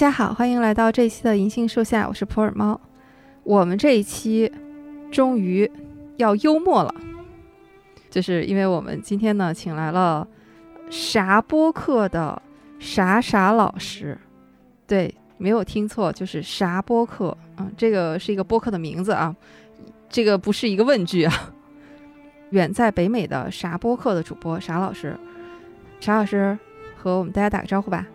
大家好，欢迎来到这一期的银杏树下，我是普洱猫。我们这一期终于要幽默了，就是因为我们今天呢，请来了啥播客的啥啥老师。对，没有听错，就是啥播客。嗯，这个是一个播客的名字啊，这个不是一个问句啊。远在北美的啥播客的主播啥老师，啥老师和我们大家打个招呼吧。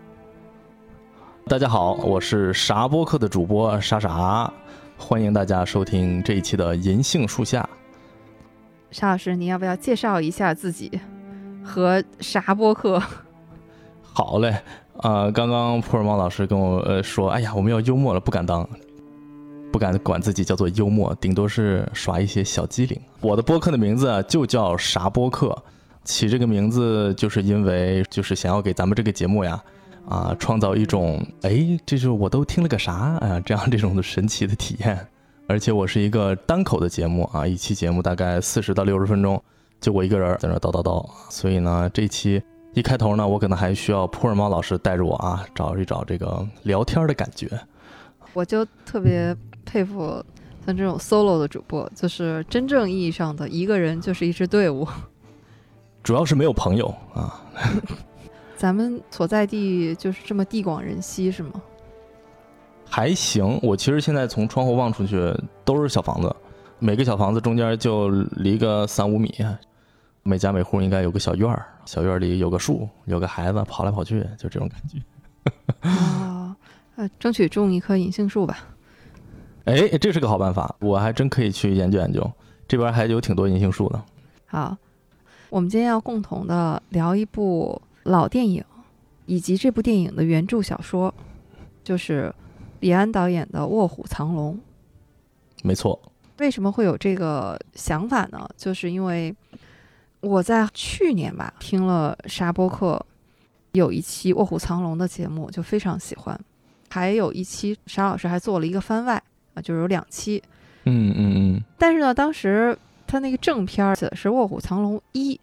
大家好，我是啥播客的主播傻傻，欢迎大家收听这一期的银杏树下。沙老师，你要不要介绍一下自己和啥播客？好嘞，呃，刚刚普尔猫老师跟我呃说，哎呀，我们要幽默了，不敢当，不敢管自己叫做幽默，顶多是耍一些小机灵。我的播客的名字就叫啥播客，起这个名字就是因为就是想要给咱们这个节目呀。啊，创造一种哎，这是我都听了个啥啊？这样这种的神奇的体验。而且我是一个单口的节目啊，一期节目大概四十到六十分钟，就我一个人在那叨叨叨。所以呢，这期一开头呢，我可能还需要普洱猫老师带着我啊，找一找这个聊天的感觉。我就特别佩服像这种 solo 的主播，就是真正意义上的一个人就是一支队伍。主要是没有朋友啊。咱们所在地就是这么地广人稀，是吗？还行，我其实现在从窗户望出去都是小房子，每个小房子中间就离个三五米，每家每户应该有个小院儿，小院里有个树，有个孩子跑来跑去，就这种感觉。啊，呃，争取种一棵银杏树吧。哎，这是个好办法，我还真可以去研究研究。这边还有挺多银杏树的。好，我们今天要共同的聊一部。老电影，以及这部电影的原著小说，就是李安导演的《卧虎藏龙》。没错。为什么会有这个想法呢？就是因为我在去年吧听了沙播客有一期《卧虎藏龙》的节目，就非常喜欢。还有一期沙老师还做了一个番外啊，就是有两期。嗯嗯嗯。但是呢，当时他那个正片写的是《卧虎藏龙一》。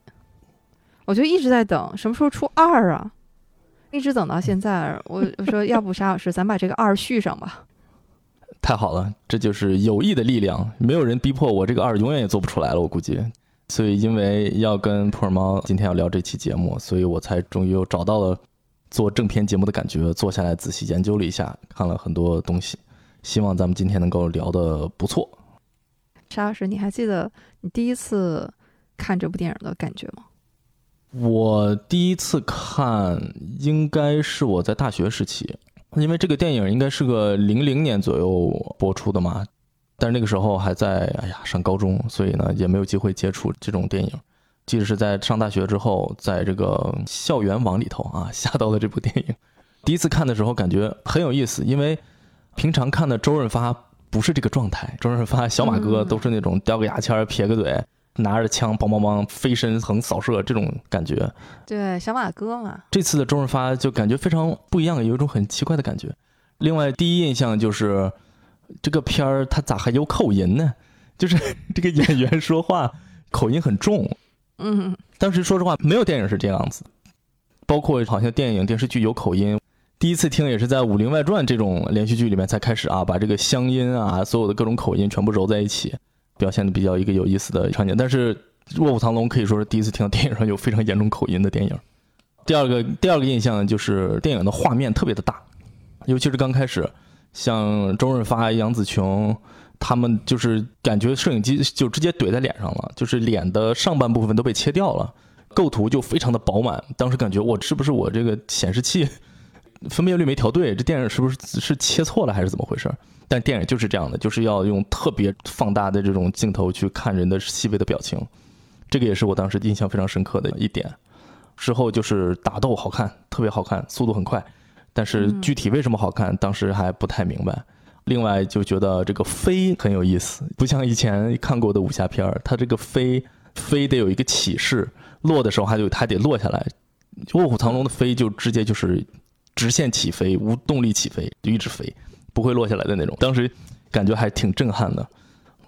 我就一直在等什么时候出二啊，一直等到现在。我我说要不沙老师，咱把这个二续上吧。太好了，这就是友谊的力量。没有人逼迫我，这个二永远也做不出来了。我估计，所以因为要跟普洱猫今天要聊这期节目，所以我才终于又找到了做正片节目的感觉。坐下来仔细研究了一下，看了很多东西，希望咱们今天能够聊得不错。沙老师，你还记得你第一次看这部电影的感觉吗？我第一次看应该是我在大学时期，因为这个电影应该是个零零年左右播出的嘛，但是那个时候还在哎呀上高中，所以呢也没有机会接触这种电影。即使是在上大学之后，在这个校园网里头啊下到了这部电影，第一次看的时候感觉很有意思，因为平常看的周润发不是这个状态，周润发小马哥都是那种叼个牙签撇个嘴。拿着枪，梆梆梆，飞身横扫射，这种感觉。对，小马哥嘛。这次的周润发就感觉非常不一样，有一种很奇怪的感觉。另外，第一印象就是这个片儿他咋还有口音呢？就是这个演员说话口音很重。嗯。当时说实话，没有电影是这样子，包括好像电影电视剧有口音。第一次听也是在《武林外传》这种连续剧里面才开始啊，把这个乡音啊，所有的各种口音全部揉在一起。表现的比较一个有意思的场景，但是《卧虎藏龙》可以说是第一次听到电影上有非常严重口音的电影。第二个第二个印象就是电影的画面特别的大，尤其是刚开始，像周润发、杨紫琼他们，就是感觉摄影机就直接怼在脸上了，就是脸的上半部分都被切掉了，构图就非常的饱满。当时感觉我是不是我这个显示器分辨率没调对，这电影是不是是切错了还是怎么回事？但电影就是这样的，就是要用特别放大的这种镜头去看人的细微的表情，这个也是我当时印象非常深刻的一点。之后就是打斗好看，特别好看，速度很快，但是具体为什么好看，当时还不太明白。另外就觉得这个飞很有意思，不像以前看过的武侠片儿，它这个飞飞得有一个起势，落的时候还得还得落下来。卧虎藏龙的飞就直接就是直线起飞，无动力起飞，就一直飞。不会落下来的那种，当时感觉还挺震撼的。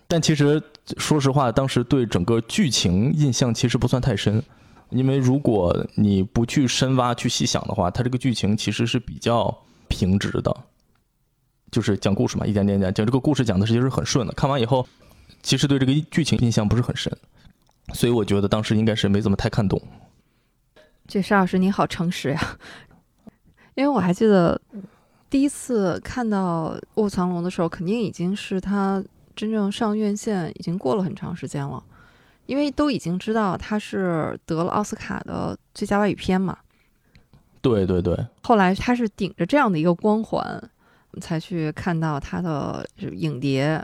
但其实说实话，当时对整个剧情印象其实不算太深，因为如果你不去深挖、去细想的话，它这个剧情其实是比较平直的，就是讲故事嘛，一点点讲，讲这个故事讲的其实是很顺的。看完以后，其实对这个剧情印象不是很深，所以我觉得当时应该是没怎么太看懂。这沙老师你好诚实呀，因为我还记得第一次看到《卧虎藏龙》的时候，肯定已经是他真正上院线已经过了很长时间了，因为都已经知道他是得了奥斯卡的最佳外语片嘛。对对对，后来他是顶着这样的一个光环，才去看到他的影碟，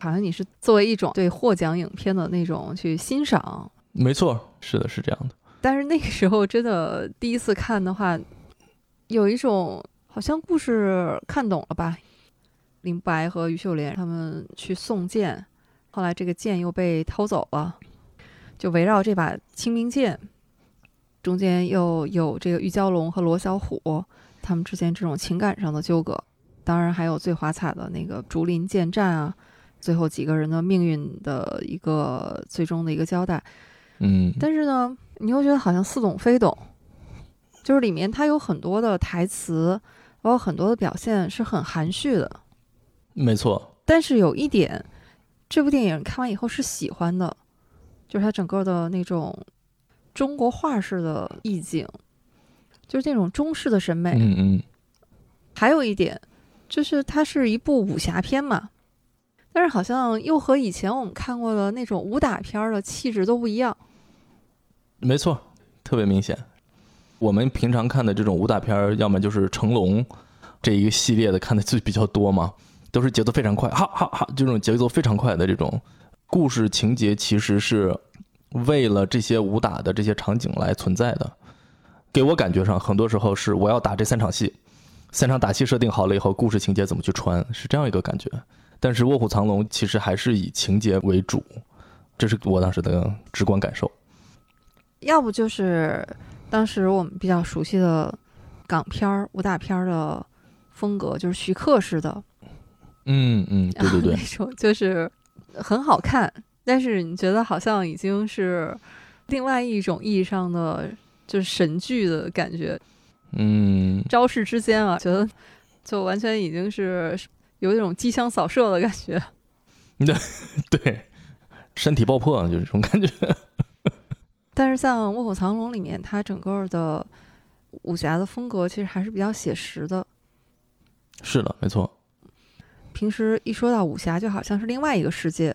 好像你是作为一种对获奖影片的那种去欣赏。没错，是的，是这样的。但是那个时候真的第一次看的话，有一种好像故事看懂了吧？林白和于秀莲他们去送剑，后来这个剑又被偷走了，就围绕这把清明剑，中间又有这个玉娇龙和罗小虎他们之间这种情感上的纠葛，当然还有最华彩的那个竹林剑战啊，最后几个人的命运的一个最终的一个交代。嗯，但是呢。你又觉得好像似懂非懂，就是里面它有很多的台词，包括很多的表现是很含蓄的。没错。但是有一点，这部电影看完以后是喜欢的，就是它整个的那种中国画式的意境，就是那种中式的审美。嗯嗯。还有一点，就是它是一部武侠片嘛，但是好像又和以前我们看过的那种武打片的气质都不一样。没错，特别明显。我们平常看的这种武打片，要么就是成龙这一个系列的看的最比较多嘛，都是节奏非常快，哈哈哈，这种节奏非常快的这种故事情节，其实是为了这些武打的这些场景来存在的。给我感觉上，很多时候是我要打这三场戏，三场打戏设定好了以后，故事情节怎么去穿，是这样一个感觉。但是《卧虎藏龙》其实还是以情节为主，这是我当时的直观感受。要不就是当时我们比较熟悉的港片儿、武打片儿的风格，就是徐克式的。嗯 嗯，对对对，那种就是很好看，但是你觉得好像已经是另外一种意义上的就是神剧的感觉。嗯，招式之间啊，觉得就完全已经是有一种机枪扫射的感觉。对对，身体爆破就是这种感觉。但是像《卧虎藏龙》里面，它整个的武侠的风格其实还是比较写实的。是的，没错。平时一说到武侠，就好像是另外一个世界，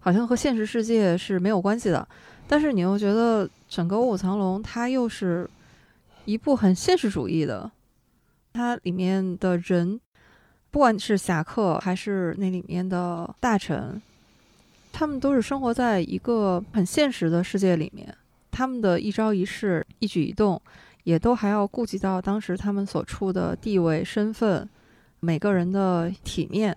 好像和现实世界是没有关系的。但是你又觉得整个《卧虎藏龙》它又是一部很现实主义的，它里面的人，不管是侠客还是那里面的大臣。他们都是生活在一个很现实的世界里面，他们的一招一式、一举一动，也都还要顾及到当时他们所处的地位、身份，每个人的体面。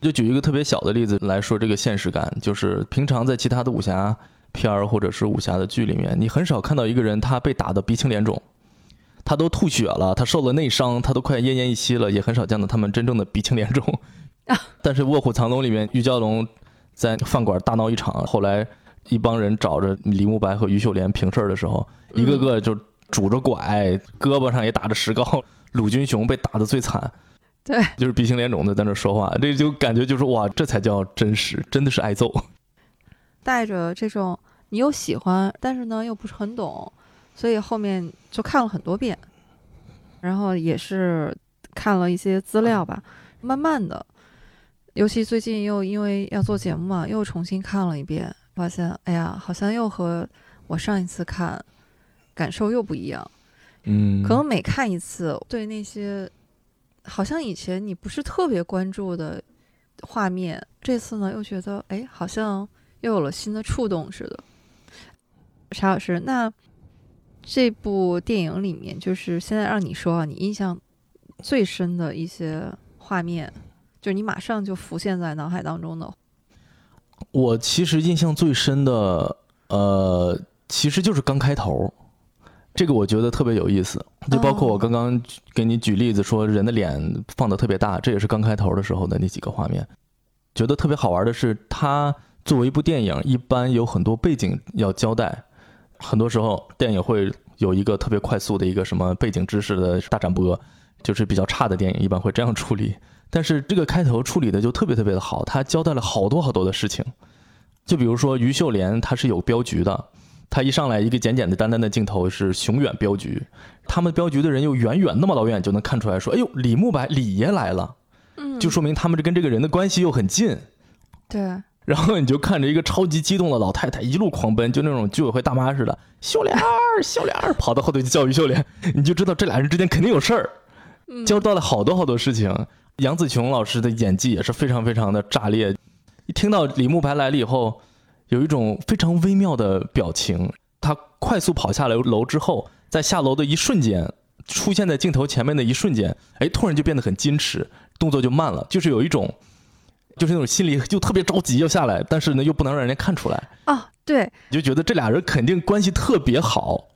就举一个特别小的例子来说，这个现实感，就是平常在其他的武侠片儿或者是武侠的剧里面，你很少看到一个人他被打得鼻青脸肿，他都吐血了，他受了内伤，他都快奄奄一息了，也很少见到他们真正的鼻青脸肿。但是《卧虎藏龙》里面，玉娇龙。在饭馆大闹一场，后来一帮人找着李慕白和于秀莲平事儿的时候，一个个就拄着拐，胳膊上也打着石膏。鲁军雄被打的最惨，对，就是鼻青脸肿的在那说话，这就感觉就是哇，这才叫真实，真的是挨揍。带着这种你又喜欢，但是呢又不是很懂，所以后面就看了很多遍，然后也是看了一些资料吧，慢慢的。尤其最近又因为要做节目嘛，又重新看了一遍，发现哎呀，好像又和我上一次看感受又不一样。嗯，可能每看一次，对那些好像以前你不是特别关注的画面，这次呢又觉得哎，好像又有了新的触动似的。沙老师，那这部电影里面，就是现在让你说啊，你印象最深的一些画面。就是你马上就浮现在脑海当中的。我其实印象最深的，呃，其实就是刚开头，这个我觉得特别有意思。就包括我刚刚给你举例子说人的脸放的特别大，这也是刚开头的时候的那几个画面。觉得特别好玩的是，它作为一部电影，一般有很多背景要交代，很多时候电影会有一个特别快速的一个什么背景知识的大展播。就是比较差的电影一般会这样处理。但是这个开头处理的就特别特别的好，他交代了好多好多的事情。就比如说于秀莲，她是有镖局的，她一上来一个简简的单单的镜头是熊远镖局，他们镖局的人又远远那么老远就能看出来说，哎呦，李慕白李爷来了，嗯，就说明他们这跟这个人的关系又很近。对，然后你就看着一个超级激动的老太太一路狂奔，就那种居委会大妈似的，秀莲儿，秀莲儿，跑到后头去叫于秀莲，你就知道这俩人之间肯定有事儿，交代了好多好多事情。杨紫琼老师的演技也是非常非常的炸裂。一听到李慕白来了以后，有一种非常微妙的表情。他快速跑下来楼之后，在下楼的一瞬间，出现在镜头前面的一瞬间，哎，突然就变得很矜持，动作就慢了，就是有一种，就是那种心里就特别着急要下来，但是呢又不能让人家看出来啊。对，你就觉得这俩人肯定关系特别好，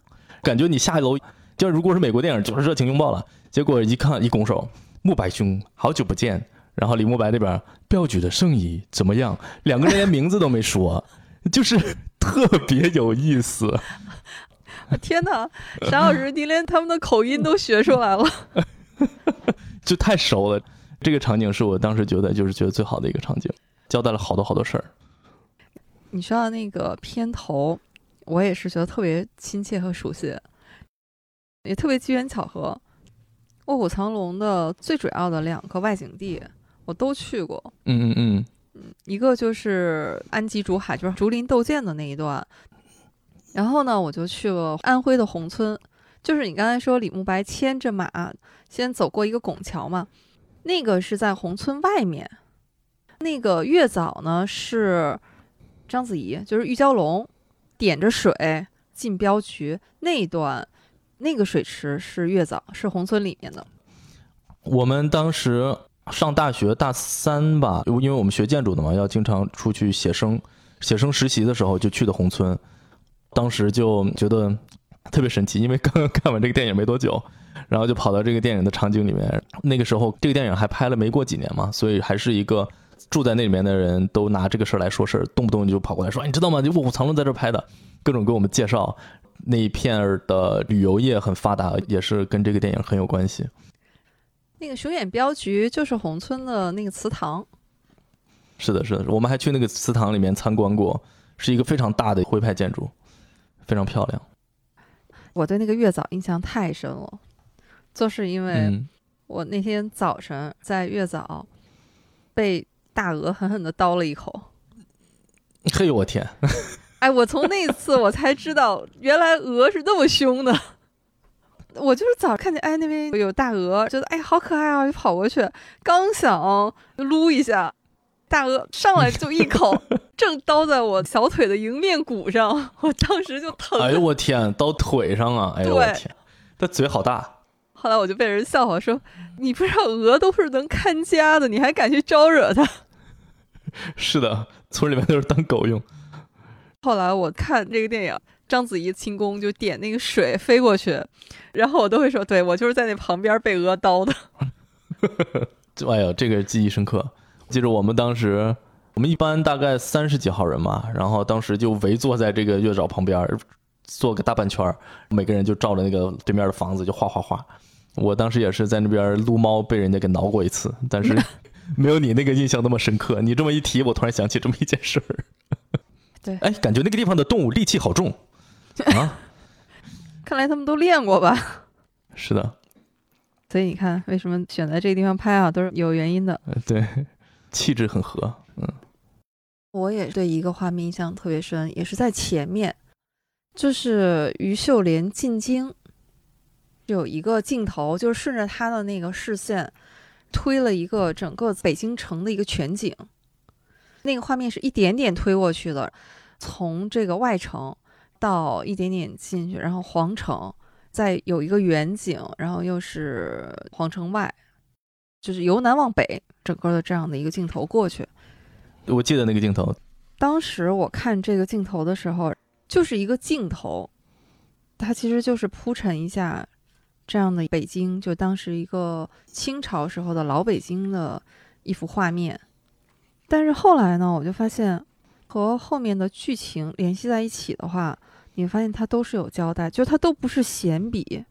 感觉你下楼，就如果是美国电影就是热情拥抱了，结果一看一拱手，慕白兄，好久不见。然后李慕白那边镖局的生意怎么样？两个人连名字都没说，就是特别有意思。天哪，沙老师，你连他们的口音都学出来了，就太熟了。这个场景是我当时觉得就是觉得最好的一个场景，交代了好多好多事儿。你说到那个片头，我也是觉得特别亲切和熟悉，也特别机缘巧合。《卧虎藏龙》的最主要的两个外景地。我都去过，嗯嗯嗯，嗯，一个就是安吉竹海，就是竹林斗剑的那一段。然后呢，我就去了安徽的宏村，就是你刚才说李慕白牵着马先走过一个拱桥嘛，那个是在宏村外面。那个月藻呢是章子怡，就是玉娇龙点着水进镖局那一段，那个水池是月藻，是宏村里面的。我们当时。上大学大三吧，因为我们学建筑的嘛，要经常出去写生，写生实习的时候就去的宏村，当时就觉得特别神奇，因为刚刚看完这个电影没多久，然后就跑到这个电影的场景里面。那个时候这个电影还拍了没过几年嘛，所以还是一个住在那里面的人都拿这个事儿来说事儿，动不动就跑过来说：“你知道吗？就卧虎藏龙在这儿拍的，各种给我们介绍那一片的旅游业很发达，也是跟这个电影很有关系。”那个熊眼镖局就是宏村的那个祠堂，是的，是的，我们还去那个祠堂里面参观过，是一个非常大的徽派建筑，非常漂亮。我对那个月藻印象太深了，就是因为我那天早晨在月藻被大鹅狠狠的叨了一口。嘿呦我天！哎，我从那次我才知道，原来鹅是那么凶的。我就是早看见，哎，那边有大鹅，觉得哎好可爱啊，就跑过去，刚想撸一下，大鹅上来就一口，正叨在我小腿的迎面骨上，我当时就疼。哎呦我天，叨腿上啊！哎呦我天，它嘴好大。后来我就被人笑话说，你不知道鹅都是能看家的，你还敢去招惹它？是的，村里面都是当狗用。后来我看这个电影。章子怡轻功就点那个水飞过去，然后我都会说，对我就是在那旁边被鹅刀的。哎呦，这个记忆深刻。记着我们当时，我们一般大概三十几号人嘛，然后当时就围坐在这个月藻旁边，坐个大半圈每个人就照着那个对面的房子就画画画。我当时也是在那边撸猫，被人家给挠过一次，但是 没有你那个印象那么深刻。你这么一提，我突然想起这么一件事儿。对，哎，感觉那个地方的动物戾气好重。啊，看来他们都练过吧？是的，所以你看，为什么选在这个地方拍啊，都是有原因的。对，气质很合。嗯，我也对一个画面印象特别深，也是在前面，就是于秀莲进京，有一个镜头，就是顺着他的那个视线，推了一个整个北京城的一个全景。那个画面是一点点推过去的，从这个外城。到一点点进去，然后皇城，再有一个远景，然后又是皇城外，就是由南往北，整个的这样的一个镜头过去。我记得那个镜头，当时我看这个镜头的时候，就是一个镜头，它其实就是铺陈一下这样的北京，就当时一个清朝时候的老北京的一幅画面。但是后来呢，我就发现。和后面的剧情联系在一起的话，你发现它都是有交代，就它都不是闲笔，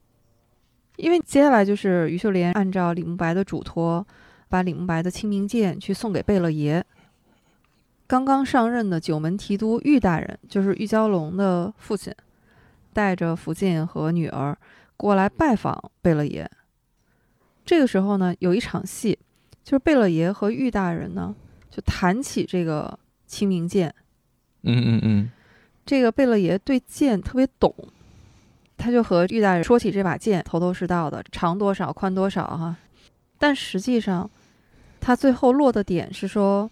因为接下来就是于秀莲按照李慕白的嘱托，把李慕白的清明剑去送给贝勒爷。刚刚上任的九门提督玉大人，就是玉娇龙的父亲，带着福晋和女儿过来拜访贝勒爷。这个时候呢，有一场戏，就是贝勒爷和玉大人呢就谈起这个清明剑。嗯嗯嗯，这个贝勒爷对剑特别懂，他就和玉大人说起这把剑头头是道的，长多少，宽多少哈。但实际上，他最后落的点是说。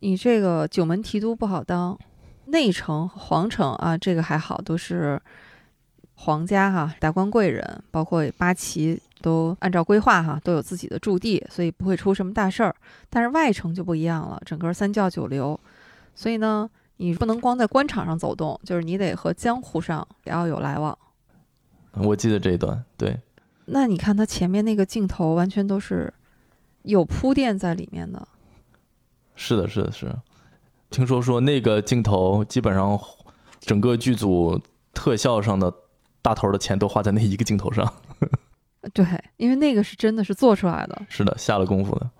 你这个九门提督不好当，内城、皇城啊，这个还好，都是皇家哈，达官贵人，包括八旗都按照规划哈，都有自己的驻地，所以不会出什么大事儿。但是外城就不一样了，整个三教九流，所以呢，你不能光在官场上走动，就是你得和江湖上也要有来往。我记得这一段，对。那你看他前面那个镜头，完全都是有铺垫在里面的。是的，是的，是。听说说那个镜头，基本上整个剧组特效上的大头的钱都花在那一个镜头上。对，因为那个是真的是做出来的。是的，下了功夫的。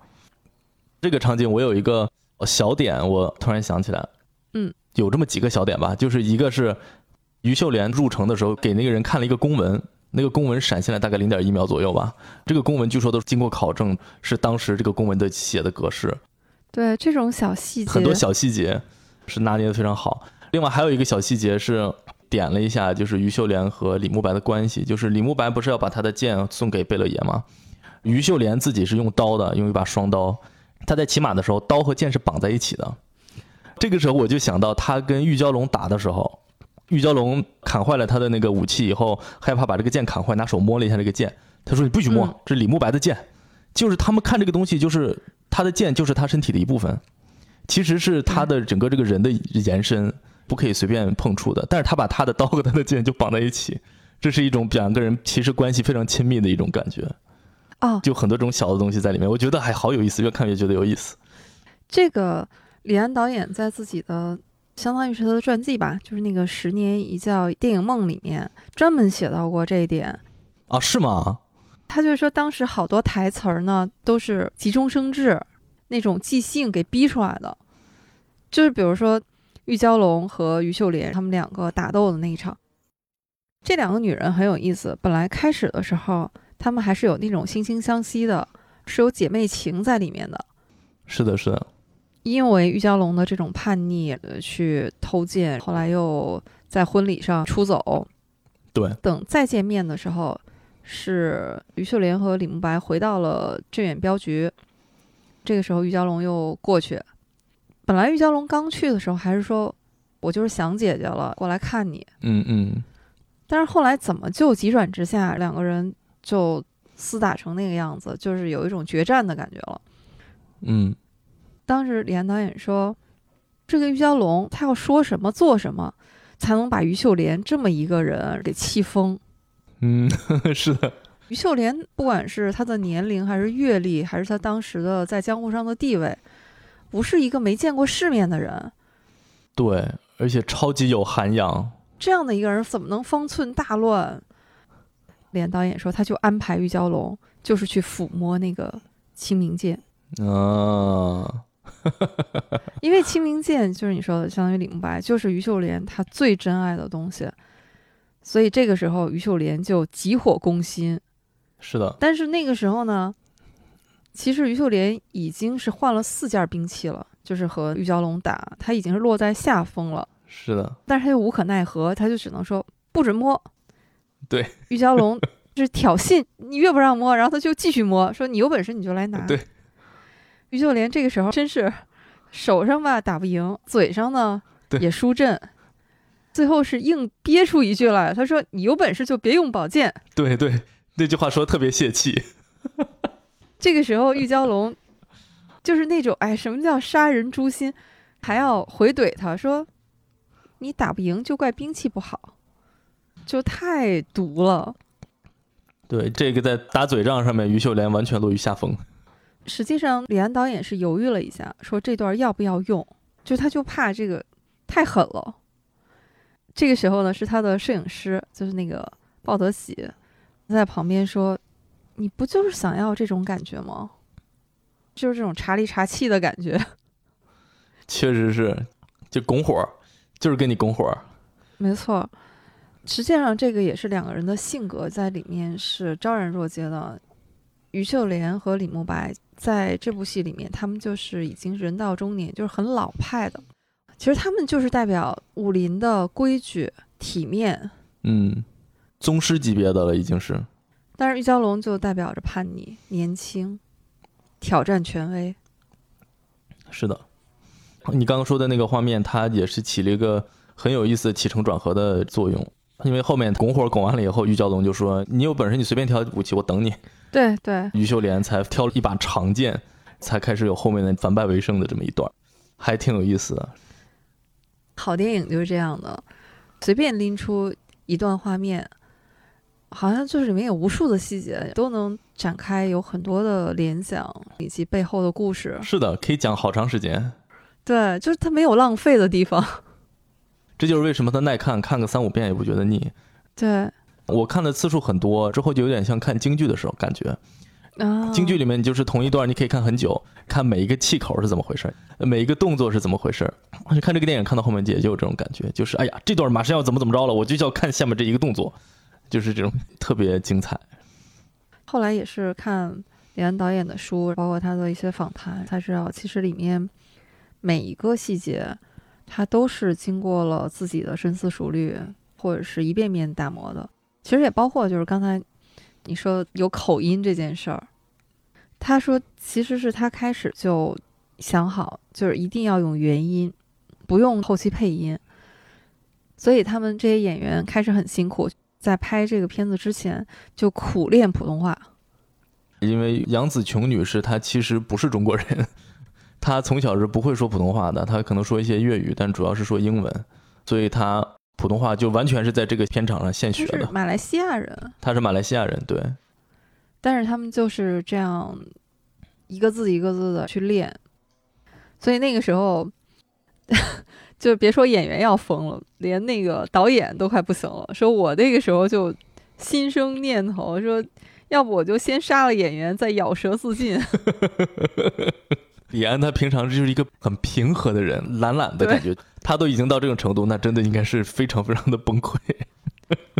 这个场景我有一个小点，我突然想起来，嗯，有这么几个小点吧，就是一个是于秀莲入城的时候给那个人看了一个公文，那个公文闪现了大概零点一秒左右吧。这个公文据说都是经过考证，是当时这个公文的写的格式。对这种小细节，很多小细节是拿捏的非常好。另外还有一个小细节是点了一下，就是于秀莲和李慕白的关系。就是李慕白不是要把他的剑送给贝勒爷吗？于秀莲自己是用刀的，用一把双刀。他在骑马的时候，刀和剑是绑在一起的。这个时候我就想到，他跟玉娇龙打的时候，玉娇龙砍坏了他的那个武器以后，害怕把这个剑砍坏，拿手摸了一下这个剑。他说：“你不许摸，这是李慕白的剑。”就是他们看这个东西，就是。他的剑就是他身体的一部分，其实是他的整个这个人的延伸，不可以随便碰触的。但是他把他的刀和他的剑就绑在一起，这是一种两个人其实关系非常亲密的一种感觉。哦，就很多种小的东西在里面，我觉得还好有意思，越看越觉得有意思。这个李安导演在自己的相当于是他的传记吧，就是那个《十年一觉电影梦》里面专门写到过这一点。啊，是吗？他就是说，当时好多台词儿呢，都是急中生智，那种即兴给逼出来的。就是比如说，玉娇龙和于秀莲他们两个打斗的那一场，这两个女人很有意思。本来开始的时候，她们还是有那种惺惺相惜的，是有姐妹情在里面的。是的，是的。因为玉娇龙的这种叛逆，去偷剑，后来又在婚礼上出走。对。等再见面的时候。是于秀莲和李慕白回到了镇远镖局，这个时候玉娇龙又过去。本来玉娇龙刚去的时候还是说，我就是想姐姐了，过来看你。嗯嗯。但是后来怎么就急转直下，两个人就厮打成那个样子，就是有一种决战的感觉了。嗯。当时李安导演说，这个玉娇龙他要说什么做什么，才能把于秀莲这么一个人给气疯。嗯，是的。于秀莲不管是她的年龄，还是阅历，还是她当时的在江湖上的地位，不是一个没见过世面的人。对，而且超级有涵养。这样的一个人怎么能方寸大乱？连导演说，他就安排玉娇龙，就是去抚摸那个清明剑。啊，因为清明剑就是你说的，相当于李慕白，就是于秀莲她最珍爱的东西。所以这个时候，于秀莲就急火攻心。是的。但是那个时候呢，其实于秀莲已经是换了四件兵器了，就是和玉娇龙打，他已经是落在下风了。是的。但是他又无可奈何，他就只能说不准摸。对。玉娇龙就是挑衅，你越不让摸，然后他就继续摸，说你有本事你就来拿。对。于秀莲这个时候真是手上吧打不赢，嘴上呢也输阵。最后是硬憋出一句来，他说：“你有本事就别用宝剑。”对对，那句话说的特别泄气。这个时候，玉娇龙就是那种哎，什么叫杀人诛心，还要回怼他说：“你打不赢就怪兵器不好，就太毒了。”对，这个在打嘴仗上面，于秀莲完全落于下风。实际上，李安导演是犹豫了一下，说这段要不要用，就他就怕这个太狠了。这个时候呢，是他的摄影师，就是那个鲍德喜，在旁边说：“你不就是想要这种感觉吗？就是这种茶里茶气的感觉。”确实是，就拱火，就是跟你拱火。没错，实际上这个也是两个人的性格在里面是昭然若揭的。于秀莲和李慕白在这部戏里面，他们就是已经人到中年，就是很老派的。其实他们就是代表武林的规矩、体面。嗯，宗师级别的了，已经是。但是玉娇龙就代表着叛逆、年轻、挑战权威。是的。你刚刚说的那个画面，它也是起了一个很有意思的起承转合的作用。因为后面拱火拱完了以后，玉娇龙就说：“你有本事你随便挑武器，我等你。”对对。于秀莲才挑了一把长剑，才开始有后面的反败为胜的这么一段，还挺有意思的。好电影就是这样的，随便拎出一段画面，好像就是里面有无数的细节都能展开，有很多的联想以及背后的故事。是的，可以讲好长时间。对，就是它没有浪费的地方，这就是为什么它耐看，看个三五遍也不觉得腻。对，我看的次数很多，之后就有点像看京剧的时候感觉。啊，京剧里面你就是同一段，你可以看很久，看每一个气口是怎么回事，每一个动作是怎么回事。看这个电影看到后面也就有这种感觉，就是哎呀，这段马上要怎么怎么着了，我就要看下面这一个动作，就是这种 特别精彩。后来也是看李安导演的书，包括他的一些访谈，才知道其实里面。每一个细节，他都是经过了自己的深思熟虑，或者是一遍遍打磨的。其实也包括就是刚才你说有口音这件事儿，他说其实是他开始就想好，就是一定要用原音，不用后期配音。所以他们这些演员开始很辛苦，在拍这个片子之前就苦练普通话。因为杨紫琼女士她其实不是中国人。她从小是不会说普通话的，她可能说一些粤语，但主要是说英文，所以她普通话就完全是在这个片场上现学的。马来西亚人，她是马来西亚人，对。但是他们就是这样一个字一个字的去练，所以那个时候就别说演员要疯了，连那个导演都快不行了。说我那个时候就心生念头，说要不我就先杀了演员，再咬舌自尽。李安他平常就是一个很平和的人，懒懒的感觉。他都已经到这种程度，那真的应该是非常非常的崩溃。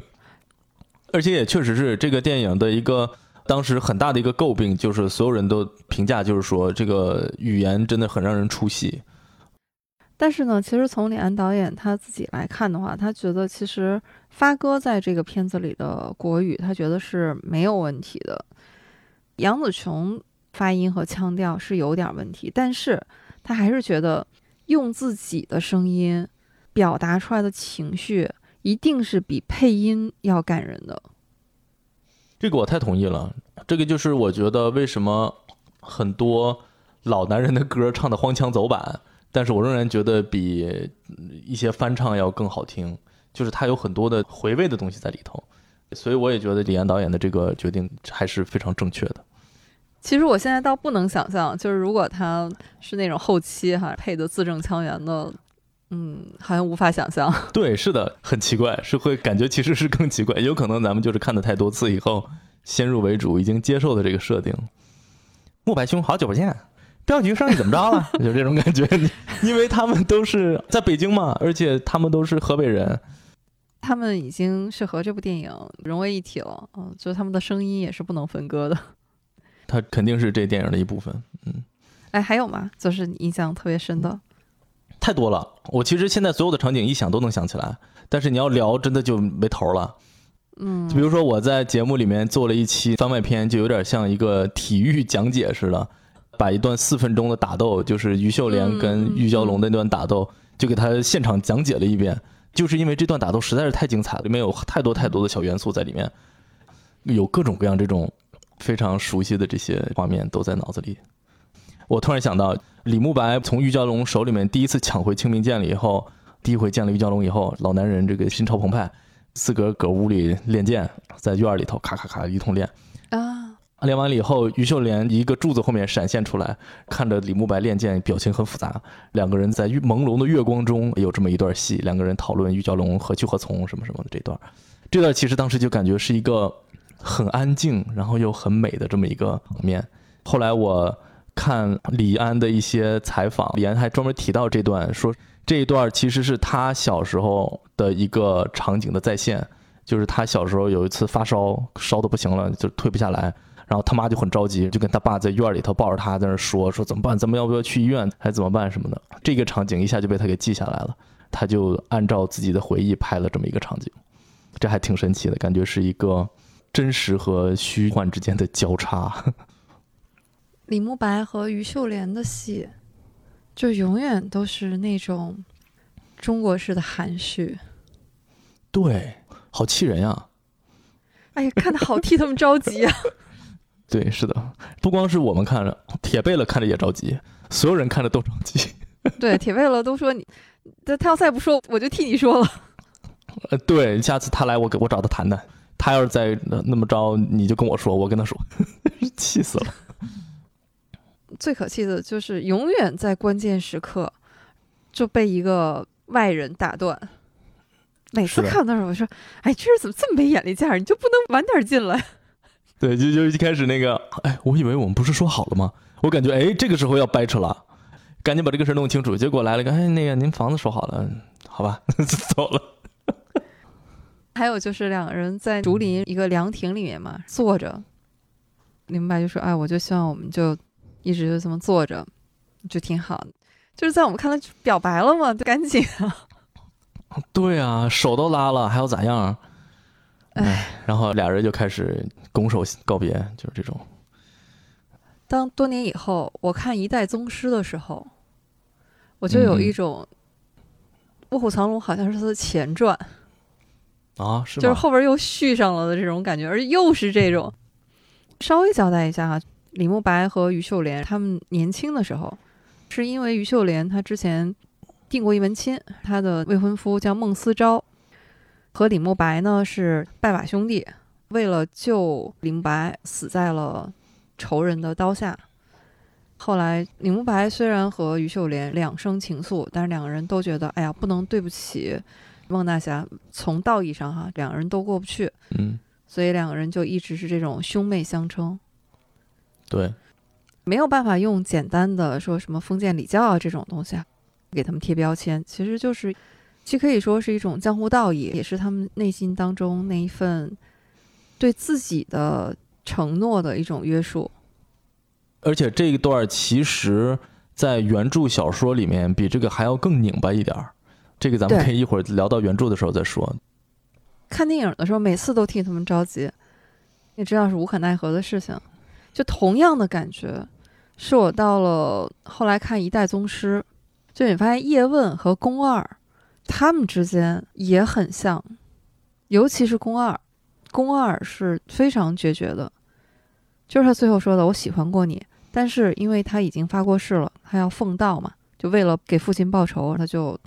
而且也确实是这个电影的一个当时很大的一个诟病，就是所有人都评价就是说这个语言真的很让人出戏。但是呢，其实从李安导演他自己来看的话，他觉得其实发哥在这个片子里的国语，他觉得是没有问题的。杨紫琼。发音和腔调是有点问题，但是他还是觉得用自己的声音表达出来的情绪一定是比配音要感人的。这个我太同意了，这个就是我觉得为什么很多老男人的歌唱的荒腔走板，但是我仍然觉得比一些翻唱要更好听，就是它有很多的回味的东西在里头，所以我也觉得李安导演的这个决定还是非常正确的。其实我现在倒不能想象，就是如果他是那种后期哈配的字正腔圆的，嗯，好像无法想象。对，是的，很奇怪，是会感觉其实是更奇怪，有可能咱们就是看的太多次以后，先入为主，已经接受的这个设定。慕白兄，好久不见，镖局生意怎么着了？就这种感觉，因为他们都是在北京嘛，而且他们都是河北人，他们已经是和这部电影融为一体了，嗯，就他们的声音也是不能分割的。他肯定是这电影的一部分，嗯，哎，还有吗？就是你印象特别深的，太多了。我其实现在所有的场景一想都能想起来，但是你要聊，真的就没头了。嗯，就比如说我在节目里面做了一期番外篇，就有点像一个体育讲解似的，把一段四分钟的打斗，就是于秀莲跟玉娇龙那段打斗，就给他现场讲解了一遍。就是因为这段打斗实在是太精彩了，里面有太多太多的小元素在里面，有各种各样这种。非常熟悉的这些画面都在脑子里。我突然想到，李慕白从玉娇龙手里面第一次抢回清明剑了以后，第一回见了玉娇龙以后，老男人这个心潮澎湃，自个儿搁屋里练剑，在院里头咔咔咔一通练啊。练完了以后，于秀莲一个柱子后面闪现出来，看着李慕白练剑，表情很复杂。两个人在朦胧的月光中有这么一段戏，两个人讨论玉娇龙何去何从什么什么的这段。这段其实当时就感觉是一个。很安静，然后又很美的这么一个场面。后来我看李安的一些采访，李安还专门提到这段，说这一段其实是他小时候的一个场景的再现，就是他小时候有一次发烧，烧的不行了，就退不下来。然后他妈就很着急，就跟他爸在院里头抱着他在那说说怎么办，咱们要不要去医院，还怎么办什么的。这个场景一下就被他给记下来了，他就按照自己的回忆拍了这么一个场景，这还挺神奇的，感觉是一个真实和虚幻之间的交叉。李慕白和于秀莲的戏，就永远都是那种中国式的含蓄，对，好气人呀！哎呀，看的好替他们着急啊！对，是的，不光是我们看着，铁贝勒看着也着急，所有人看着都着急。对，铁贝勒都说你，他他要再不说，我就替你说了。呃，对，下次他来，我给我找他谈谈。他要是再那么着，你就跟我说，我跟他说，气死了。最可气的就是永远在关键时刻就被一个外人打断。每次看到时候，我说：“哎，这人怎么这么没眼力见儿？你就不能晚点进来？”对，就就一开始那个，哎，我以为我们不是说好了吗？我感觉，哎，这个时候要掰扯了，赶紧把这个事弄清楚。结果来了个，哎，那个您房子说好了，好吧，走了。还有就是两个人在竹林一个凉亭里面嘛，坐着。李明白就说：“哎，我就希望我们就一直就这么坐着，就挺好。就是在我们看来表白了嘛，就赶紧啊。对啊，手都拉了，还要咋样？哎，然后俩人就开始。拱手告别，就是这种。当多年以后我看《一代宗师》的时候，我就有一种《卧虎藏龙》好像是他的前传啊，是就是后边又续上了的这种感觉，而又是这种。稍微交代一下哈，李慕白和于秀莲他们年轻的时候，是因为于秀莲她之前定过一门亲，她的未婚夫叫孟思昭，和李慕白呢是拜把兄弟。为了救李慕白，死在了仇人的刀下。后来，李慕白虽然和于秀莲两生情愫，但是两个人都觉得，哎呀，不能对不起孟大侠。从道义上，哈，两个人都过不去。嗯，所以两个人就一直是这种兄妹相称。对，没有办法用简单的说什么封建礼教啊这种东西啊，给他们贴标签，其实就是既可以说是一种江湖道义，也是他们内心当中那一份。对自己的承诺的一种约束，而且这一段其实，在原著小说里面比这个还要更拧巴一点儿。这个咱们可以一会儿聊到原著的时候再说。看电影的时候，每次都替他们着急，也知道是无可奈何的事情。就同样的感觉，是我到了后来看《一代宗师》，就你发现叶问和宫二他们之间也很像，尤其是宫二。宫二是非常决绝的，就是他最后说的：“我喜欢过你，但是因为他已经发过誓了，他要奉道嘛，就为了给父亲报仇，他就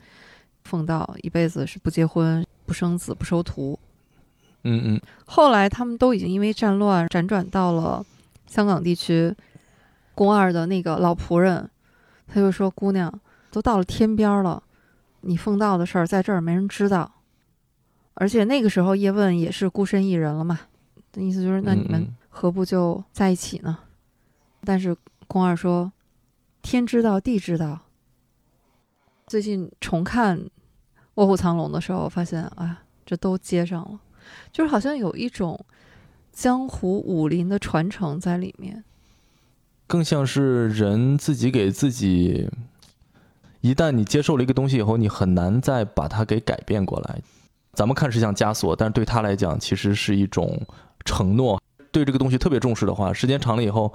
奉道一辈子是不结婚、不生子、不收徒。”嗯嗯。后来他们都已经因为战乱辗转到了香港地区，宫二的那个老仆人，他就说：“姑娘，都到了天边了，你奉道的事儿在这儿没人知道。”而且那个时候叶问也是孤身一人了嘛，的意思就是那你们何不就在一起呢？但是宫二说：“天知道，地知道。”最近重看《卧虎藏龙》的时候，发现啊，这都接上了，就是好像有一种江湖武林的传承在里面，更像是人自己给自己，一旦你接受了一个东西以后，你很难再把它给改变过来。咱们看是像枷锁，但是对他来讲，其实是一种承诺。对这个东西特别重视的话，时间长了以后，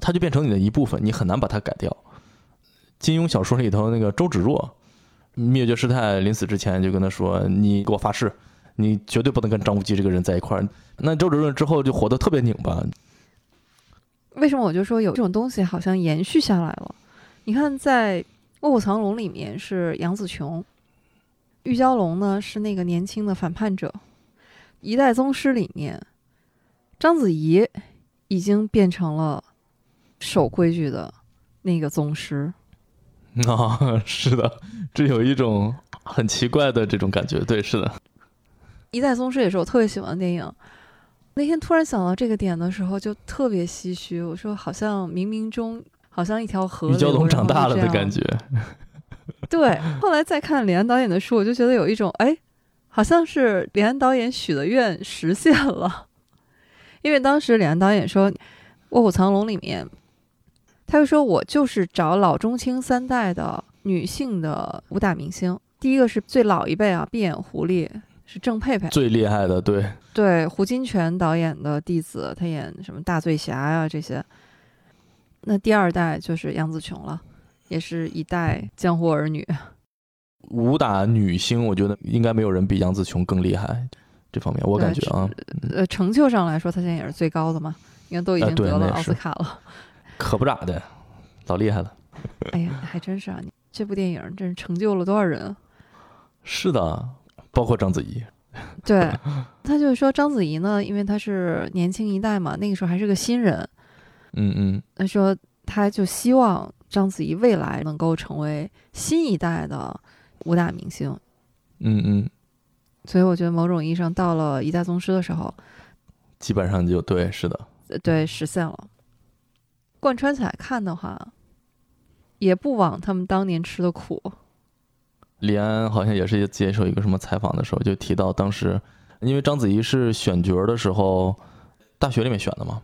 它就变成你的一部分，你很难把它改掉。金庸小说里头那个周芷若，灭绝师太临死之前就跟他说：“你给我发誓，你绝对不能跟张无忌这个人在一块儿。”那周芷若之后就活得特别拧巴。为什么我就说有这种东西好像延续下来了？你看，在《卧虎藏龙》里面是杨紫琼。玉娇龙呢是那个年轻的反叛者，《一代宗师》里面，章子怡已经变成了守规矩的那个宗师。啊，是的，这有一种很奇怪的这种感觉。对，是的，《一代宗师》也是我特别喜欢的电影。那天突然想到这个点的时候，就特别唏嘘。我说，好像冥冥中，好像一条河流。于蛟龙长大了的感觉。对，后来再看李安导演的书，我就觉得有一种，哎，好像是李安导演许的愿实现了。因为当时李安导演说，《卧虎藏龙》里面，他就说我就是找老中青三代的女性的武打明星。第一个是最老一辈啊，闭眼狐狸是郑佩佩，最厉害的，对对，胡金铨导演的弟子，他演什么大醉侠呀这些。那第二代就是杨紫琼了，也是一代江湖儿女。武打女星，我觉得应该没有人比杨紫琼更厉害。这方面我感觉啊，呃，成就上来说，她现在也是最高的嘛，因为都已经得了奥斯卡了。可不咋的，老厉害了。哎呀，还真是啊！你这部电影真是成就了多少人？是的，包括章子怡。对，他就是说章子怡呢，因为她是年轻一代嘛，那个时候还是个新人。嗯嗯。他说，他就希望章子怡未来能够成为新一代的武打明星。嗯嗯。所以我觉得某种意义上，到了一代宗师的时候，基本上就对，是的，对，实现了。贯穿起来看的话，也不枉他们当年吃的苦。李安好像也是接受一个什么采访的时候，就提到当时，因为章子怡是选角的时候，大学里面选的嘛，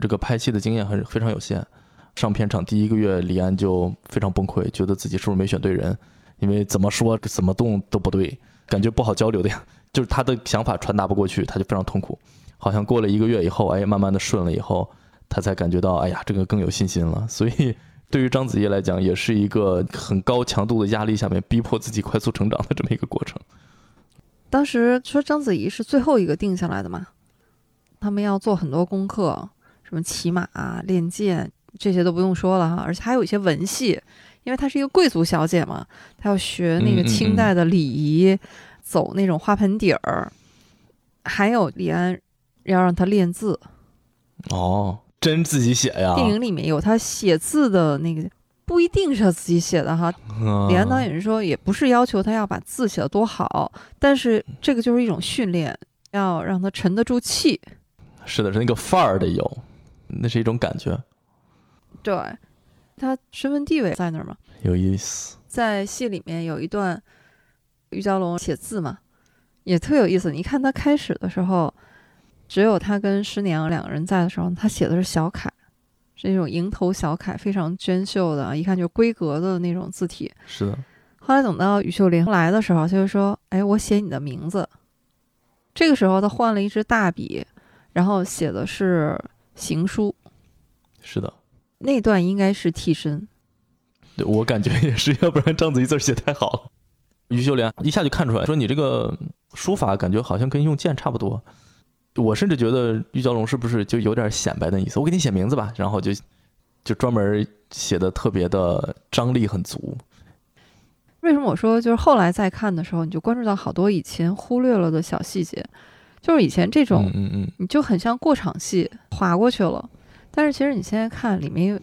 这个拍戏的经验很非常有限。上片场第一个月，李安就非常崩溃，觉得自己是不是没选对人，因为怎么说怎么动都不对，感觉不好交流的呀，就是他的想法传达不过去，他就非常痛苦。好像过了一个月以后，哎，慢慢的顺了以后，他才感觉到，哎呀，这个更有信心了。所以。对于章子怡来讲，也是一个很高强度的压力下面逼迫自己快速成长的这么一个过程。当时说章子怡是最后一个定下来的嘛，他们要做很多功课，什么骑马、练剑这些都不用说了哈，而且还有一些文戏，因为她是一个贵族小姐嘛，她要学那个清代的礼仪，走那种花盆底儿，还有李安要让她练字。哦。真自己写呀？电影里面有她写字的那个，不一定是她自己写的哈。李安导演说，也不是要求她要把字写得多好，但是这个就是一种训练，要让她沉得住气。是的，是那个范儿得有，那是一种感觉。对，他身份地位在那儿嘛。有意思。在戏里面有一段，于娇龙写字嘛，也特有意思。你看他开始的时候。只有他跟师娘两个人在的时候，他写的是小楷，是那种蝇头小楷，非常娟秀的，一看就是闺阁的那种字体。是的。后来等到于秀玲来的时候，他就说：“哎，我写你的名字。”这个时候他换了一支大笔，然后写的是行书。是的。那段应该是替身。对我感觉也是，要不然章子怡字写太好了。于秀莲一下就看出来，说你这个书法感觉好像跟用剑差不多。我甚至觉得玉娇龙是不是就有点显摆的意思？我给你写名字吧，然后就就专门写的特别的张力很足。为什么我说就是后来再看的时候，你就关注到好多以前忽略了的小细节，就是以前这种，嗯嗯，你就很像过场戏划过去了。但是其实你现在看里面，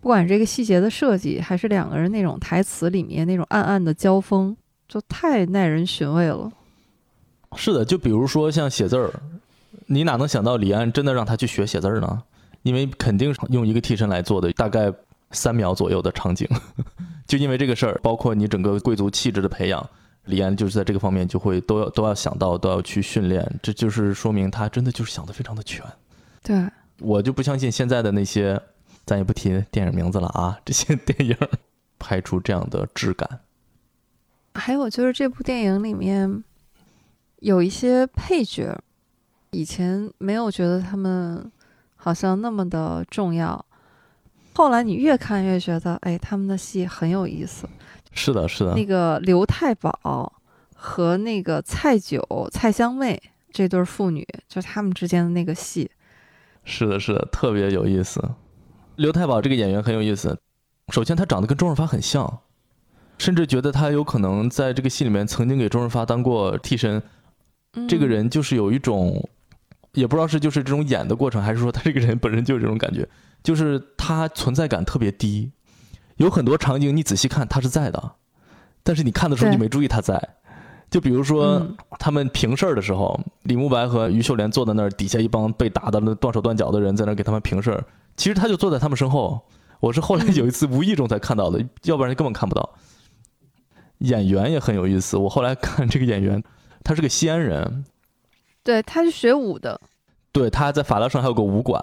不管这个细节的设计，还是两个人那种台词里面那种暗暗的交锋，就太耐人寻味了。是的，就比如说像写字儿。你哪能想到李安真的让他去学写字儿呢？因为肯定是用一个替身来做的，大概三秒左右的场景，就因为这个事儿，包括你整个贵族气质的培养，李安就是在这个方面就会都要都要想到，都要去训练，这就是说明他真的就是想的非常的全。对我就不相信现在的那些，咱也不提电影名字了啊，这些电影拍出这样的质感。还有就是这部电影里面有一些配角。以前没有觉得他们好像那么的重要，后来你越看越觉得，哎，他们的戏很有意思。是的，是的。那个刘太保和那个蔡九、蔡香妹这对父女，就他们之间的那个戏。是的，是的，特别有意思。刘太保这个演员很有意思。首先，他长得跟周润发很像，甚至觉得他有可能在这个戏里面曾经给周润发当过替身。这个人就是有一种。也不知道是就是这种演的过程，还是说他这个人本身就是这种感觉，就是他存在感特别低，有很多场景你仔细看他是在的，但是你看的时候你没注意他在，就比如说嗯。他们评事儿的时候，李慕白和于秀莲坐在那儿，底下一帮被打的断手断脚的人在那儿给他们评事儿，其实他就坐在他们身后。我是后来有一次无意中才看到的，要不然根本看不到。演员也很有意思，我后来看这个演员，他是个西安人，对，他是学武的，对，他在法拉盛还有个武馆，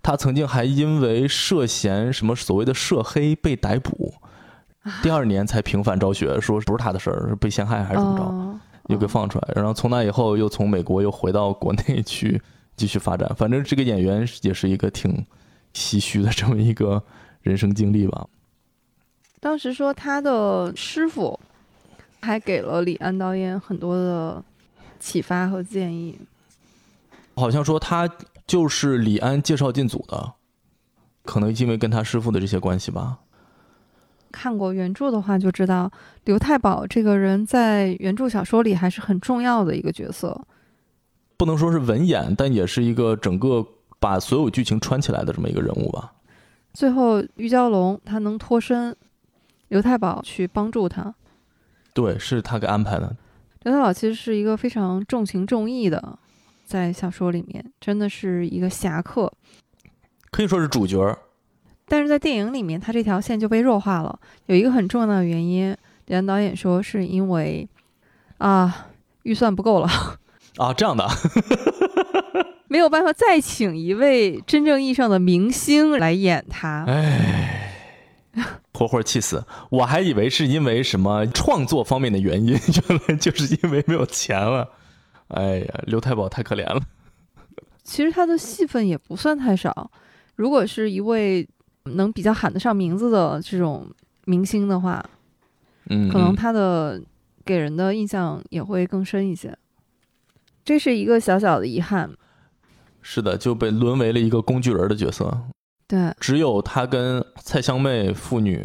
他曾经还因为涉嫌什么所谓的涉黑被逮捕，第二年才平反昭雪，说不是他的事儿，是被陷害还是怎么着，哦又给放出来。然后从那以后又从美国又回到国内去继续发展。反正这个演员也是一个挺唏嘘的这么一个人生经历吧。当时说他的师傅还给了李安导演很多的启发和建议。好像说他就是李安介绍进组的，可能因为跟他师傅的这些关系吧。看过原著的话，就知道刘太保这个人在原著小说里还是很重要的一个角色。不能说是文演，但也是一个整个把所有剧情串起来的这么一个人物吧。最后玉娇龙他能脱身，刘太保去帮助他。对，是他给安排的。刘太保其实是一个非常重情重义的，在小说里面真的是一个侠客，可以说是主角儿。但是在电影里面，他这条线就被弱化了。有一个很重要的原因，李安导演说是因为啊预算不够了，啊，这样的，没有办法再请一位真正意义上的明星来演他。哎，活活气死！我还以为是因为什么创作方面的原因，原来就是因为没有钱了。哎呀，刘太保太可怜了。其实他的戏份也不算太少，如果是一位能比较喊得上名字的这种明星的话，嗯，可能嗯他的给人的印象也会更深一些。这是一个小小的遗憾。是的，就被沦为了一个工具人的角色。对，只有他跟蔡香妹父女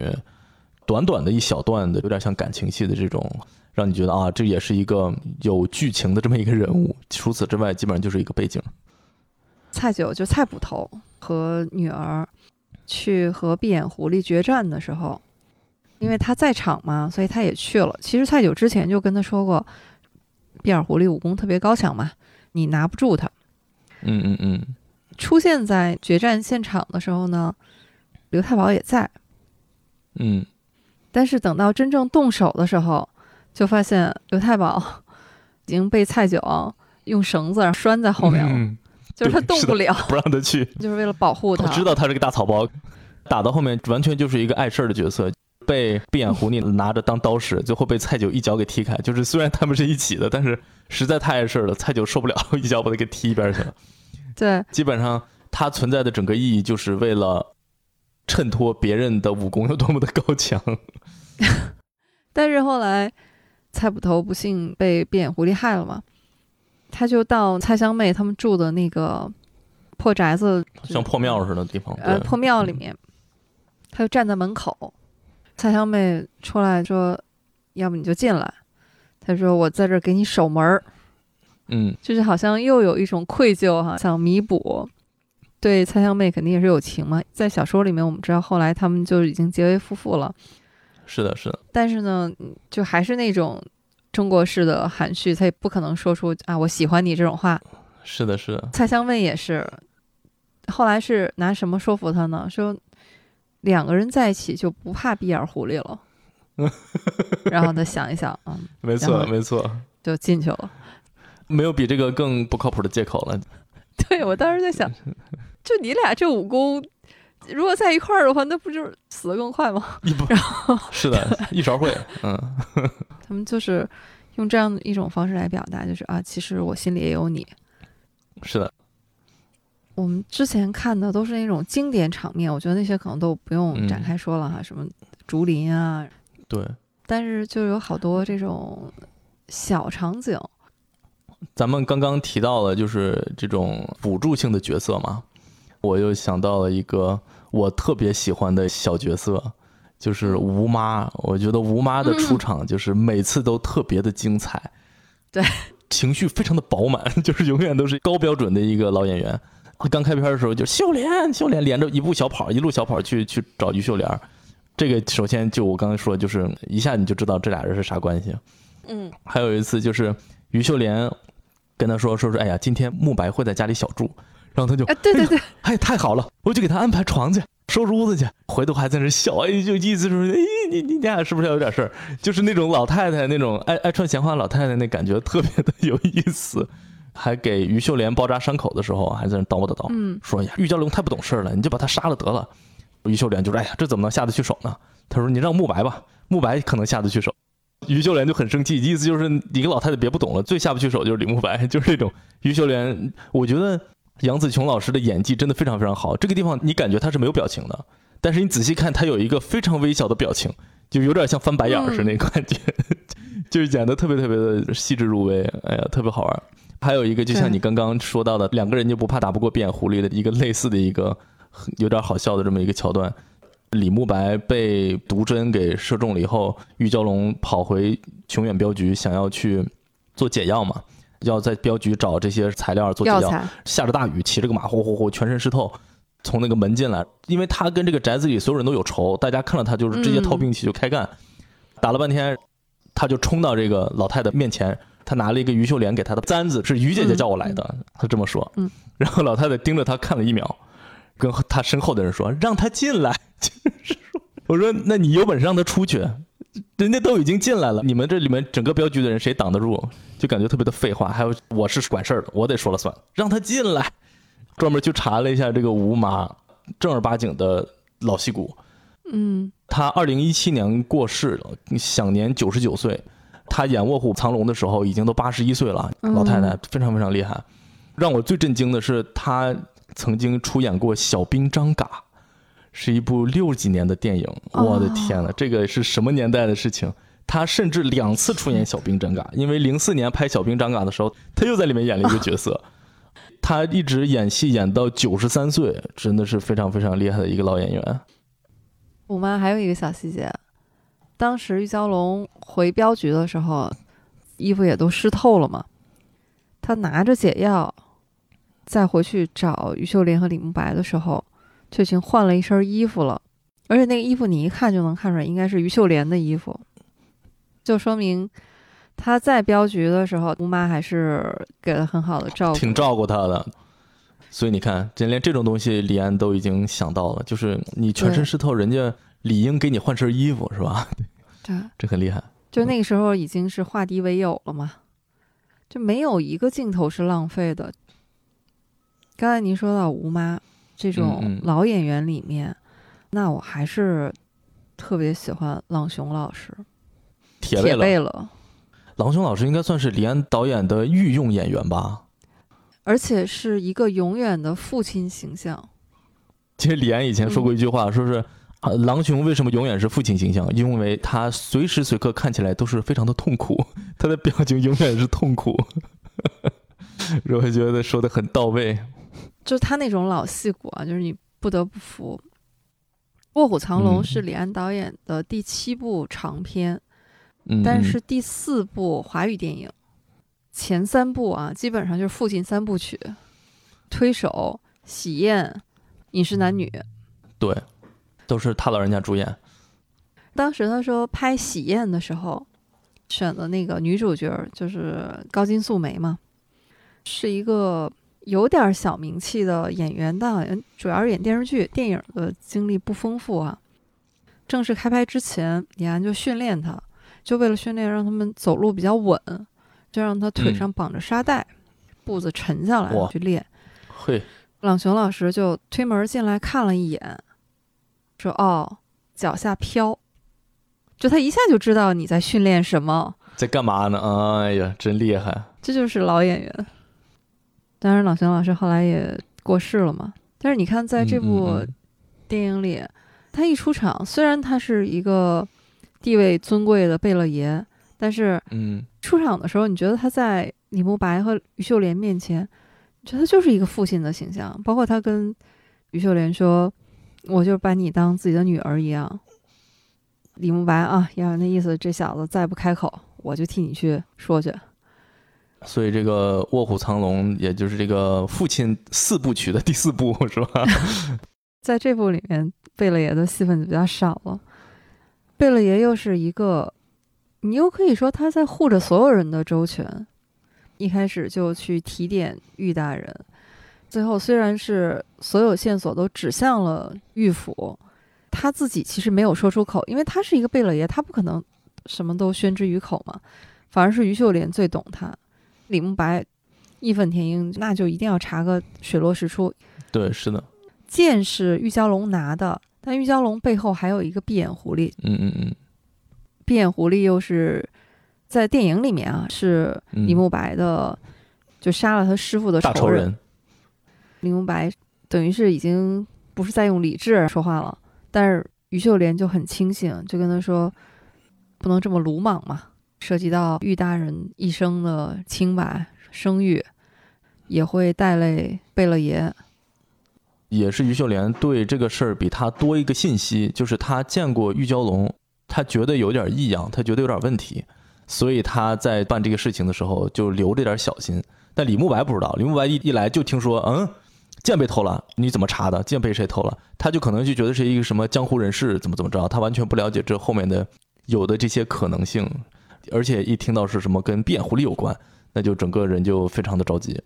短短的一小段的，有点像感情戏的这种，让你觉得啊，这也是一个有剧情的这么一个人物。除此之外，基本上就是一个背景。蔡九就蔡捕头和女儿去和闭眼狐狸决战的时候，因为他在场嘛，所以他也去了。其实蔡九之前就跟他说过，闭眼狐狸武功特别高强嘛，你拿不住他。嗯嗯嗯，出现在决战现场的时候呢，刘太保也在，嗯，但是等到真正动手的时候，就发现刘太保 已经被蔡九用绳子拴在后面了，嗯就是他动不了，不让他去。就是为了保护他。他知道他是个大草包，打到后面完全就是一个碍事儿的角色，被闭眼狐狸拿着当刀使，最后被蔡九一脚给踢开。就是虽然他们是一起的，但是实在太碍事儿了，蔡九受不了，一脚把他给踢一边去了。对，基本上他存在的整个意义就是为了衬托别人的武功有多么的高强。但是后来蔡捕头不幸被闭眼狐狸害了嘛，他就到蔡香妹他们住的那个破宅子，像破庙似的地方，呃破庙里面，他就站在门口，蔡香妹出来说：“要不你就进来。”他说：“我在这儿给你守门儿。”嗯，就是好像又有一种愧疚哈，想弥补。对蔡香妹肯定也是有情嘛，在小说里面我们知道后来他们就已经结为夫妇了，是的，是的，但是呢，嗯就还是那种中国式的含蓄，他也不可能说出啊我喜欢你这种话。是的，是的，蔡香问也是，后来是拿什么说服他呢？说两个人在一起就不怕闭眼狐狸了。然后他想一想，嗯，没错，没错，就进去了。没有比这个更不靠谱的借口了。对我当时在想，就你俩这武功，如果在一块儿的话，那不就是死的更快吗？然后，是的，一勺烩，嗯，他们就是用这样的一种方式来表达，就是啊，其实我心里也有你。是的，我们之前看的都是那种经典场面，我觉得那些可能都不用嗯展开说了哈，什么竹林啊，对。但是就有好多这种小场景，咱们刚刚提到了就是这种辅助性的角色嘛，我又想到了一个我特别喜欢的小角色，就是吴妈。我觉得吴妈的出场就是每次都特别的精彩，对，情绪非常的饱满，就是永远都是高标准的一个老演员。刚开片的时候就秀莲，秀莲连着一步小跑，一路小跑去去找于秀莲。这个首先就我刚才说，就是一下你就知道这俩人是啥关系。嗯，还有一次就是于秀莲跟他说说说，哎呀，今天慕白会在家里小住，然后他就哎，对对对，哎，太好了，我就给他安排床去，收拾屋子去。回头还在那笑，哎，就意思是，哎，你你俩是不是要有点事儿？就是那种老太太那种爱爱串闲话老太太那感觉特别的有意思。还给于秀莲包扎伤口的时候，还在那叨叨叨，嗯说呀，玉娇龙太不懂事了，你就把他杀了得了。于秀莲就说，哎呀，这怎么能下得去手呢？他说，你让慕白吧，慕白可能下得去手。于秀莲就很生气，意思就是你个老太太别不懂了，最下不去手就是李慕白，就是这种。于秀莲，我觉得杨紫琼老师的演技真的非常非常好。这个地方你感觉她是没有表情的，但是你仔细看，她有一个非常微小的表情，就有点像翻白眼儿似的那感觉，就是演的特别特别的细致入微，哎呀，特别好玩。还有一个，就像你刚刚说到的，两个人就不怕打不过变狐狸的一个类似的一个有点好笑的这么一个桥段。李慕白被毒针给射中了以后，玉娇龙跑回琼远镖局，想要去做解药嘛，要在镖局找这些材料做解药。药材，下着大雨，骑着个马，呼呼呼，全身湿透，从那个门进来。因为他跟这个宅子里所有人都有仇，大家看到他就是直接掏兵器就开干，打了半天，他就冲到这个老太太面前，他拿了一个于秀莲给他的簪子，是于姐姐叫我来的，他这么说。嗯，然后老太太盯着他看了一秒，跟他身后的人说：“让他进来。”就是说，我说：“那你有本事让他出去。”人家都已经进来了，你们这里面整个镖局的人谁挡得住？就感觉特别的废话。还有我是管事儿的，我得说了算，让他进来。专门去查了一下这个吴妈，正儿八经的老戏骨。嗯他二零一七年过世了，享年九十九岁。他演《卧虎藏龙》的时候已经都八十一岁了，嗯老太太非常非常厉害。让我最震惊的是，他曾经出演过《小兵张嘎》，是一部六几年的电影。哦我的天呐，这个是什么年代的事情？他甚至两次出演《小兵张嘎》，因为零四年拍《小兵张嘎》的时候，他又在里面演了一个角色。他一直演戏演到九十三岁，真的是非常非常厉害的一个老演员。我妈还有一个小细节，当时玉娇龙回镖局的时候，衣服也都湿透了嘛，他拿着解药，再回去找于秀莲和李慕白的时候，就已经换了一身衣服了，而且那个衣服你一看就能看出来应该是于秀莲的衣服，就说明她在镖局的时候，吴妈还是给了很好的照顾，挺照顾他的。所以你看，这连这种东西李安都已经想到了，就是你全身湿透，人家理应给你换身衣服，是吧？对。这很厉害。就那个时候已经是化敌为友了嘛，就没有一个镜头是浪费的。刚才您说到吴妈这种老演员里面，那我还是特别喜欢郎雄老师，铁铁贝勒，贝勒，郎雄老师应该算是李安导演的御用演员吧？而且是一个永远的父亲形象。其实李安以前说过一句话，说是啊，郎雄为什么永远是父亲形象？因为他随时随刻看起来都是非常的痛苦，他的表情永远是痛苦。我会觉得说的很到位。就是他那种老戏骨啊，就是你不得不服。《卧虎藏龙》嗯是李安导演的第七部长片，嗯，但嗯是第四部华语电影，前三部啊，基本上就是父亲三部曲，《推手》《喜宴》《饮食男女》。对，都是他老人家主演。当时他说拍《喜宴》的时候，选的那个女主角就是高金素梅嘛，是一个有点小名气的演员，但好像主要是演电视剧，电影的经历不丰富啊。正式开拍之前，李安就训练他，就为了训练让他们走路比较稳，就让他腿上绑着沙袋，步子沉下来去练。嘿，朗雄老师就推门进来看了一眼，说：“哦，脚下飘。”就他一下就知道你在训练什么，在干嘛呢？哎呀，真厉害！这就是老演员。当然，朗雄老师后来也过世了嘛。但是你看，在这部嗯嗯嗯电影里，他一出场，虽然他是一个地位尊贵的贝勒爷，但是嗯，出场的时候，你觉得他在李慕白和于秀莲面前，你觉得他就是一个父亲的形象。包括他跟于秀莲说：“我就把你当自己的女儿一样。”李慕白啊，要那意思，这小子再不开口，我就替你去说去。所以这个《卧虎藏龙》也就是这个父亲四部曲的第四部，是吧？在这部里面，贝勒爷的戏份就比较少了。贝勒爷又是一个你又可以说他在护着所有人的周全，一开始就去提点玉大人，最后虽然是所有线索都指向了玉府，他自己其实没有说出口，因为他是一个贝勒爷，他不可能什么都宣之于口嘛。反而是于秀莲最懂他，李慕白义愤填膺，那就一定要查个水落石出。对，是的。剑是玉娇龙拿的，但玉娇龙背后还有一个闭眼狐狸。嗯嗯嗯。闭眼狐狸又是在电影里面啊，是李慕白的，就杀了他师傅的仇人。李慕白等于是已经不是在用理智说话了，但是于秀莲就很清醒，就跟他说：“不能这么鲁莽嘛。”涉及到玉大人一生的清白声誉，也会带累贝勒爷。也是于秀莲对这个事儿比他多一个信息，就是他见过玉娇龙，他觉得有点异样，他觉得有点问题，所以他在办这个事情的时候就留着点小心。但李慕白不知道，李慕白一一来就听说，嗯，剑被偷了，你怎么查的？剑被谁偷了？他就可能就觉得是一个什么江湖人士，怎么怎么着，他完全不了解这后面的有的这些可能性。而且一听到是什么跟变狐狸有关，那就整个人就非常的着急。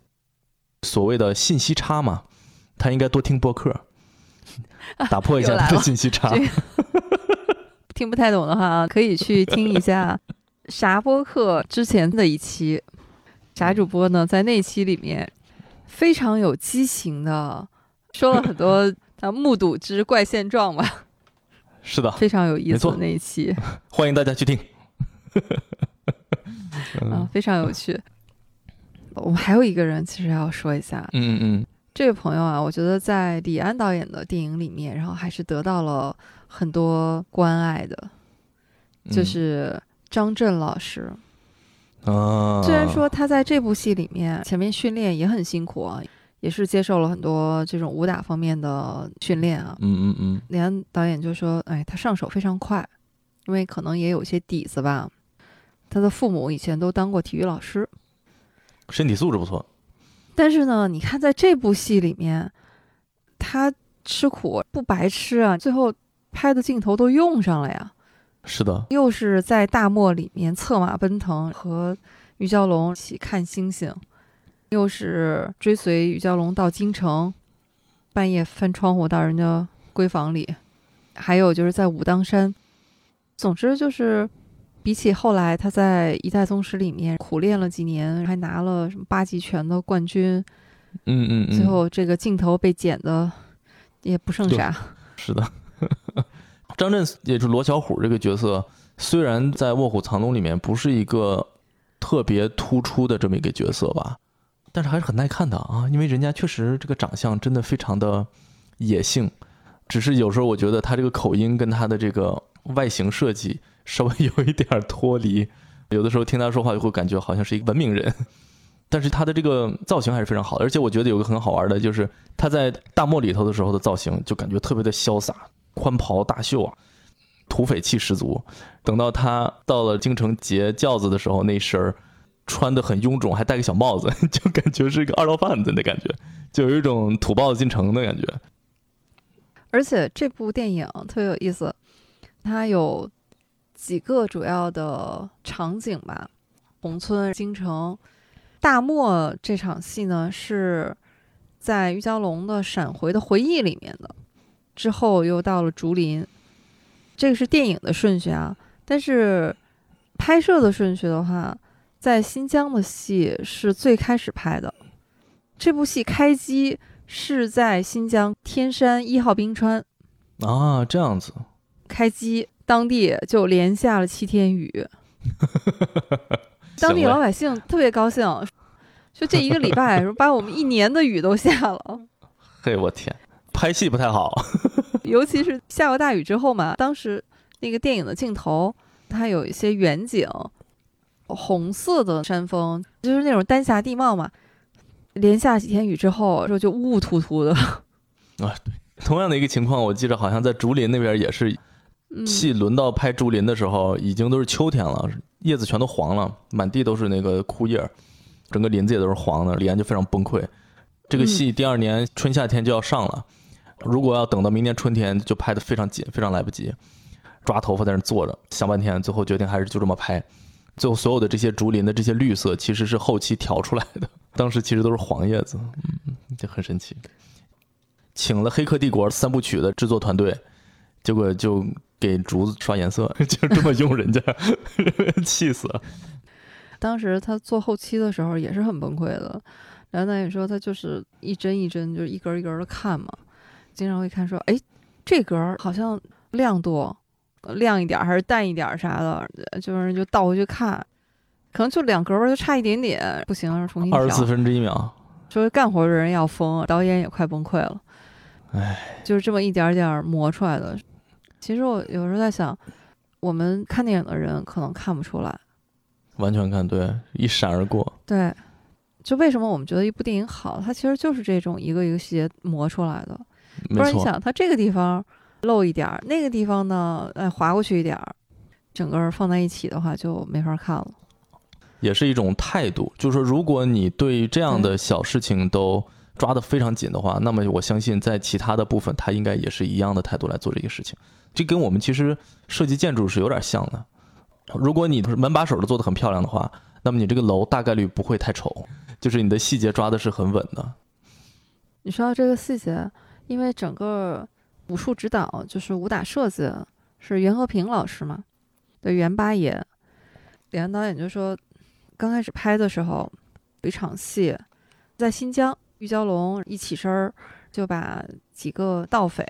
所谓的信息差嘛，他应该多听播客，打破一下他的信息差。听不太懂的话，可以去听一下 啥播客之前的一期。啥主播呢，在那期里面非常有激情的说了很多他目睹之怪现状吧。是的，非常有意思的那一期，欢迎大家去听。啊，非常有趣。我们还有一个人，其实要说一下。嗯嗯，这位朋友啊，我觉得在李安导演的电影里面，然后还是得到了很多关爱的，就是张震老师。啊，虽然说他在这部戏里面前面训练也很辛苦啊，也是接受了很多这种武打方面的训练啊。嗯嗯嗯，李安导演就说：“哎，他上手非常快，因为可能也有些底子吧。”他的父母以前都当过体育老师，身体素质不错。但是呢，你看在这部戏里面，他吃苦不白吃啊！最后拍的镜头都用上了呀。是的，又是在大漠里面策马奔腾，和于娇龙一起看星星，又是追随于娇龙到京城，半夜翻窗户到人家闺房里，还有就是在武当山。总之就是。比起后来他在《一代宗师》里面苦练了几年，还拿了什么八极拳的冠军，嗯嗯嗯，最后这个镜头被剪的也不剩啥。是的，张震也是罗小虎这个角色，虽然在《卧虎藏龙》里面不是一个特别突出的这么一个角色吧，但是还是很耐看的啊，因为人家确实这个长相真的非常的野性，只是有时候我觉得他这个口音跟他的这个外形设计。稍微 有一点脱离，有的时候听他说话就会感觉好像是一个文明人，但是他的这个造型还是非常好的，而且我觉得有个很好玩的就是他在大漠里头的时候的造型就感觉特别的潇洒，宽袍大袖啊，土匪气十足。等到他到了京城劫轿子的时候，那身儿穿的很臃肿，还戴个小帽子，就感觉是一个二道贩子的感觉，就有一种土包子进城的感觉。而且这部电影特别有意思，它有。几个主要的场景吧，宏村、京城、大漠这场戏呢，是在于娇龙的闪回的回忆里面的。之后又到了竹林，这个是电影的顺序啊。但是拍摄的顺序的话，在新疆的戏是最开始拍的。这部戏开机是在新疆天山一号冰川啊，这样子开机。当地就连下了七天雨，当地老百姓特别高兴，说这一个礼拜，把我们一年的雨都下了。嘿，我天，拍戏不太好，尤其是下过大雨之后嘛。当时那个电影的镜头，它有一些远景，红色的山峰，就是那种丹霞地貌嘛。连下几天雨之后，说就雾突突的。啊，对，同样的一个情况，我记得好像在竹林那边也是。戏轮到拍竹林的时候，已经都是秋天了，叶子全都黄了，满地都是那个枯叶，整个林子也都是黄的。李安就非常崩溃。这个戏第二年春夏天就要上了，如果要等到明年春天，就拍的非常紧，非常来不及。抓头发在那坐着，想半天，最后决定还是就这么拍。最后所有的这些竹林的这些绿色，其实是后期调出来的，当时其实都是黄叶子，嗯，就很神奇。请了《黑客帝国》三部曲的制作团队，结果就给竹子刷颜色，就这么用人家，气死了。当时他做后期的时候也是很崩溃的，然后导演说他就是一帧一帧，就是一格一格的看嘛，经常会看说，哎，这格好像亮度，亮一点还是淡一点啥的，就是就倒回去看，可能就两格吧就差一点点，不行，重新调。二十四分之一秒，说干活的人要疯，导演也快崩溃了。哎，就是这么一点点磨出来的。其实我有时候在想，我们看电影的人可能看不出来，完全看对，一闪而过。对，就为什么我们觉得一部电影好，它其实就是这种一个一个细节磨出来的。不然你想，它这个地方漏一点儿，那个地方呢，哎，划过去一点儿，整个放在一起的话就没法看了。也是一种态度，就是说，如果你对这样的小事情都。抓得非常紧的话，那么我相信在其他的部分，他应该也是一样的态度来做这个事情。这跟我们其实设计建筑是有点像的。如果你门把手都做得很漂亮的话，那么你这个楼大概率不会太丑，就是你的细节抓的是很稳的。你说到这个细节，因为整个武术指导就是武打设计是袁和平老师嘛，对袁八爷，李安导演就说，刚开始拍的时候有一场戏在新疆。玉娇龙一起身儿，就把几个盗匪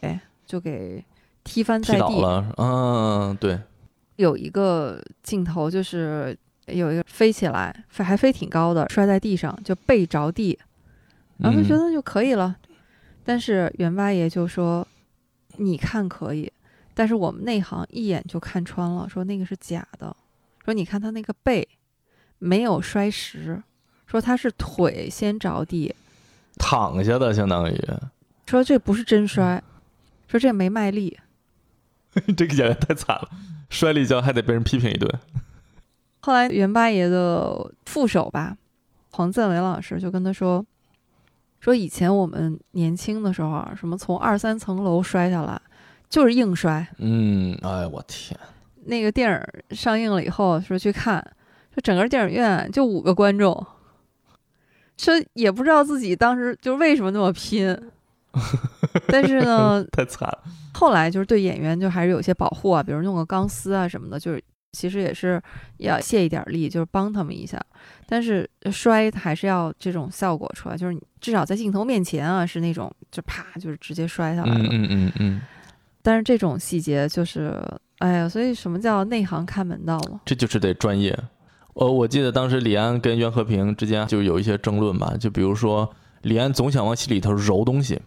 就给踢翻在地了。嗯，对。有一个镜头就是有一个飞起来，飞还飞挺高的，摔在地上就背着地，然后就觉得就可以了。但是袁八爷就说：“你看可以，但是我们内行一眼就看穿了，说那个是假的。说你看他那个背没有摔实，说他是腿先着地。”躺下的相当于说这不是真摔，说这没卖力，这个演员太惨了，摔了一跤还得被人批评一顿。后来袁八爷的副手吧，黄赞伟老师就跟他说，说以前我们年轻的时候啊，什么从二三层楼摔下来就是硬摔。嗯，哎我天，那个电影上映了以后说去看，说整个电影院就五个观众。说也不知道自己当时就是为什么那么拼，但是呢，太惨了。后来就是对演员就还是有些保护啊，比如弄个钢丝啊什么的，就是其实也是要卸一点力，就是帮他们一下。但是摔还是要这种效果出来，就是至少在镜头面前啊是那种就啪就是直接摔下来了。嗯嗯嗯。但是这种细节就是，哎呀，所以什么叫内行看门道嘛？这就是得专业。呃，我记得当时李安跟袁和平之间就有一些争论吧，就比如说李安总想往戏里头揉东西，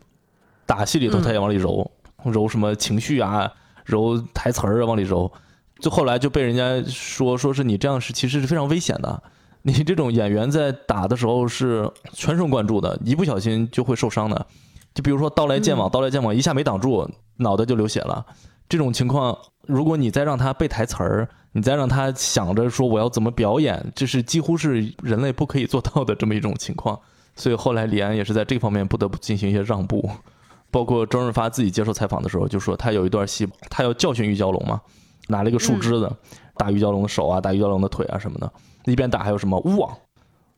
打戏里头他也往里揉，揉什么情绪啊，揉台词儿啊往里揉，就后来就被人家说说是你这样是其实是非常危险的，你这种演员在打的时候是全神贯注的，一不小心就会受伤的，就比如说刀来剑往，刀来剑往一下没挡住，脑袋就流血了，这种情况如果你再让他背台词儿。你再让他想着说我要怎么表演，这是几乎是人类不可以做到的这么一种情况。所以后来李安也是在这方面不得不进行一些让步。包括周润发自己接受采访的时候就说，他有一段戏，他要教训玉娇龙嘛，拿了一个树枝子打玉娇龙的手啊，打玉娇龙的腿啊什么的，一边打还有什么勿忘，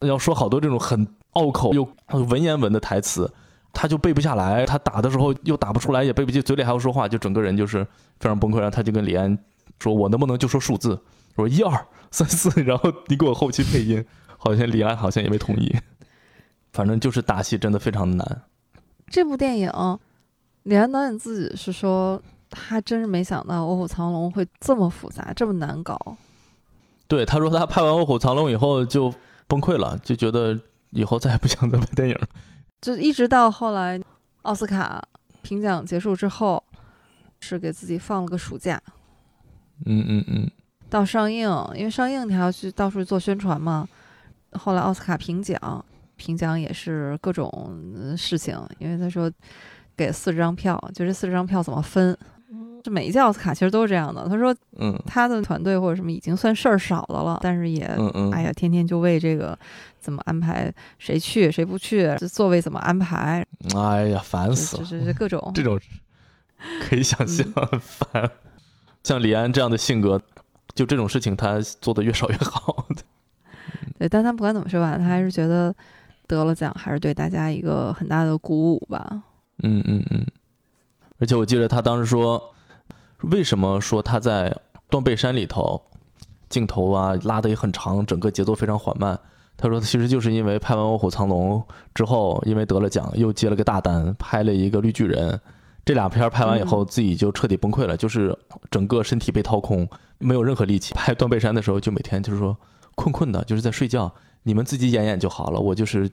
要说好多这种很拗口又文言文的台词，他就背不下来。他打的时候又打不出来，也背不进，嘴里还要说话，就整个人就是非常崩溃。然后他就跟李安。说我能不能就说数字？说一二三四，然后你给我后期配音。好像李安好像也没同意。反正就是打戏真的非常的难。这部电影，李安导演自己是说，他真是没想到《卧虎藏龙》会这么复杂，这么难搞。对，他说他拍完《卧虎藏龙》以后就崩溃了，就觉得以后再也不想再拍电影。就一直到后来奥斯卡评奖结束之后，是给自己放了个暑假。嗯嗯嗯，到上映，因为上映你还要去到处做宣传嘛。后来奥斯卡评奖，评奖也是各种事情，因为他说给四十张票，就这四十张票怎么分？这每一届奥斯卡其实都是这样的。他说，嗯，他的团队或者什么已经算事儿少的了，但是也，嗯嗯哎呀，天天就为这个怎么安排谁去谁不去，这座位怎么安排？哎呀，烦死了！这这各种这种 可以想象，烦。像李安这样的性格，就这种事情他做的越少越好。对，但他不管怎么说吧，他还是觉得得了奖还是对大家一个很大的鼓舞吧。嗯嗯嗯。而且我记得他当时说，为什么说他在《断背山》里头镜头啊拉的也很长，整个节奏非常缓慢。他说，其实就是因为拍完《卧虎藏龙》之后，因为得了奖，又接了个大单，拍了一个《绿巨人》。这俩片儿拍完以后，自己就彻底崩溃了，就是整个身体被掏空，没有任何力气。拍《断背山》的时候，就每天就是说困困的，就是在睡觉。你们自己演演就好了，我就是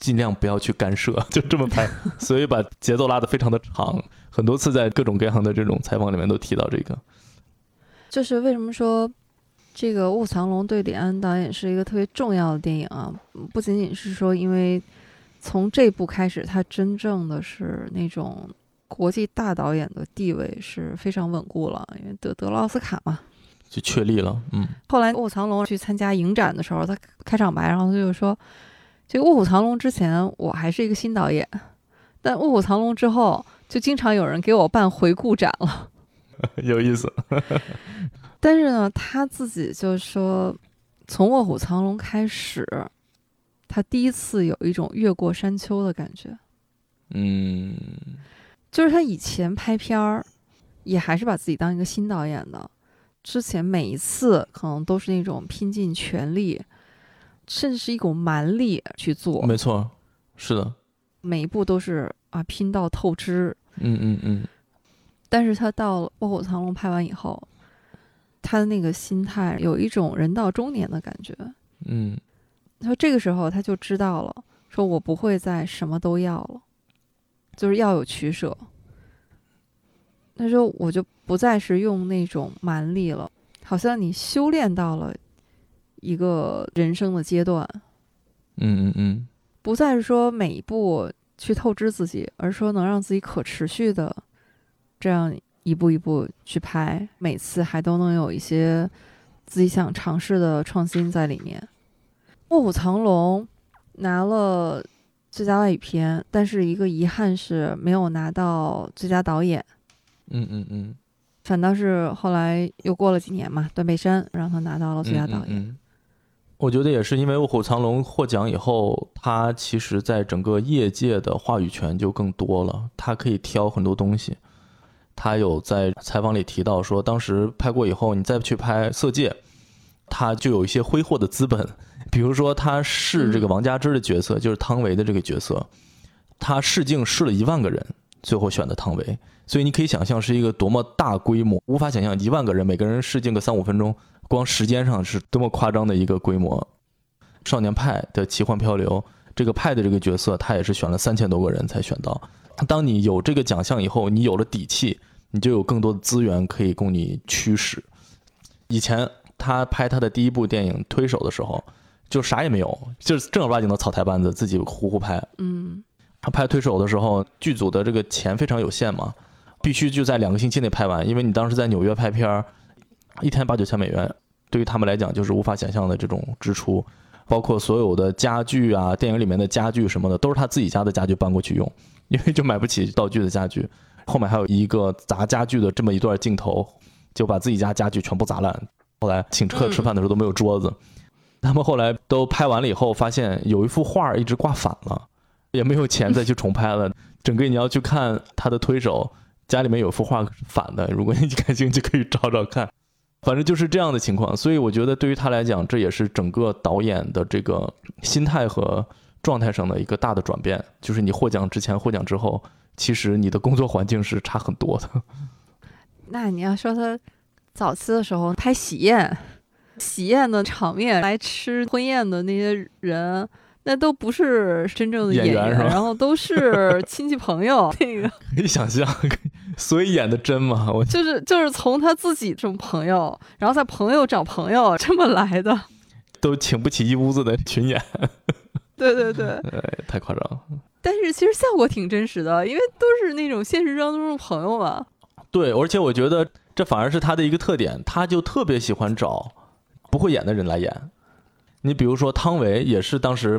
尽量不要去干涉，就这么拍。所以把节奏拉得非常的长，很多次在各种各样的这种采访里面都提到这个。就是为什么说？这个《卧虎藏龙》对李安导演是一个特别重要的电影啊，不仅仅是说，因为从这部开始，他真正的是那种国际大导演的地位是非常稳固了，因为得得了奥斯卡嘛，就确立了。嗯。后来《卧虎藏龙》去参加影展的时候，他开场白，然后他就说：“这个《卧虎藏龙》之前我还是一个新导演，但《卧虎藏龙》之后，就经常有人给我办回顾展了。”有意思。但是呢，他自己就说，从《卧虎藏龙》开始，他第一次有一种越过山丘的感觉。嗯，就是他以前拍片儿，也还是把自己当一个新导演的。之前每一次可能都是那种拼尽全力，甚至是一股蛮力去做。没错，是的，每一步都是啊拼到透支。嗯嗯嗯。但是他到了《卧虎藏龙》拍完以后。他的那个心态有一种人到中年的感觉，嗯，他说这个时候他就知道了，说我不会再什么都要了，就是要有取舍。他说我就不再是用那种蛮力了，好像你修炼到了一个人生的阶段，嗯嗯嗯，不再是说每一步去透支自己，而是说能让自己可持续的这样。一步一步去拍，每次还都能有一些自己想尝试的创新在里面。《卧虎藏龙》拿了最佳外语片，但是一个遗憾是没有拿到最佳导演。嗯嗯嗯，反倒是后来又过了几年嘛，《断背山》让他拿到了最佳导演。嗯，我觉得也是因为《卧虎藏龙》获奖以后，他其实在整个业界的话语权就更多了，他可以挑很多东西。他有在采访里提到说，当时拍过以后，你再去拍《色戒》，他就有一些挥霍的资本。比如说，他试这个王佳芝的角色，就是汤唯的这个角色，他试镜试了一万个人，最后选的汤唯。所以你可以想象是一个多么大规模，无法想象一万个人每个人试镜个三五分钟，光时间上是多么夸张的一个规模。少年派的奇幻漂流，这个派的这个角色，他也是选了三千多个人才选到。当你有这个奖项以后，你有了底气。你就有更多的资源可以供你驱使。以前他拍他的第一部电影《推手》的时候，就啥也没有，就是正儿八经的草台班子，自己呼呼拍。嗯，他拍《推手》的时候，剧组的这个钱非常有限嘛，必须就在两个星期内拍完，因为你当时在纽约拍片儿，一天八九千美元，对于他们来讲就是无法想象的这种支出，包括所有的家具啊，电影里面的家具什么的，都是他自己家的家具搬过去用，因为就买不起道具的家具。后面还有一个砸家具的这么一段镜头，就把自己家家具全部砸烂。后来请客吃饭的时候都没有桌子。他们后来都拍完了以后，发现有一幅画一直挂反了，也没有钱再去重拍了。整个你要去看他的推手，家里面有幅画反的，如果你感兴趣可以找找看。反正就是这样的情况，所以我觉得对于他来讲，这也是整个导演的这个心态和状态上的一个大的转变，就是你获奖之前、获奖之后。其实你的工作环境是差很多的。那你要说他早期的时候拍喜宴，喜宴的场面来吃婚宴的那些人，那都不是真正的演员，然后都是 亲戚朋友。那个可以想象，所以演的真吗？我就是就是从他自己这种朋友，然后在朋友找朋友这么来的，都请不起一屋子的群演。对对对，太夸张了。但是其实效果挺真实的，因为都是那种现实当中的朋友嘛。对，而且我觉得这反而是他的一个特点，他就特别喜欢找不会演的人来演。你比如说汤唯也是当时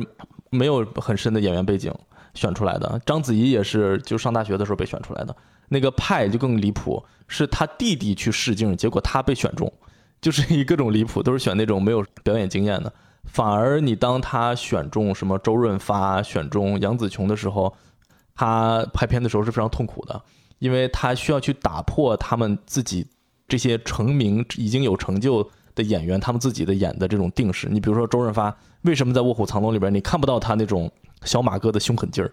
没有很深的演员背景选出来的，章子怡也是就上大学的时候被选出来的。那个派就更离谱，是他弟弟去试镜，结果他被选中，就是 一各种离谱，都是选那种没有表演经验的。反而你当他选中什么周润发、选中杨紫琼的时候，他拍片的时候是非常痛苦的，因为他需要去打破他们自己这些成名已经有成就的演员他们自己的演的这种定式。你比如说周润发，为什么在《卧虎藏龙》里边你看不到他那种小马哥的凶狠劲儿？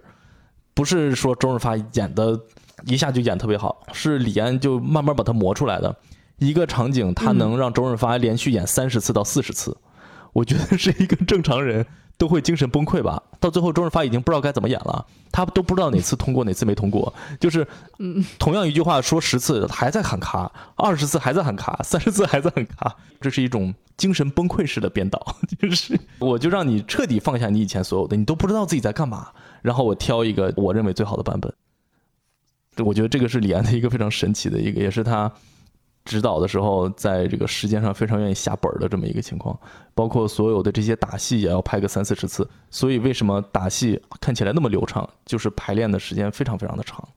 不是说周润发演的。一下就演特别好，是李安就慢慢把他磨出来的。一个场景，他能让周润发连续演三十次到四十次，我觉得是一个正常人都会精神崩溃吧。到最后，周润发已经不知道该怎么演了，他都不知道哪次通过，哪次没通过。就是，嗯，同样一句话说十次还在喊卡，二十次还在喊卡，三十次还在喊卡，这是一种精神崩溃式的编导。就是，我就让你彻底放下你以前所有的，你都不知道自己在干嘛，然后我挑一个我认为最好的版本。我觉得这个是李安的一个非常神奇的一个，也是他指导的时候，在这个时间上非常愿意下本的这么一个情况。包括所有的这些打戏也要拍个三四十次，所以为什么打戏看起来那么流畅，就是排练的时间非常非常的长。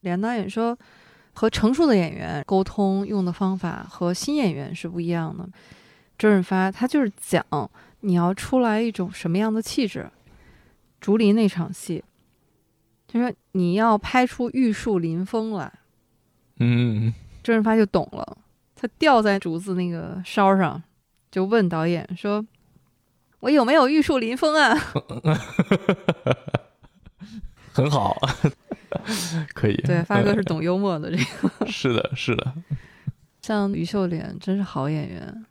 连导演说，和成熟的演员沟通用的方法和新演员是不一样的。周润发他就是讲你要出来一种什么样的气质。竹林那场戏。他说：“你要拍出玉树临风来。”嗯，周润发就懂了。他吊在竹子那个梢上，就问导演说：“我有没有玉树临风啊？” 很好，可以。对，发哥是懂幽默的。这个 是的，是的。像于秀莲真是好演员。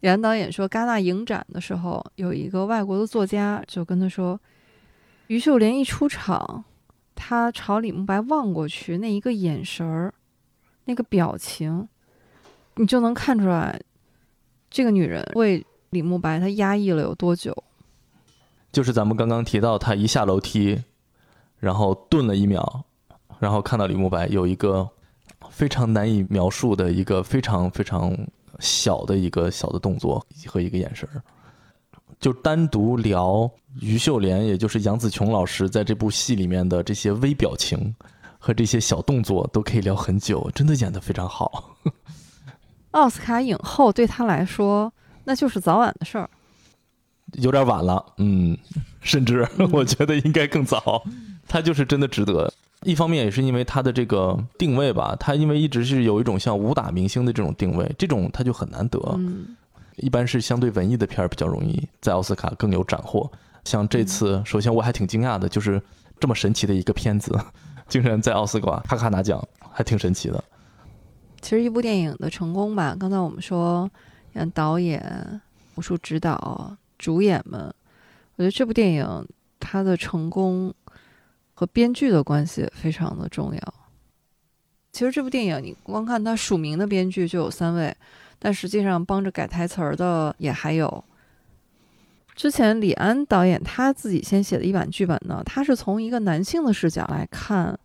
杨导演说，戛纳影展的时候，有一个外国的作家就跟他说。于秀莲一出场，他朝李慕白望过去，那一个眼神儿，那个表情，你就能看出来，这个女人为李慕白她压抑了有多久。就是咱们刚刚提到，她一下楼梯，然后顿了一秒，然后看到李慕白有一个非常难以描述的一个非常非常小的一个小的动作和一个眼神儿。就单独聊于秀莲，也就是杨紫琼老师在这部戏里面的这些微表情和这些小动作，都可以聊很久，真的演得非常好。奥斯卡影后对他来说，那就是早晚的事儿，有点晚了，嗯，甚至我觉得应该更早。他就是真的值得，一方面也是因为他的这个定位吧，他因为一直是有一种像武打明星的这种定位，这种他就很难得。一般是相对文艺的片儿比较容易在奥斯卡更有斩获。像这次，首先我还挺惊讶的，就是这么神奇的一个片子，竟然在奥斯卡咔咔拿奖，还挺神奇的。其实一部电影的成功吧，刚才我们说，像导演、武术指导、主演们，我觉得这部电影它的成功和编剧的关系非常的重要。其实这部电影，你光看它署名的编剧就有三位。但实际上，帮着改台词儿的也还有。之前李安导演他自己先写的一版剧本呢，他是从一个男性的视角来看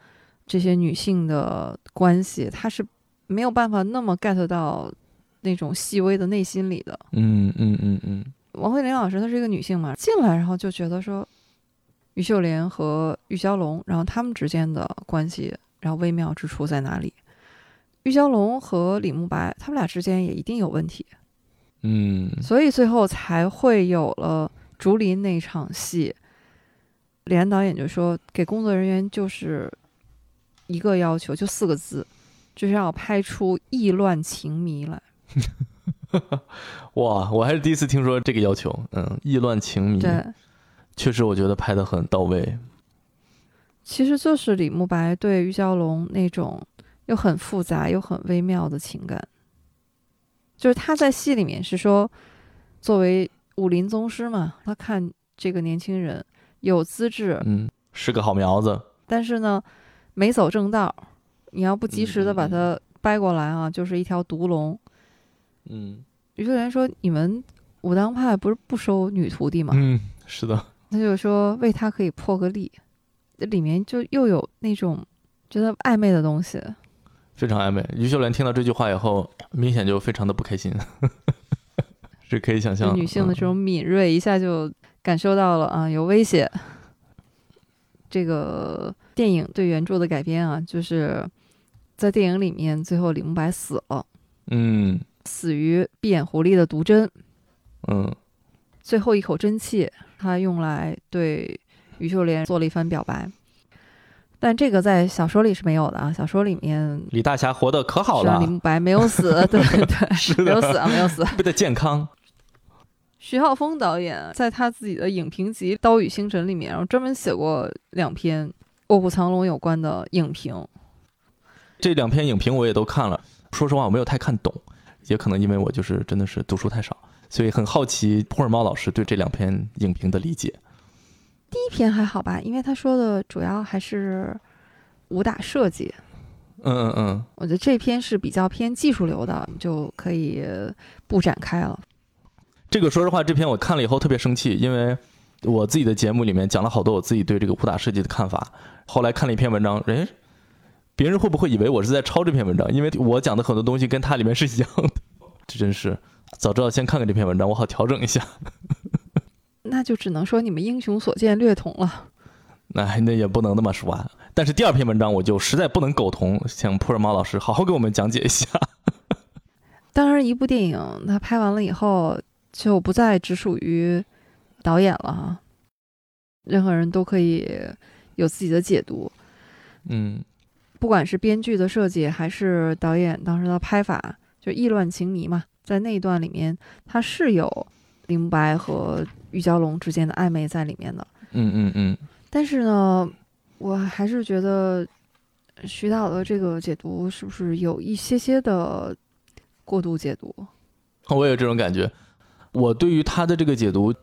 这些女性的关系，他是没有办法那么 get 到那种细微的内心里的。嗯嗯嗯嗯。王慧玲老师她是一个女性嘛，进来然后就觉得说，于秀莲和玉娇龙，然后他们之间的关系，然后微妙之处在哪里？玉娇龙和李慕白，他们俩之间也一定有问题，嗯，所以最后才会有了竹林那场戏。李安导演就说，给工作人员就是一个要求，就四个字，就是要拍出意乱情迷来。哇，我还是第一次听说这个要求，嗯，意乱情迷，对，确实我觉得拍的很到位。其实就是李慕白对玉娇龙那种。又很复杂又很微妙的情感，就是他在戏里面是说，作为武林宗师嘛，他看这个年轻人有资质，嗯，是个好苗子，但是呢，没走正道，你要不及时的把他掰过来啊，就是一条毒龙。嗯，于秀莲说：“你们武当派不是不收女徒弟吗？”嗯，是的。他就说为他可以破个例，这里面就又有那种觉得暧昧的东西。非常暧昧。于秀莲听到这句话以后，明显就非常的不开心，是可以想象。女性的这种敏锐，一下就感受到了啊，有威胁。这个电影对原著的改编啊，就是在电影里面，最后李慕白死了，嗯死于闭眼狐狸的毒针，嗯最后一口真气，他用来对于秀莲做了一番表白。但这个在小说里是没有的啊，小说里面李大侠活得可好了李，慕白没有死，对 对，对没有死，啊，没有死。为了健康。徐浩峰导演在他自己的影评集《刀与星辰》里面，然后专门写过两篇《卧虎藏龙》有关的影评。这两篇影评我也都看了，说实话我没有太看懂，也可能因为我就是真的是读书太少，所以很好奇普尔猫老师对这两篇影评的理解。第一篇还好吧，因为他说的主要还是武打设计。嗯嗯嗯，我觉得这篇是比较偏技术流的，就可以不展开了。这个说实话，这篇我看了以后特别生气，因为我自己的节目里面讲了好多我自己对这个武打设计的看法。后来看了一篇文章，诶，别人会不会以为我是在抄这篇文章？因为我讲的很多东西跟它里面是一样的。这真是早知道先看看这篇文章，我好调整一下。那就只能说你们英雄所见略同了。那那也不能那么说啊。但是第二篇文章我就实在不能苟同，请普尔猫老师好好给我们讲解一下。当然，一部电影它拍完了以后就不再只属于导演了哈，任何人都可以有自己的解读。嗯不管是编剧的设计，还是导演当时的拍法，就意乱情迷嘛。在那一段里面，他是有林慕白和玉娇龙之间的暧昧在里面的。嗯嗯嗯，但是呢，我还是觉得徐导的这个解读是不是有一些些的过度解读？我也有这种感觉。我对于他的这个解读，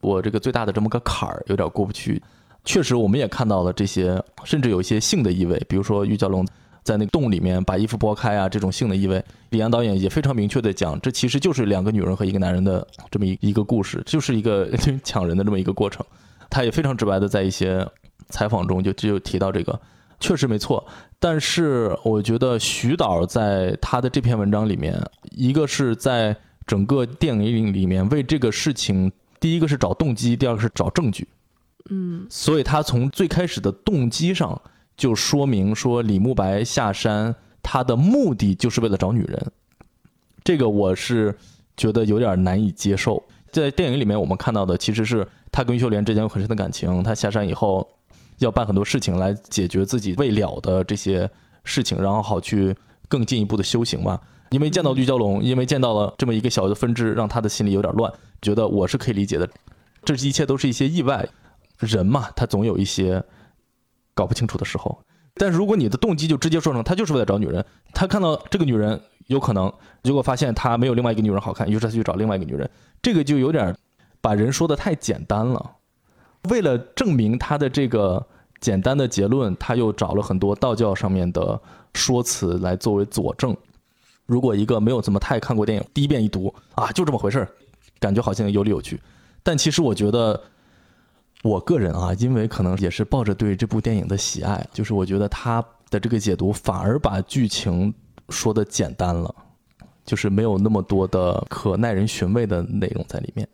我这个最大的这么个坎儿有点过不去。确实，我们也看到了这些，甚至有一些性的意味，比如说玉娇龙在那个洞里面把衣服剥开啊，这种性的意味。李安导演也非常明确的讲，这其实就是两个女人和一个男人的这么一 一个故事，就是一个抢人的这么一个过程。他也非常直白的在一些采访中就就提到这个，确实没错。但是我觉得徐导在他的这篇文章里面，一个是在整个电影里面为这个事情，第一个是找动机，第二个是找证据。嗯所以他从最开始的动机上就说明说李慕白下山，他的目的就是为了找女人。这个我是觉得有点难以接受。在电影里面，我们看到的其实是他跟于秀莲之间有很深的感情，他下山以后要办很多事情来解决自己未了的这些事情，然后好去更进一步的修行嘛。因为见到绿蛟龙，因为见到了这么一个小的分支，让他的心里有点乱，觉得我是可以理解的。这一切都是一些意外，人嘛，他总有一些搞不清楚的时候。但是如果你的动机就直接说成他就是为了找女人，他看到这个女人有可能，结果发现他没有另外一个女人好看，于是他去找另外一个女人，这个就有点把人说的太简单了。为了证明他的这个简单的结论，他又找了很多道教上面的说辞来作为佐证。如果一个没有怎么太看过电影，第一遍一读啊，就这么回事儿，感觉好像有理有据。但其实我觉得，我个人啊，因为可能也是抱着对这部电影的喜爱，就是我觉得他的这个解读反而把剧情说的简单了，就是没有那么多的可耐人寻味的内容在里面。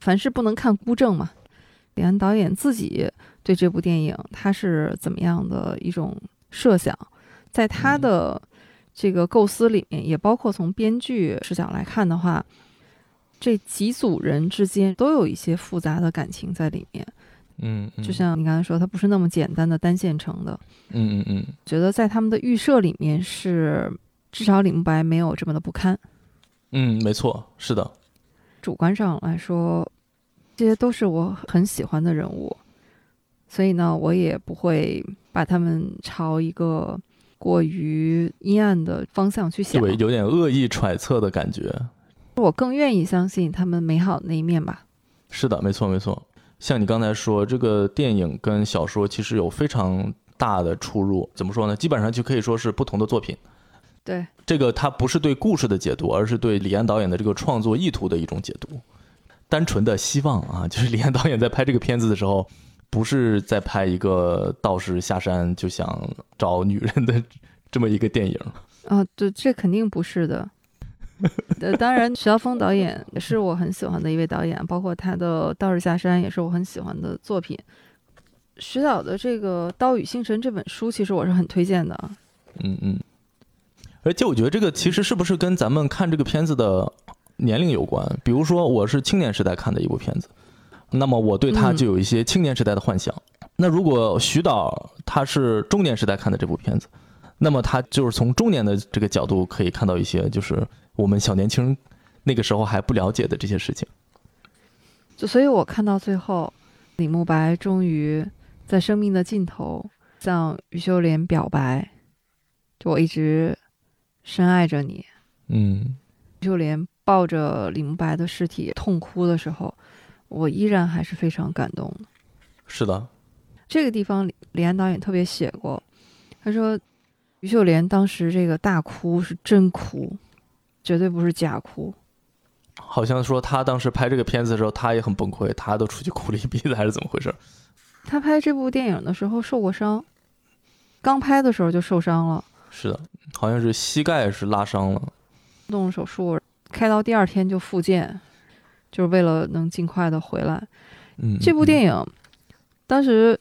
凡事不能看孤证嘛。李安导演自己对这部电影他是怎么样的一种设想，在他的这个构思里面，也包括从编剧视角来看的话，这几组人之间都有一些复杂的感情在里面。嗯，嗯就像你刚才说，它不是那么简单的单线程的。嗯嗯嗯觉得在他们的预设里面是，至少李慕白没有这么的不堪。嗯，没错，是的，主观上来说，这些都是我很喜欢的人物，所以呢，我也不会把他们朝一个过于阴暗的方向去想。对，有点恶意揣测的感觉。我更愿意相信他们美好的那一面吧。是的，没错没错。像你刚才说，这个电影跟小说其实有非常大的出入。怎么说呢？基本上就可以说是不同的作品。对，这个它不是对故事的解读，而是对李安导演的这个创作意图的一种解读。单纯的希望啊，就是李安导演在拍这个片子的时候，不是在拍一个道士下山就想找女人的这么一个电影。啊，对，这肯定不是的。呃，当然，徐晓峰导演也是我很喜欢的一位导演，包括他的《道士下山》也是我很喜欢的作品。徐导的这个《刀与星辰》这本书，其实我是很推荐的。嗯嗯。而且我觉得这个其实是不是跟咱们看这个片子的年龄有关？比如说我是青年时代看的一部片子，那么我对他就有一些青年时代的幻想。那如果徐导他是中年时代看的这部片子，那么他就是从中年的这个角度可以看到一些就是我们小年轻那个时候还不了解的这些事情。就所以，我看到最后，李慕白终于在生命的尽头向于秀莲表白，就我一直。深爱着你，嗯，秀莲抱着李慕白的尸体痛哭的时候，我依然还是非常感动的。是的，这个地方李安导演特别写过，他说于秀莲当时这个大哭是真哭，绝对不是假哭。好像说他当时拍这个片子的时候，他也很崩溃，他都出去哭了一鼻子，还是怎么回事？他拍这部电影的时候受过伤，刚拍的时候就受伤了。是的，好像是膝盖是拉伤了，动了手术，开刀第二天就复健，就是为了能尽快的回来。嗯，这部电影当时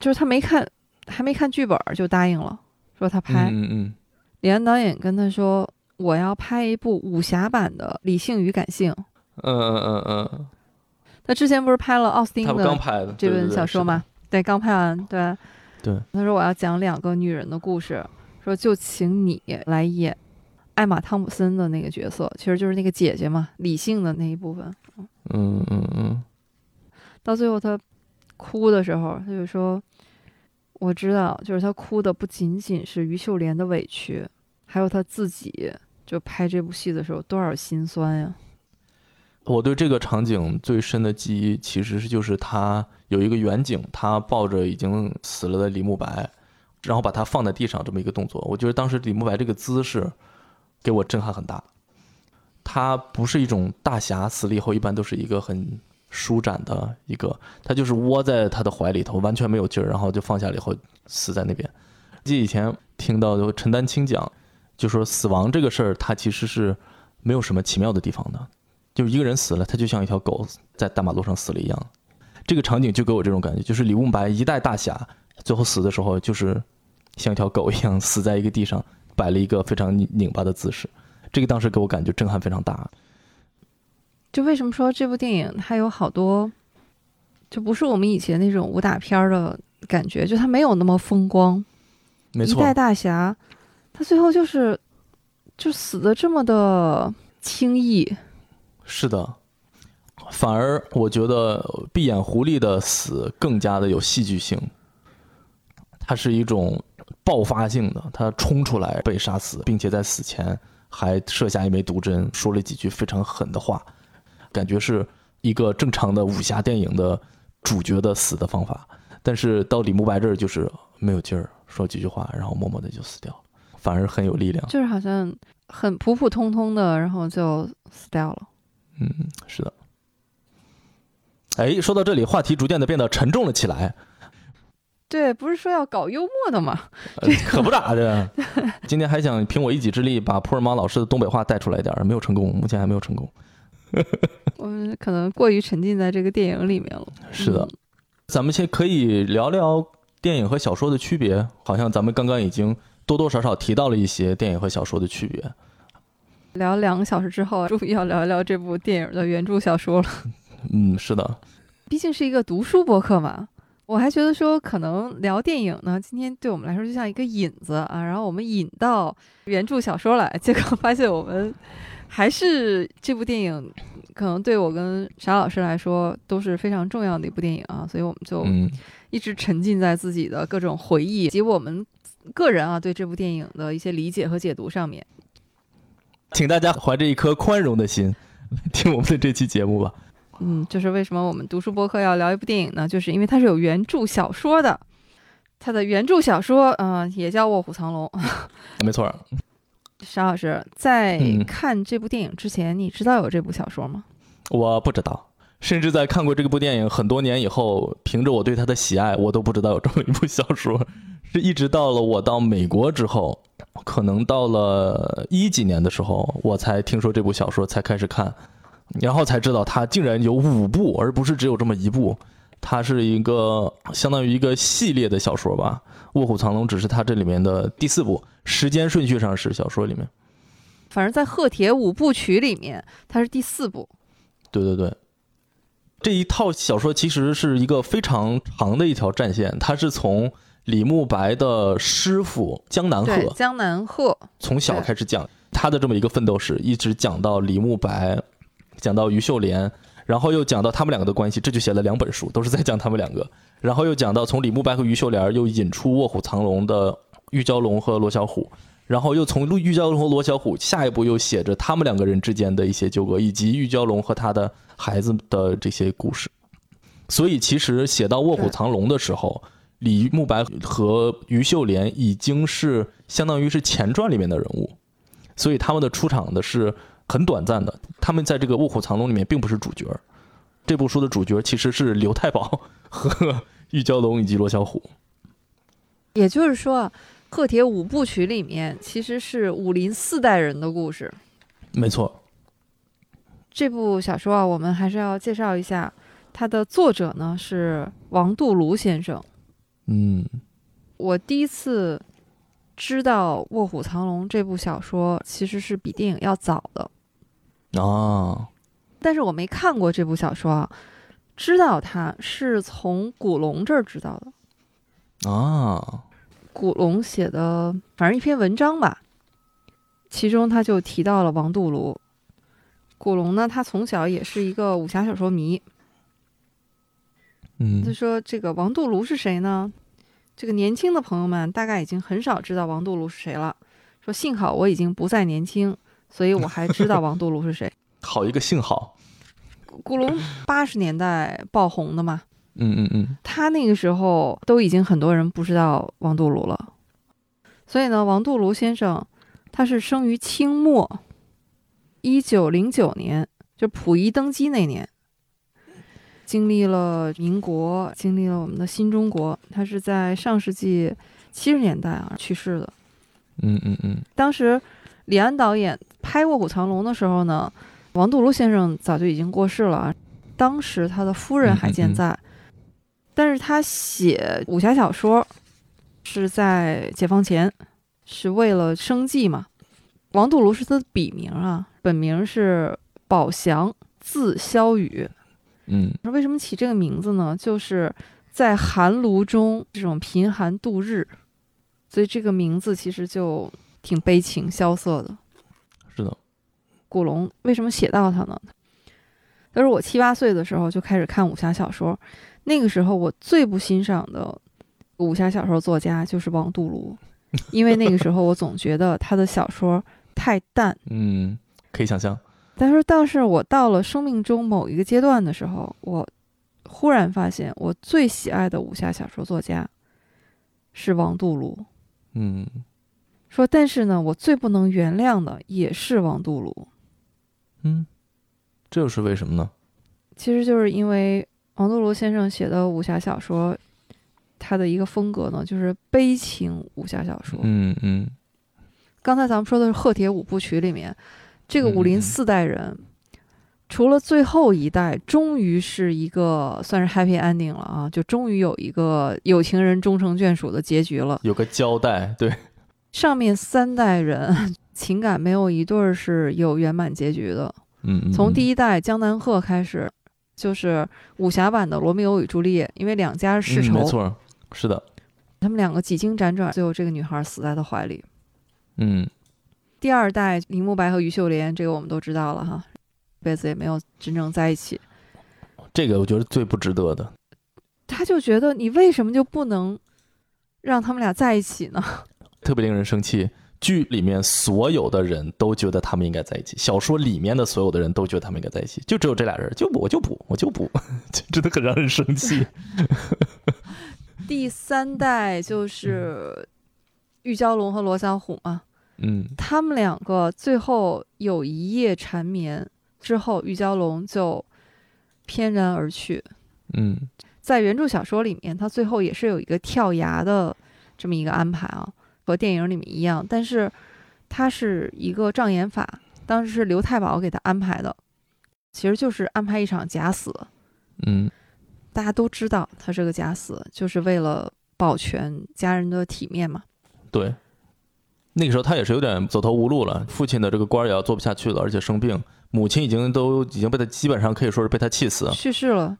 就是他没看，还没看剧本就答应了，说他拍。嗯嗯。李安导演跟他说：“我要拍一部武侠版的《理性与感性》。”嗯嗯嗯嗯。他之前不是拍了奥斯汀的这本小说吗？对，刚拍完，对。对，他说我要讲两个女人的故事，说就请你来演艾玛汤普森的那个角色，其实就是那个姐姐嘛，理性的那一部分。嗯嗯嗯。到最后他哭的时候，他就说：“我知道，就是他哭的不仅仅是于秀莲的委屈，还有他自己，就拍这部戏的时候多少心酸呀。”我对这个场景最深的记忆，其实是就是他有一个远景，他抱着已经死了的李慕白，然后把他放在地上这么一个动作。我觉得当时李慕白这个姿势给我震撼很大。他不是一种大侠死了以后一般都是一个很舒展的一个，他就是窝在他的怀里头，完全没有劲儿，然后就放下了以后死在那边。记以前听到就陈丹青讲，就说死亡这个事儿，它其实是没有什么奇妙的地方的。就是一个人死了，他就像一条狗在大马路上死了一样，这个场景就给我这种感觉，就是李慕白一代大侠，最后死的时候就是像一条狗一样死在一个地上，摆了一个非常拧巴的姿势，这个当时给我感觉震撼非常大。就为什么说这部电影它有好多，就不是我们以前那种武打片的感觉，就它没有那么风光。没错，一代大侠，他最后就是就死的这么的轻易。是的，反而我觉得闭眼狐狸的死更加的有戏剧性。它是一种爆发性的，他冲出来被杀死，并且在死前还射下一枚毒针，说了几句非常狠的话，感觉是一个正常的武侠电影的主角的死的方法。但是到李慕白这儿就是没有劲儿，说几句话，然后默默的就死掉，反而很有力量。就是好像很普普通通的，然后就死掉了。嗯，是的。哎，说到这里，话题逐渐的变得沉重了起来。对，不是说要搞幽默的吗？可不咋的。今天还想凭我一己之力把普尔玛老师的东北话带出来一点，没有成功，目前还没有成功。我们可能过于沉浸在这个电影里面了。是的，咱们先可以聊聊电影和小说的区别。好像咱们刚刚已经多多少少提到了一些电影和小说的区别。聊两个小时之后，终于要聊一聊这部电影的原著小说了。嗯，是的，毕竟是一个读书博客嘛。我还觉得说，可能聊电影呢，今天对我们来说就像一个引子啊，然后我们引到原著小说来，结果发现我们还是这部电影，可能对我跟沙老师来说都是非常重要的一部电影啊，所以我们就一直沉浸在自己的各种回忆及我们个人啊对这部电影的一些理解和解读上面。请大家怀着一颗宽容的心 听我们的这期节目吧。嗯，就是为什么我们读书播客要聊一部电影呢？就是因为它是有原著小说的，它的原著小说，嗯，也叫《卧虎藏龙》。没错。沙老师在看这部电影之前，你知道有这部小说吗？我不知道，甚至在看过这部电影很多年以后，凭着我对它的喜爱，我都不知道有这么一部小说。是一直到了我到美国之后。可能到了一几年的时候，我才听说这部小说，才开始看，然后才知道它竟然有五部，而不是只有这么一部。它是一个相当于一个系列的小说吧，《卧虎藏龙》只是它这里面的第四部，时间顺序上是小说里面。反正在鹤铁五部曲里面，它是第四部。对对对，这一套小说其实是一个非常长的一条战线，它是从李慕白的师傅江南，鹤江南鹤，从小开始讲他的这么一个奋斗史，一直讲到李慕白，讲到于秀莲，然后又讲到他们两个的关系，这就写了两本书，都是在讲他们两个。然后又讲到从李慕白和于秀莲又引出卧虎藏龙的玉娇龙和罗小虎，然后又从玉娇龙和罗小虎下一步又写着他们两个人之间的一些纠葛，以及玉娇龙和他的孩子的这些故事。所以其实写到卧虎藏龙的时候，李慕白和于秀莲已经是相当于是前传里面的人物，所以他们的出场的是很短暂的。他们在这个《卧虎藏龙》里面并不是主角儿，这部书的主角其实是刘太保和玉娇龙以及罗小虎。也就是说啊，鹤铁五部曲里面其实是武林四代人的故事。没错，这部小说啊，我们还是要介绍一下，它的作者呢是王杜庐先生。嗯我第一次知道《卧虎藏龙》这部小说，其实是比电影要早的，哦，但是我没看过这部小说啊。知道它是从古龙这儿知道的，啊，古龙写的反正一篇文章吧，其中他就提到了王杜庐。古龙呢，他从小也是一个武侠小说迷，嗯他嗯说：“这个王杜庐是谁呢？这个年轻的朋友们大概已经很少知道王杜庐是谁了。说幸好我已经不再年轻，所以我还知道王杜庐是谁。好一个幸好。古龙八十年代爆红的嘛，嗯嗯嗯，他那个时候都已经很多人不知道王杜庐了。所以呢，王杜庐先生他是生于清末，一九零九年，就溥仪登基那年。”经历了民国，经历了我们的新中国，他是在上世纪七十年代啊去世的。嗯嗯嗯，当时李安导演拍《卧虎藏龙》的时候呢，王杜庐先生早就已经过世了啊。当时他的夫人还健在，但是他写武侠小说是在解放前，是为了生计嘛。王杜庐是他的笔名啊，本名是宝祥，字萧雨。嗯为什么起这个名字呢？就是在寒炉中这种贫寒度日，所以这个名字其实就挺悲情萧瑟的。是的，古龙为什么写到他呢？他说我七八岁的时候就开始看武侠小说，那个时候我最不欣赏的武侠小说作家就是王杜庐，因为那个时候我总觉得他的小说太淡。嗯，可以想象。但是，倒是我到了生命中某一个阶段的时候，我忽然发现，我最喜爱的武侠小说作家是王杜庐。嗯说，但是呢，我最不能原谅的也是王杜庐。嗯，这又是为什么呢？其实就是因为王杜庐先生写的武侠小说，他的一个风格呢，就是悲情武侠小说。嗯嗯刚才咱们说的是《鹤铁五部曲》里面，这个武林四代人，除了最后一代，终于是一个算是 happy ending 了啊，就终于有一个有情人终成眷属的结局了。有个交代，对，上面三代人情感没有一对儿是有圆满结局的。嗯，嗯从第一一代江南鹤开始，就是武侠版的《罗密欧与朱丽叶》，因为两家是世仇，嗯没错，是的，他们两个几经辗转，最后这个女孩死在他怀里。嗯第二代林慕白和于秀莲，这个我们都知道了哈，这辈子也没有真正在一起。这个我觉得最不值得的。他就觉得你为什么就不能让他们俩在一起呢？特别令人生气。剧里面所有的人都觉得他们应该在一起，小说里面的所有的人都觉得他们应该在一起，就只有这俩人，就我就补，我就不，就 真的很让人生气。第三代就是玉娇龙和罗小虎嘛，嗯他们两个最后有一夜缠绵之后，玉娇龙就翩然而去。嗯在原著小说里面，他最后也是有一个跳崖的这么一个安排啊，和电影里面一样，但是它是一个障眼法，当时是刘太保给他安排的，其实就是安排一场假死。嗯大家都知道他这个假死，就是为了保全家人的体面嘛。对，那个时候他也是有点走投无路了，父亲的这个官儿也要做不下去了，而且生病，母亲已经都已经被他基本上可以说是被他气死。去世了。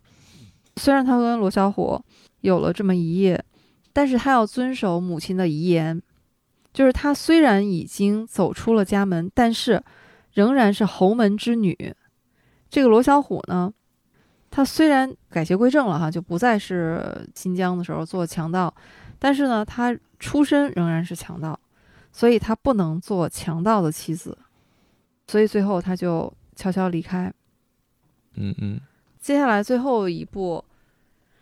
虽然他跟罗小虎有了这么一夜，但是他要遵守母亲的遗言，就是他虽然已经走出了家门，但是仍然是侯门之女。这个罗小虎呢，他虽然改邪归正了哈，就不再是新疆的时候做强盗，但是呢，他出身仍然是强盗，所以他不能做强盗的妻子，所以最后他就悄悄离开。嗯嗯接下来最后一步，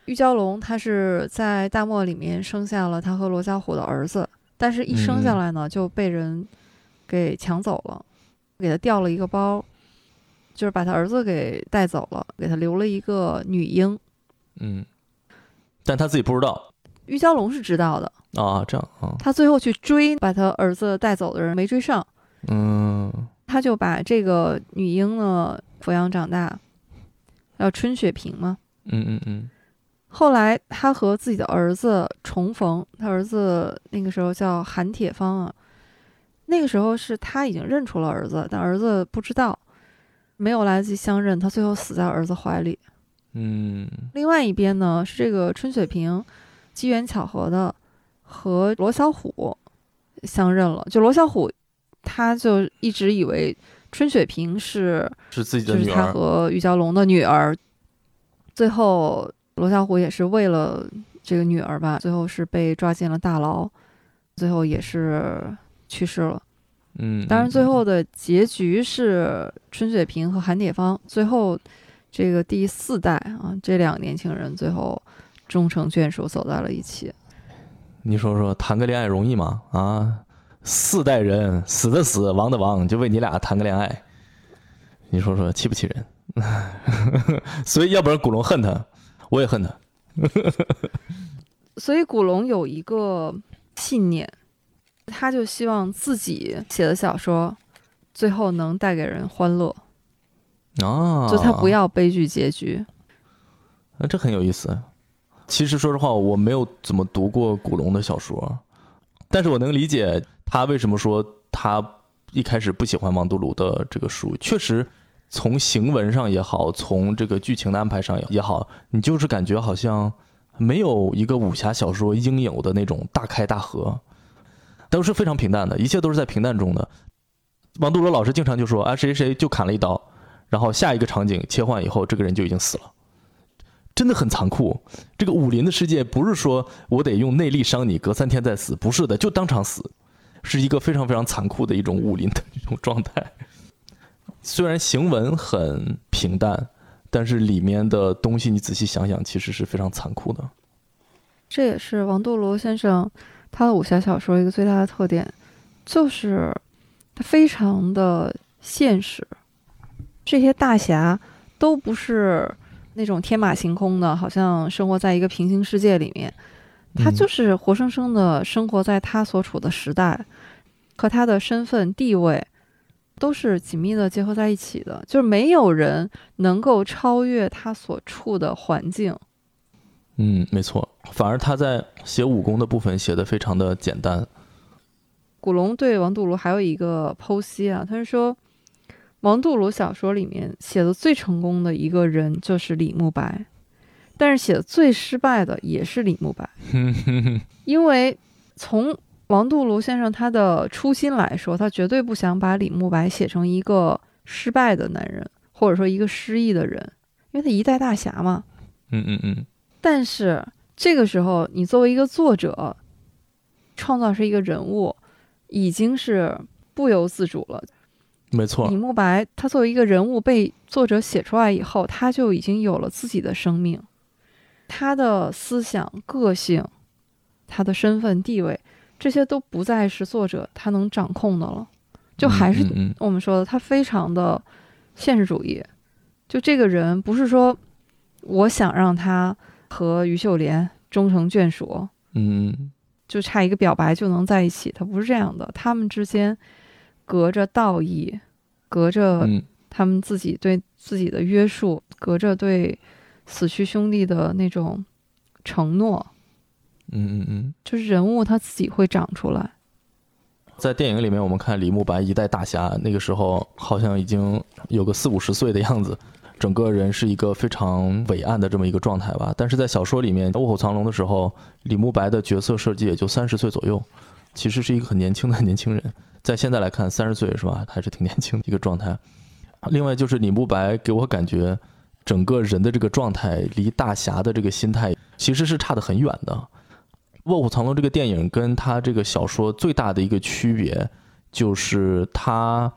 玉娇龙他是在大漠里面生下了他和罗小虎的儿子，但是一生下来呢就被人给抢走了，给他掉了一个包，就是把他儿子给带走了，给他留了一个女婴。嗯，但他自己不知道玉娇龙是知道的，啊，这样啊，他最后去追把他儿子带走的人没追上，嗯他就把这个女婴呢抚养长大，叫春雪萍嘛。嗯嗯嗯后来他和自己的儿子重逢，他儿子那个时候叫韩铁芳啊，那个时候是他已经认出了儿子，但儿子不知道，没有来得及相认，他最后死在儿子怀里。嗯另外一边呢是这个春雪萍，机缘巧合的和罗小虎相认了，就罗小虎他就一直以为春雪萍是是自己的就是他。和玉娇龙的女儿。最后，罗小虎也是为了这个女儿吧，最后是被抓进了大牢，最后也是去世了。嗯，当然，最嗯后的结局是春雪萍和韩铁芳最后这个第四代啊，这两个年轻人最后终成眷属，走在了一起。你说说，谈个恋爱容易吗？啊，四代人死的死，亡的亡，就为你俩谈个恋爱，你说说气不气人？所以，要不然古龙恨他，我也恨他。所以古龙有一个信念，他就希望自己写的小说最后能带给人欢乐。啊，就他不要悲剧结局。那这很有意思。其实说实话，我没有怎么读过古龙的小说，但是我能理解他为什么说他一开始不喜欢王都鲁的这个书。确实，从行文上也好，从这个剧情的安排上也好，你就是感觉好像没有一个武侠小说应有的那种大开大合，都是非常平淡的，一切都是在平淡中的。王杜鲁老师经常就说啊，谁谁谁就砍了一刀，然后下一个场景切换以后，这个人就已经死了。真的很残酷。这个武林的世界不是说我得用内力伤你，隔三天再死，不是的，就当场死，是一个非常非常残酷的一种武林的这种状态。虽然行文很平淡，但是里面的东西你仔细想想，其实是非常残酷的。这也是王杜罗先生他的武侠小说一个最大的特点，就是他非常的现实。这些大侠都不是那种天马行空的，好像生活在一个平行世界里面。他嗯就是活生生的生活在他所处的时代，和他的身份地位都是紧密的结合在一起的。就是没有人能够超越他所处的环境。嗯，没错。反而他在写武功的部分写的非常的简单。古龙对王杜庐还有一个剖析啊，他是说，王杜庐小说里面写的最成功的一个人就是李慕白，但是写的最失败的也是李慕白，因为从王杜庐先生他的初心来说，他绝对不想把李慕白写成一个失败的男人，或者说一个失意的人，因为他一代大侠嘛。嗯嗯嗯，但是这个时候，你作为一个作者，创造是一个人物，已经是不由自主了。没错李。慕白他作为一个人物被作者写出来以后，他就已经有了自己的生命，他的思想、个性、他的身份地位，这些都不再是作者他能掌控的了，就还是我们说的，他非常的现实主义。就这个人不是说我想让他和于秀莲终成眷属，嗯嗯就差一个表白就能在一起，他不是这样的。他们之间隔着道义，隔着嗯他们自己对自己的约束，隔着对死去兄弟的那种承诺，嗯嗯嗯，就是人物他自己会长出来。在电影里面，我们看李慕白一代大侠，那个时候好像已经有个四五十岁的样子，整个人是一个非常伟岸的这么一个状态吧。但是在小说里面，《卧虎藏龙》的时候，李慕白的角色设计也就三十岁左右，其实是一个很年轻的年轻人。在现在来看，三十岁是吧，还是挺年轻的一个状态。另外就是李慕白给我感觉，整个人的这个状态离大侠的这个心态其实是差得很远的。《卧虎藏龙》这个电影跟他这个小说最大的一个区别，就是他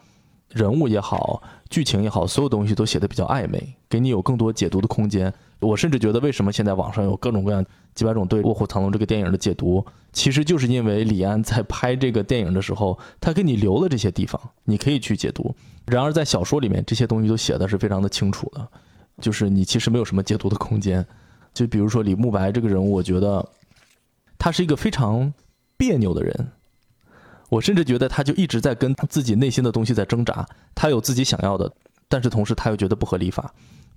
人物也好，剧情也好，所有东西都写的比较暧昧，给你有更多解读的空间。我甚至觉得，为什么现在网上有各种各样几百种对《卧虎藏龙》这个电影的解读，其实就是因为李安在拍这个电影的时候，他给你留了这些地方，你可以去解读。然而在小说里面，这些东西都写的是非常的清楚的，就是你其实没有什么解读的空间。就比如说李慕白这个人物，我觉得。他是一个非常别扭的人，我甚至觉得他就一直在跟自己内心的东西在挣扎。他有自己想要的，但是同时他又觉得不合理法，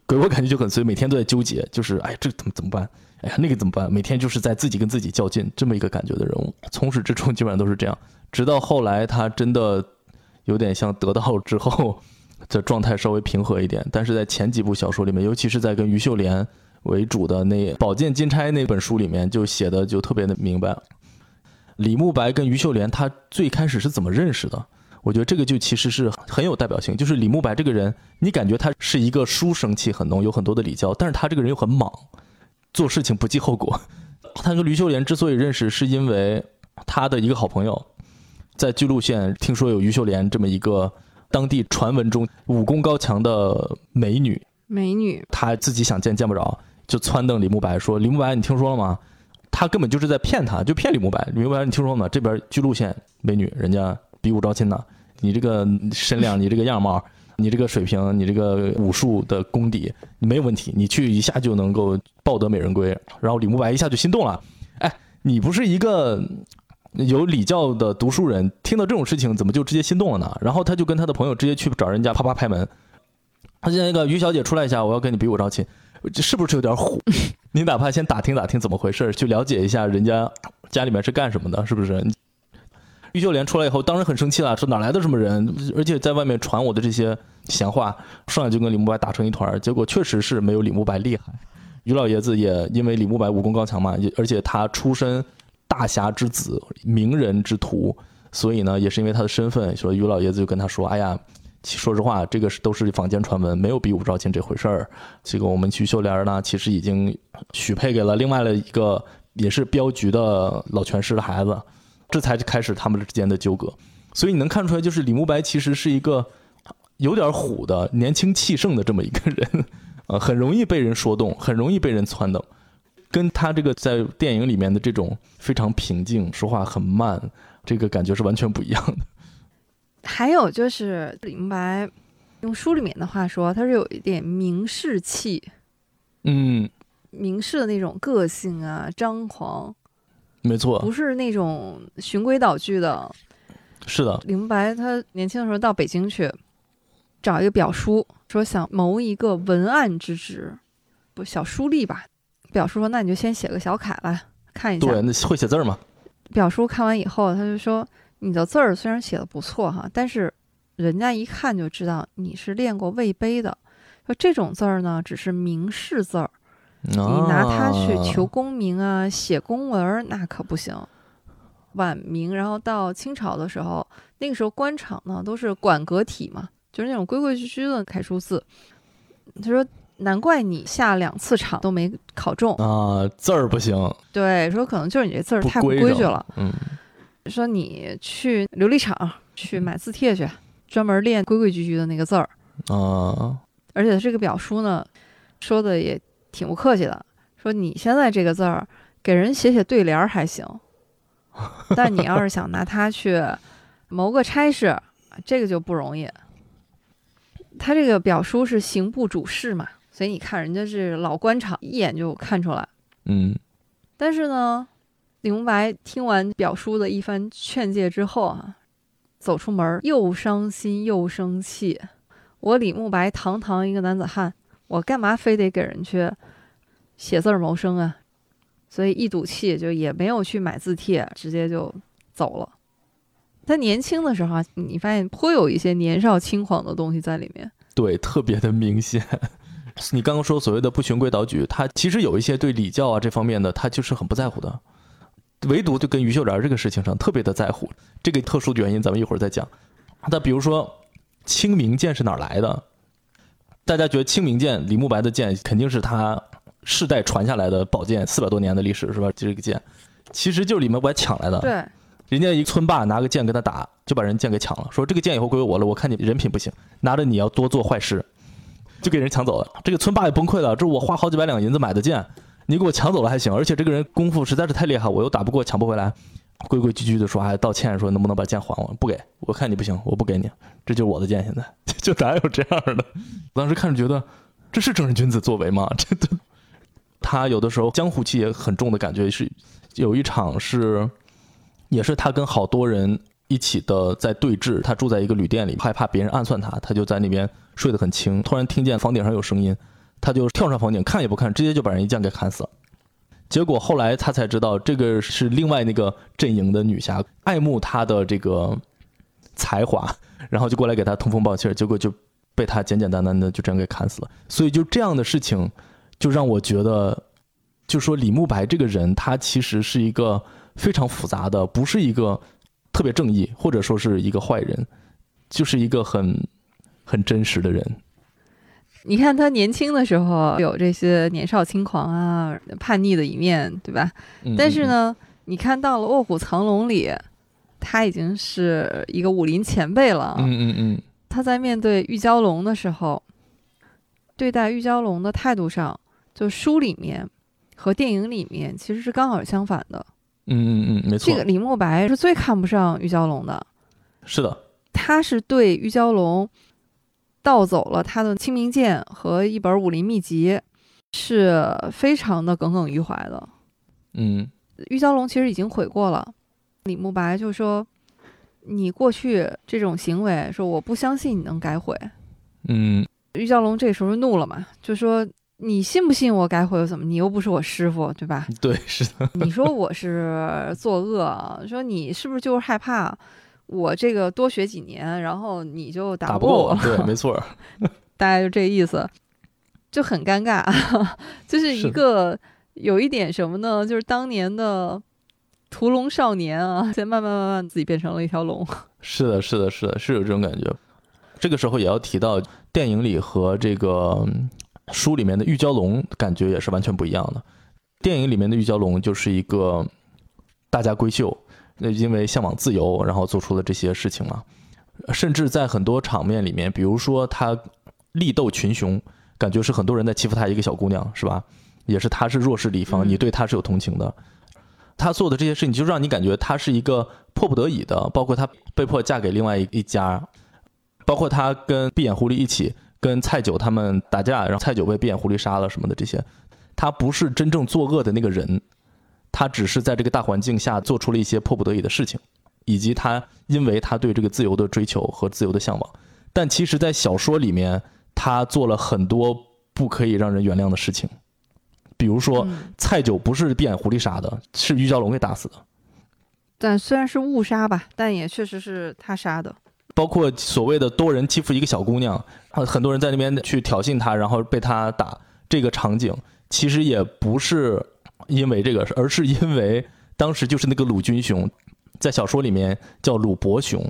给我感觉就很随，每天都在纠结，就是哎，这怎么怎么办？哎呀，那个怎么办？每天就是在自己跟自己较劲，这么一个感觉的人物，从始至终基本上都是这样。直到后来，他真的有点像得到之后，的状态稍微平和一点。但是在前几部小说里面，尤其是在跟于秀莲。为主的那《宝剑金钗》那本书里面就写的就特别的明白，李慕白跟于秀莲他最开始是怎么认识的？我觉得这个就其实是很有代表性。就是李慕白这个人，你感觉他是一个书生气很浓，有很多的礼教，但是他这个人又很莽，做事情不计后果。他跟于秀莲之所以认识，是因为他的一个好朋友在巨鹿县听说有于秀莲这么一个当地传闻中武功高强的美女，美女，他自己想见见不着。就撺掇李慕白说：“李慕白，你听说了吗？他根本就是在骗他，就骗李慕白。李慕白，你听说了吗？这边巨鹿县美女，人家比武招亲呢。你这个身量，你这个样貌，你这个水平，你这个武术的功底，你没有问题，你去一下就能够抱得美人归。然后李慕白一下就心动了。哎，你不是一个有礼教的读书人，听到这种事情怎么就直接心动了呢？然后他就跟他的朋友直接去找人家，啪啪拍门。他现在那个于小姐出来一下，我要跟你比武招亲。”是不是有点虎？你哪怕先打听打听怎么回事，去了解一下人家家里面是干什么的，是不是？玉秀莲出来以后，当然很生气了，说哪来的什么人？而且在外面传我的这些闲话，上来就跟李慕白打成一团。结果确实是没有李慕白厉害。于老爷子也因为李慕白武功高强嘛，而且他出身大侠之子、名人之徒，所以呢，也是因为他的身份，所以于老爷子就跟他说：“哎呀。”说实话，这个是都是坊间传闻，没有比武招亲这回事儿。这个我们去秀莲呢，其实已经许配给了另外的一个也是镖局的老拳师的孩子，这才开始他们之间的纠葛。所以你能看出来，就是李慕白其实是一个有点虎的年轻气盛的这么一个人，呃，很容易被人说动，很容易被人撺掇，跟他这个在电影里面的这种非常平静、说话很慢，这个感觉是完全不一样的。还有就是李慕白，用书里面的话说，他是有一点名士气，嗯，名士的那种个性啊，张狂，没错，不是那种循规蹈矩的。是的，李慕白他年轻的时候到北京去，找一个表叔，说想谋一个文案之职，不小书吏吧。表叔说：“那你就先写个小楷吧看一下。”对，那会写字吗？表叔看完以后，他就说。你的字儿虽然写的不错哈，但是人家一看就知道你是练过魏碑的。说这种字儿呢，只是名士字儿，你拿它去求功名啊，写公文那可不行。晚明，然后到清朝的时候，那个时候官场呢都是馆阁体嘛，就是那种规规矩矩的楷书字。他说：“难怪你下两次场都没考中啊，字儿不行。”对，说可能就是你这字儿太不规矩了。嗯。说你去琉璃厂去买字帖去，专门练规规矩矩的那个字儿啊。而且这个表叔呢，说的也挺不客气的，说你现在这个字儿给人写写对联还行，但你要是想拿它去谋个差事，这个就不容易。他这个表叔是刑部主事嘛，所以你看人家是老官场，一眼就看出来。嗯，但是呢。李慕白听完表叔的一番劝诫之后啊，走出门又伤心又生气。我李慕白堂堂一个男子汉，我干嘛非得给人去写字儿谋生啊，所以一赌气就也没有去买字帖，直接就走了。他年轻的时候啊，你发现颇有一些年少轻狂的东西在里面。对，特别的明显。你刚刚说所谓的不循规蹈矩，他其实有一些对礼教啊这方面的，他就是很不在乎的。唯独就跟于秀莲这个事情上特别的在乎，这个特殊的原因咱们一会儿再讲。那比如说清明剑是哪来的？大家觉得清明剑，李慕白的剑肯定是他世代传下来的宝剑，四百多年的历史是吧？就这个剑，其实就是李慕白抢来的。对，人家一村霸拿个剑跟他打，就把人剑给抢了，说这个剑以后归我了。我看你人品不行，拿着你要多做坏事，就给人抢走了。这个村霸也崩溃了，这是我花好几百两银子买的剑。你给我抢走了还行，而且这个人功夫实在是太厉害，我又打不过，抢不回来，规规矩矩的说还道歉，说能不能把剑还我？不给，我看你不行，我不给你，这就是我的剑，现在 就哪有这样的？我当时看着觉得这是正人君子作为吗？这的，他有的时候江湖气也很重的感觉是，有一场是，也是他跟好多人一起的在对峙，他住在一个旅店里，害怕别人暗算他，他就在那边睡得很轻，突然听见房顶上有声音。他就跳上房顶，看也不看，直接就把人一剑给砍死了。结果后来他才知道，这个是另外那个阵营的女侠爱慕他的这个才华，然后就过来给他通风报信，结果就被他简简单单的就这样给砍死了。所以就这样的事情，就让我觉得，就说李慕白这个人，他其实是一个非常复杂的，不是一个特别正义，或者说是一个坏人，就是一个很很真实的人。你看他年轻的时候有这些年少轻狂啊、叛逆的一面，对吧？但是呢，你看到了《卧虎藏龙》里，他已经是一个武林前辈了。嗯嗯嗯。他在面对玉娇龙的时候，对待玉娇龙的态度上，就书里面和电影里面其实是刚好相反的。嗯嗯嗯，没错。这个李慕白是最看不上玉娇龙的。是的。他是对玉娇龙。盗走了他的清明剑和一本武林秘籍，是非常的耿耿于怀的。嗯，玉娇龙其实已经悔过了。李慕白就说：“你过去这种行为，说我不相信你能改悔。”嗯，玉娇龙这时候怒了嘛，就说：“你信不信我改悔又怎么？你又不是我师傅，对吧？”对，是的。你说我是作恶，说你是不是就是害怕？我这个多学几年，然后你就打不过我，对，没错，大概就这意思，就很尴尬，就是一个有一点什么呢？就是当年的屠龙少年啊，现在慢慢慢慢自己变成了一条龙。是的，是的，是的，是有这种感觉。这个时候也要提到电影里和这个书里面的玉娇龙，感觉也是完全不一样的。电影里面的玉娇龙就是一个大家闺秀。那因为向往自由，然后做出了这些事情嘛。甚至在很多场面里面，比如说他力斗群雄，感觉是很多人在欺负他一个小姑娘，是吧？也是他是弱势的一方，你对他是有同情的。他做的这些事情，就让你感觉他是一个迫不得已的，包括他被迫嫁给另外一家，包括他跟闭眼狐狸一起跟蔡九他们打架，然后蔡九被闭眼狐狸杀了什么的这些，他不是真正作恶的那个人。他只是在这个大环境下做出了一些迫不得已的事情，以及他因为他对这个自由的追求和自由的向往，但其实，在小说里面，他做了很多不可以让人原谅的事情，比如说蔡九不是闭眼狐狸杀的，是玉娇龙给打死的。但虽然是误杀吧，但也确实是他杀的。包括所谓的多人欺负一个小姑娘，很多人在那边去挑衅她，然后被他打，这个场景其实也不是。因为这个，而是因为当时就是那个鲁军雄，在小说里面叫鲁伯雄，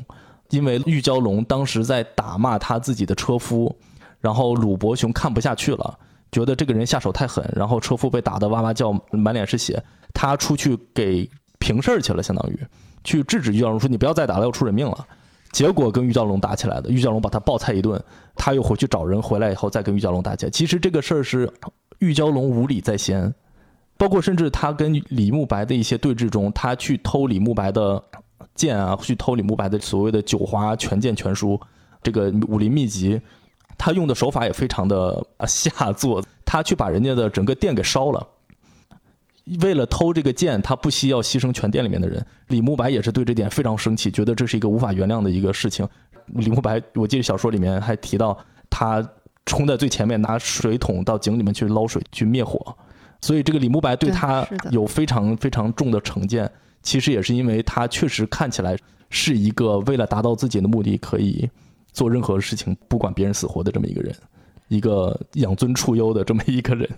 因为玉娇龙当时在打骂他自己的车夫，然后鲁伯雄看不下去了，觉得这个人下手太狠，然后车夫被打得哇哇叫，满脸是血，他出去给平事儿去了，相当于去制止玉娇龙，说你不要再打了，要出人命了。结果跟玉娇龙打起来的，玉娇龙把他暴菜一顿，他又回去找人，回来以后再跟玉娇龙打起来。其实这个事儿是玉娇龙无礼在先。包括甚至他跟李慕白的一些对峙中，他去偷李慕白的剑啊，去偷李慕白的所谓的九华全剑全书，这个武林秘籍，他用的手法也非常的下作，他去把人家的整个店给烧了，为了偷这个剑，他不惜要牺牲全店里面的人。李慕白也是对这点非常生气，觉得这是一个无法原谅的一个事情。李慕白，我记得小说里面还提到，他冲在最前面，拿水桶到井里面去捞水去灭火。所以这个李慕白对对他有非常非常重的成见，其实也是因为他确实看起来是一个为了达到自己的目的可以做任何事情不管别人死活的这么一个人，一个养尊处优的这么一个人。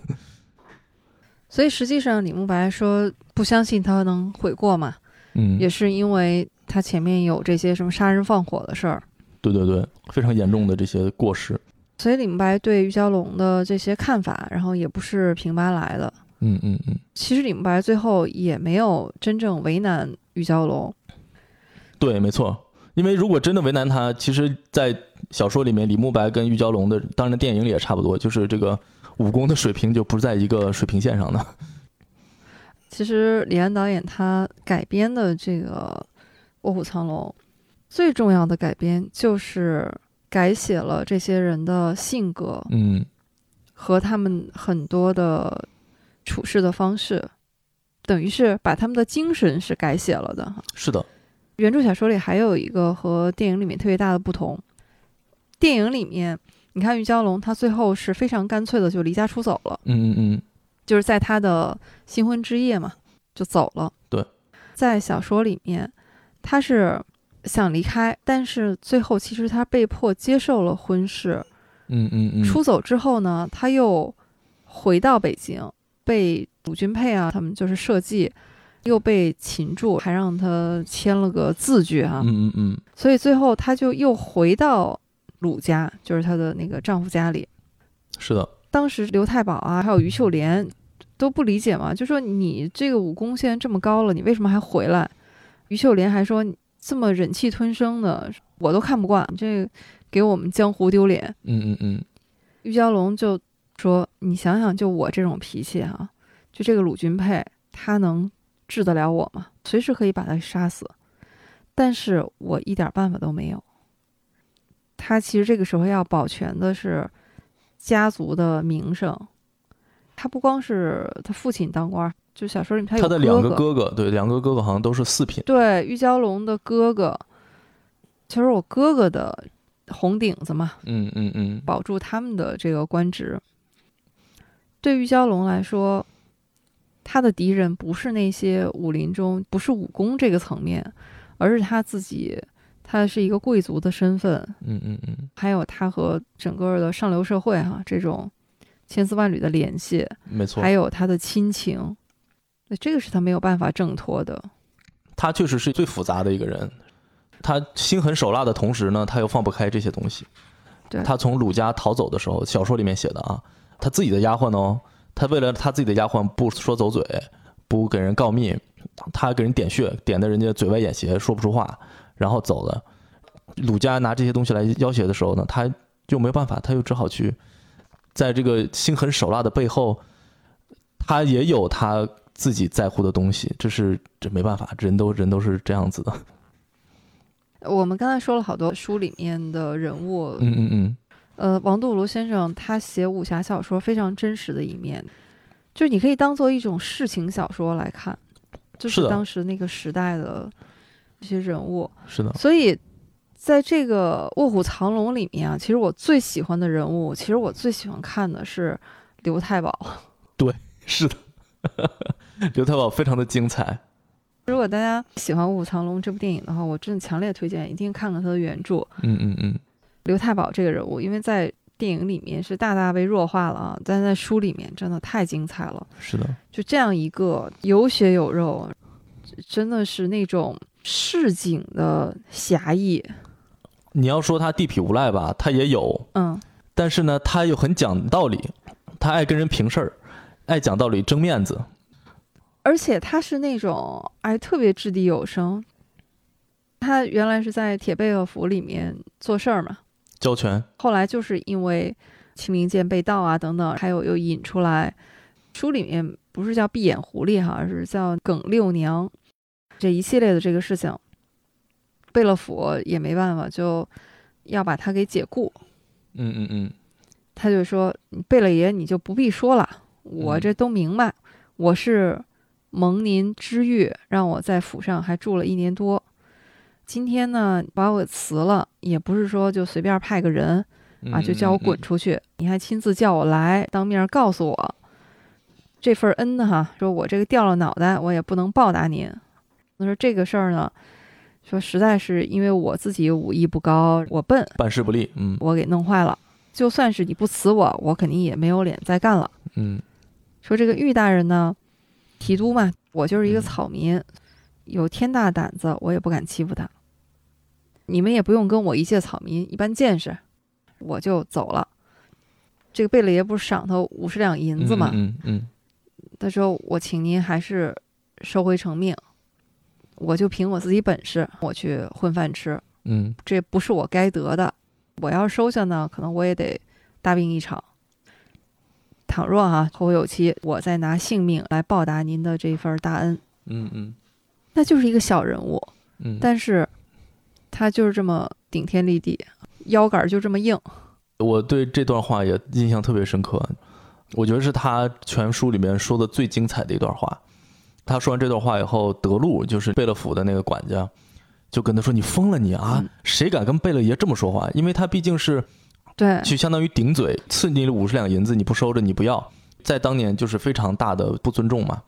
所以实际上李慕白说不相信他能悔过嘛，嗯，也是因为他前面有这些什么杀人放火的事儿，对对对，非常严重的这些过失。所以李慕白对于娇龙的这些看法，然后也不是平白来的。嗯嗯嗯，其实李慕白最后也没有真正为难玉娇龙，对，没错。因为如果真的为难他，其实，在小说里面，李慕白跟玉娇龙的，当然电影里也差不多，就是这个武功的水平就不是在一个水平线上的。其实李安导演他改编的这个《卧虎藏龙》，最重要的改编就是改写了这些人的性格嗯，和他们很多的处事的方式，等于是把他们的精神是改写了的哈。是的，原著小说里还有一个和电影里面特别大的不同，电影里面你看玉娇龙，他最后是非常干脆的就离家出走了。嗯嗯嗯，就是在他的新婚之夜嘛，就走了。对，在小说里面，他是想离开，但是最后其实他被迫接受了婚事。嗯嗯嗯，出走之后呢，他又回到北京，被鲁俊佩啊他们就是设计，又被擒住，还让他签了个字据哈、嗯嗯嗯，所以最后他就又回到鲁家，就是她的那个丈夫家里。是的，当时刘太保啊，还有于秀莲都不理解嘛，就说你这个武功现在这么高了，你为什么还回来？于秀莲还说你这么忍气吞声的，我都看不惯，这给我们江湖丢脸。嗯嗯嗯，玉娇龙就说：“你想想，就我这种脾气哈、就这个鲁君佩，他能治得了我吗？随时可以把他杀死，但是我一点办法都没有。他其实这个时候要保全的是家族的名声。他不光是他父亲当官，就小说里面他有他的两个哥哥哥，对，两个哥哥好像都是四品。对，玉娇龙的哥哥，其实我哥哥的红顶子嘛，嗯嗯嗯，保住他们的这个官职。对玉娇龙来说，他的敌人不是那些武林中，不是武功这个层面，而是他自己。他是一个贵族的身份，嗯嗯嗯，还有他和整个的上流社会哈、这种千丝万缕的联系，没错还。有他的亲情，那这个是他没有办法挣脱的。他确实是最复杂的一个人，他心狠手辣的同时呢，他又放不开这些东西。对他从鲁家逃走的时候，小说里面写的啊，他自己的丫鬟哦，他为了他自己的丫鬟不说走嘴，不给人告密，他给人点穴，点的人家嘴歪眼斜，说不出话，然后走了。鲁家拿这些东西来要挟的时候呢，他就没有办法，他就只好去，在这个心狠手辣的背后，他也有他自己在乎的东西，这是这没办法，人都人都是这样子的。我们刚才说了好多书里面的人物，嗯嗯嗯，呃，王杜庐先生他写武侠小说非常真实的一面，就是你可以当做一种世情小说来看，就是当时那个时代的这些人物。是的，所以，在这个《卧虎藏龙》里面啊，其实我最喜欢的人物，其实我最喜欢看的是刘太保。对是的。刘太保非常的精彩。如果大家喜欢《卧虎藏龙》这部电影的话，我真的强烈推荐一定看看他的原著。嗯嗯嗯，刘太保这个人物，因为在电影里面是大大被弱化了啊，但在书里面真的太精彩了。是的，就这样一个有血有肉，真的是那种市井的侠义。你要说他地痞无赖吧，他也有，嗯，但是呢，他又很讲道理，他爱跟人平事儿，爱讲道理，争面子。而且他是那种哎特别掷地有声。他原来是在铁贝勒府里面做事儿嘛，交权，后来就是因为清明剑被盗啊等等，还有又引出来，书里面不是叫闭眼狐狸哈，而是叫耿六娘，这一系列的这个事情，贝勒府也没办法，就要把他给解雇。嗯嗯嗯，他就说：“贝勒爷，你就不必说了，我这都明白，我是蒙您知遇，让我在府上还住了一年多。今天呢，把我辞了，也不是说就随便派个人啊，嗯就叫我滚嗯出去，你还亲自叫我来，当面告诉我。这份恩呢，哈，说我这个掉了脑袋，我也不能报答您。那说这个事儿呢，说实在是因为我自己武艺不高，我笨，办事不力，嗯我给弄坏了。就算是你不辞我，我肯定也没有脸再干了。嗯说这个玉大人呢，提督嘛，我就是一个嗯草民，有天大胆子，我也不敢欺负他。你们也不用跟我一介草民一般见识，我就走了。这个贝勒爷不是赏他五十两银子嘛？嗯嗯他说：“我请您还是收回成命，我就凭我自己本事，我去混饭吃，嗯这不是我该得的。我要收下呢，可能我也得大病一场。倘若哈、后会有期，我再拿性命来报答您的这份大恩，嗯嗯那就是一个小人物，嗯，但是他就是这么顶天立地，腰杆儿就这么硬。我对这段话也印象特别深刻，我觉得是他全书里面说的最精彩的一段话。他说完这段话以后，德禄就是贝勒府的那个管家，就跟他说：“你疯了你啊嗯！谁敢跟贝勒爷这么说话？因为他毕竟是对，就相当于顶嘴，赐你五十两银子，你不收着，你不要，在当年就是非常大的不尊重嘛。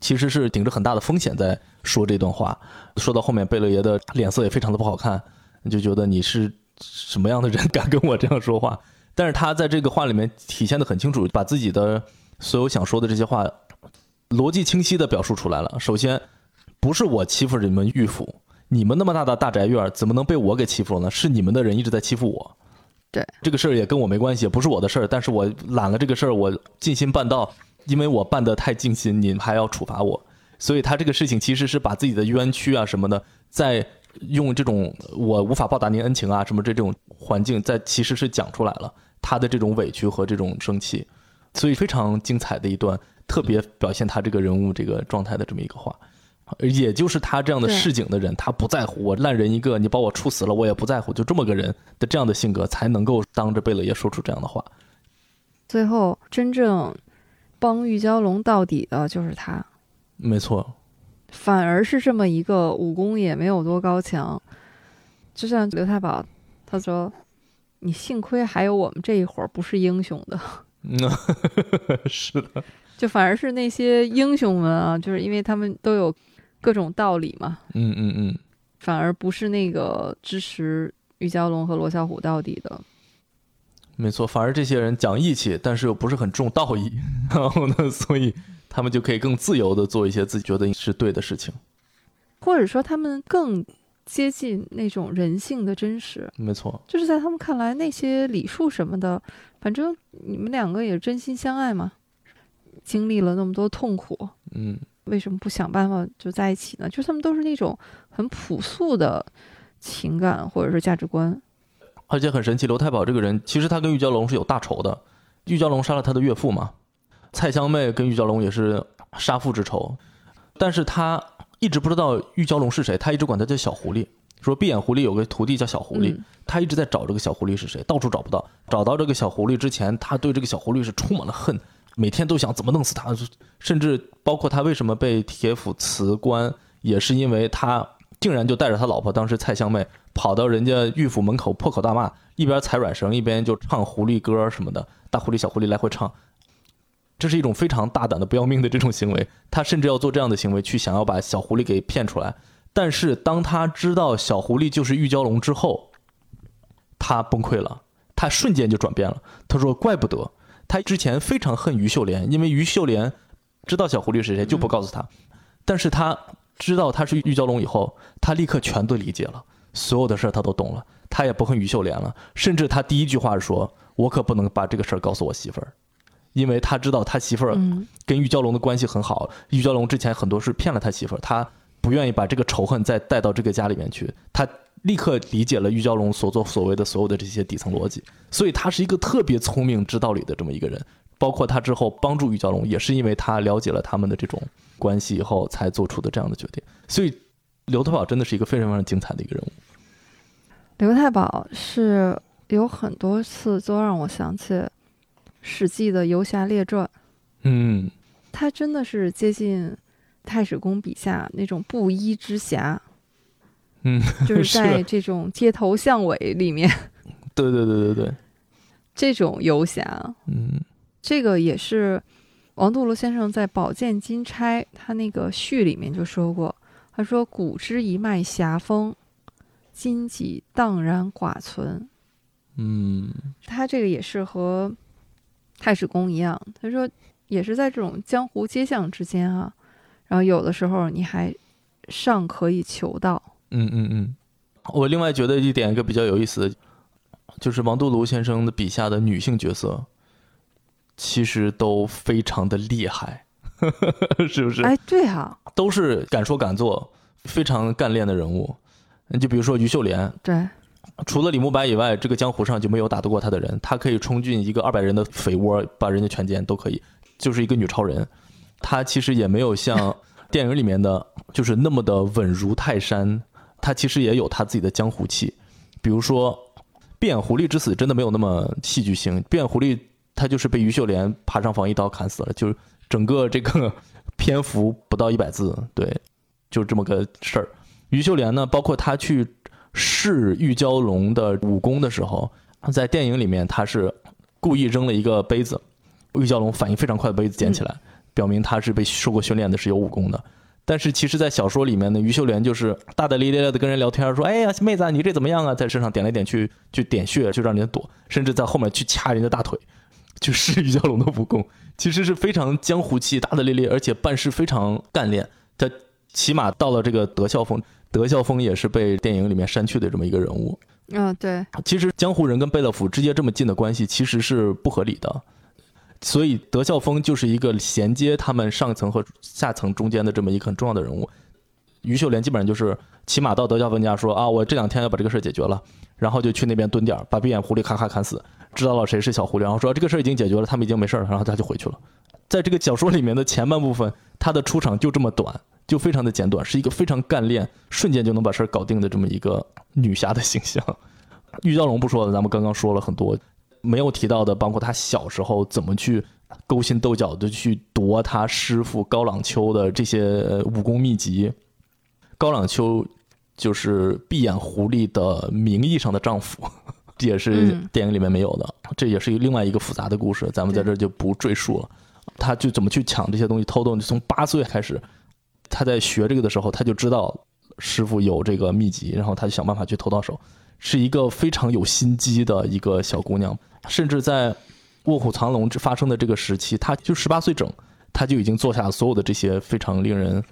其实是顶着很大的风险在说这段话。说到后面，贝勒爷的脸色也非常的不好看，就觉得你是什么样的人，敢跟我这样说话？但是他在这个话里面体现的很清楚，把自己的所有想说的这些话，逻辑清晰的表述出来了。首先，不是我欺负你们御府，你们那么大的大宅院，怎么能被我给欺负了呢？是你们的人一直在欺负我。对这个事儿也跟我没关系，不是我的事儿，但是我揽了这个事儿，我尽心办到，因为我办得太尽心，您还要处罚我，所以他这个事情其实是把自己的冤屈啊什么的，在用这种我无法报答您恩情啊什么这种环境，在其实是讲出来了他的这种委屈和这种生气，所以非常精彩的一段，特别表现他这个人物这个状态的这么一个话。也就是他这样的市井的人，他不在乎我烂人一个，你把我处死了我也不在乎，就这么个人的这样的性格，才能够当着贝勒爷说出这样的话。最后真正帮玉娇龙到底的就是他。没错，反而是这么一个武功也没有多高强，就像刘太保他说：“你幸亏还有我们这一伙儿不是英雄的，嗯，是的，就反而是那些英雄们啊，就是因为他们都有各种道理嘛，嗯嗯嗯，反而不是那个支持玉娇龙和罗小虎到底的。没错，反而这些人讲义气，但是又不是很重道义，然后呢，所以他们就可以更自由的做一些自己觉得是对的事情。或者说他们更接近那种人性的真实，没错，就是在他们看来，那些礼数什么的，反正你们两个也真心相爱嘛，经历了那么多痛苦，嗯，为什么不想办法就在一起呢？就是他们都是那种很朴素的情感或者是价值观。而且很神奇，刘太保这个人，其实他跟玉娇龙是有大仇的。玉娇龙杀了他的岳父嘛，蔡香妹跟玉娇龙也是杀父之仇，但是他一直不知道玉娇龙是谁，他一直管他叫小狐狸，说闭眼狐狸有个徒弟叫小狐狸，嗯他一直在找这个小狐狸是谁，到处找不到。找到这个小狐狸之前，他对这个小狐狸是充满了恨，每天都想怎么弄死他，甚至包括他为什么被铁府辞官，也是因为他竟然就带着他老婆当时蔡香妹跑到人家御府门口破口大骂，一边踩软绳一边就唱狐狸歌什么的，大狐狸小狐狸来回唱。这是一种非常大胆的不要命的这种行为，他甚至要做这样的行为去想要把小狐狸给骗出来。但是当他知道小狐狸就是玉娇龙之后，他崩溃了，他瞬间就转变了。他说：“怪不得他之前非常恨于秀莲，因为于秀莲知道小狐狸是谁就不告诉他，但是他知道他是玉娇龙以后，他立刻全都理解了，所有的事儿他都懂了，他也不恨于秀莲了。甚至他第一句话是说：‘我可不能把这个事儿告诉我媳妇儿。’因为他知道他媳妇儿嗯，跟玉娇龙的关系很好，玉娇龙之前很多是骗了他媳妇儿，他不愿意把这个仇恨再带到这个家里面去，他立刻理解了玉娇龙所作所为的所有的这些底层逻辑，所以他是一个特别聪明、知道理的这么一个人。包括他之后帮助玉娇龙，也是因为他了解了他们的这种关系以后才做出的这样的决定。所以刘太保真的是一个非常非常精彩的一个人物。刘太保是有很多次都让我想起《史记》的《游侠列传》，嗯，他真的是接近太史公笔下那种布衣之侠，嗯，就是是在这种街头巷尾里面 对对对对对，这种游侠，嗯这个也是王杜庐先生在《宝剑金钗》他那个序里面就说过，他说：“古之一脉侠风，今己荡然寡存。”嗯他这个也是和太史公一样，他说也是在这种江湖街巷之间啊，然后有的时候你还尚可以求到。嗯嗯嗯。我另外觉得一点一个比较有意思的，就是王杜庐先生的笔下的女性角色，其实都非常的厉害，是不是？哎，对哈、都是敢说敢做、非常干练的人物。你就比如说于秀莲，对，除了李慕白以外，这个江湖上就没有打得过他的人。他可以冲进一个二百人的匪窝，把人家全歼都可以，就是一个女超人。她其实也没有像 电影里面的，就是那么的稳如泰山。他其实也有他自己的江湖气，比如说闭眼狐狸之死真的没有那么戏剧性。闭眼狐狸他就是被于秀莲爬上房一刀砍死了，就是整个这个篇幅不到一百字，对，就这么个事儿。于秀莲呢，包括她去试玉娇龙的武功的时候，在电影里面她是故意扔了一个杯子，玉娇龙反应非常快的杯子捡起来，表明她是被受过训练的，是有武功的。但是其实，在小说里面呢，于秀莲就是大大咧咧的跟人聊天，说：“哎呀，妹子，你这怎么样啊？”在身上点来点去，去点穴，就让人家躲，甚至在后面去掐人家大腿，去试于小龙的武功，其实是非常江湖气、大大咧咧，而且办事非常干练。他起码到了这个德孝峰，德孝峰也是被电影里面删去的这么一个人物。嗯，对，其实江湖人跟贝勒府之间这么近的关系，其实是不合理的。所以德孝峰就是一个衔接他们上层和下层中间的这么一个很重要的人物。于秀莲基本上就是骑马到德孝峰家说啊，我这两天要把这个事儿解决了，然后就去那边蹲点，把闭眼狐狸咔咔砍死，知道了谁是小狐狸，然后说这个事儿已经解决了，他们已经没事了，然后他就回去了。在这个小说里面的前半部分，他的出场就这么短，就非常的简短，是一个非常干练，瞬间就能把事儿搞定的这么一个女侠的形象。玉娇龙不说了，咱们刚刚说了很多，没有提到的，包括他小时候怎么去勾心斗角的去夺他师傅高朗秋的这些呃武功秘籍。高朗秋就是闭眼狐狸的名义上的丈夫，这 也是嗯电影里面没有的，这也是另外一个复杂的故事，咱们在这儿就不赘述了。他就怎么去抢这些东西，偷东西，从八岁开始，他在学这个的时候，他就知道师傅有这个秘籍，然后他就想办法去偷到手，是一个非常有心机的一个小姑娘。甚至在《卧虎藏龙》发生的这个时期，他就十八岁整，他就已经做下了所有的这些非常令人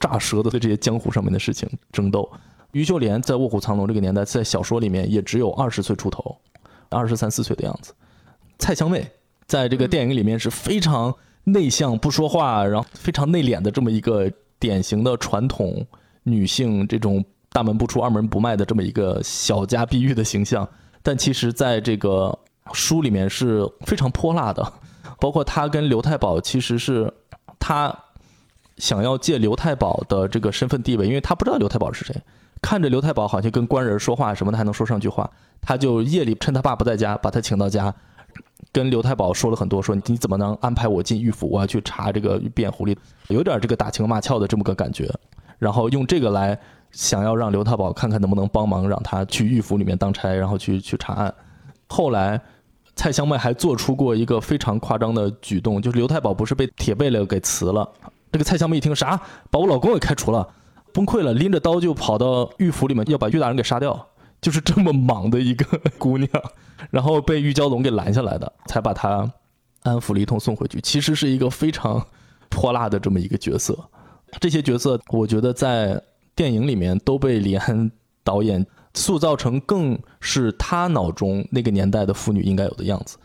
炸舌的这些江湖上面的事情争斗。于秀莲在《卧虎藏龙》这个年代，在小说里面也只有二十岁出头，二十三四岁的样子。蔡香妹在这个电影里面是非常内向、不说话，然后非常内敛的这么一个典型的传统女性这种大门不出二门不迈的这么一个小家碧玉的形象。但其实，在这个书里面是非常泼辣的，包括他跟刘太保其实是他想要借刘太保的这个身份地位，因为他不知道刘太保是谁，看着刘太保好像跟官人说话什么的还能说上句话，他就夜里趁他爸不在家，把他请到家，跟刘太保说了很多，说你怎么能安排我进狱府，我要去查这个变狐狸，有点这个打情骂俏的这么个感觉，然后用这个来想要让刘太保看看能不能帮忙，让他去狱府里面当差，然后去去查案。后来蔡香妹还做出过一个非常夸张的举动，就是刘太保不是被铁贝勒给辞了，这个蔡香妹一听啥，把我老公给开除了，崩溃了，拎着刀就跑到御府里面要把岳大人给杀掉，就是这么莽的一个姑娘，然后被玉娇龙给拦下来的，才把她安抚了一通送回去。其实是一个非常泼辣的这么一个角色。这些角色，我觉得在电影里面都被李安导演塑造成更是他脑中那个年代的妇女应该有的样子。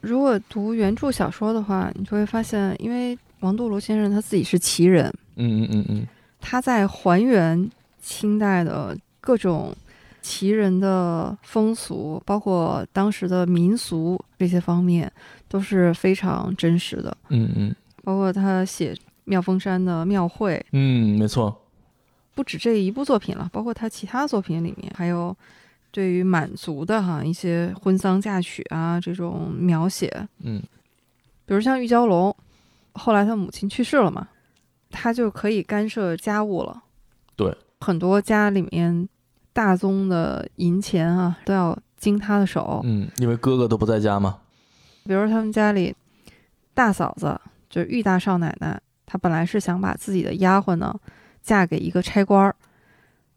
如果读原著小说的话，你就会发现，因为王杜罗先生他自己是奇人，嗯嗯嗯嗯，他在还原清代的各种奇人的风俗，包括当时的民俗这些方面，都是非常真实的。嗯嗯包括他写妙峰山的庙会，嗯，没错。不止这一部作品了，包括他其他作品里面，还有对于满族的哈一些婚丧嫁娶啊这种描写，嗯比如像玉娇龙，后来他母亲去世了嘛，他就可以干涉家务了。对，很多家里面大宗的银钱啊，都要经他的手。嗯，因为哥哥都不在家嘛。比如他们家里大嫂子就是玉大少奶奶，她本来是想把自己的丫鬟呢嫁给一个差官儿，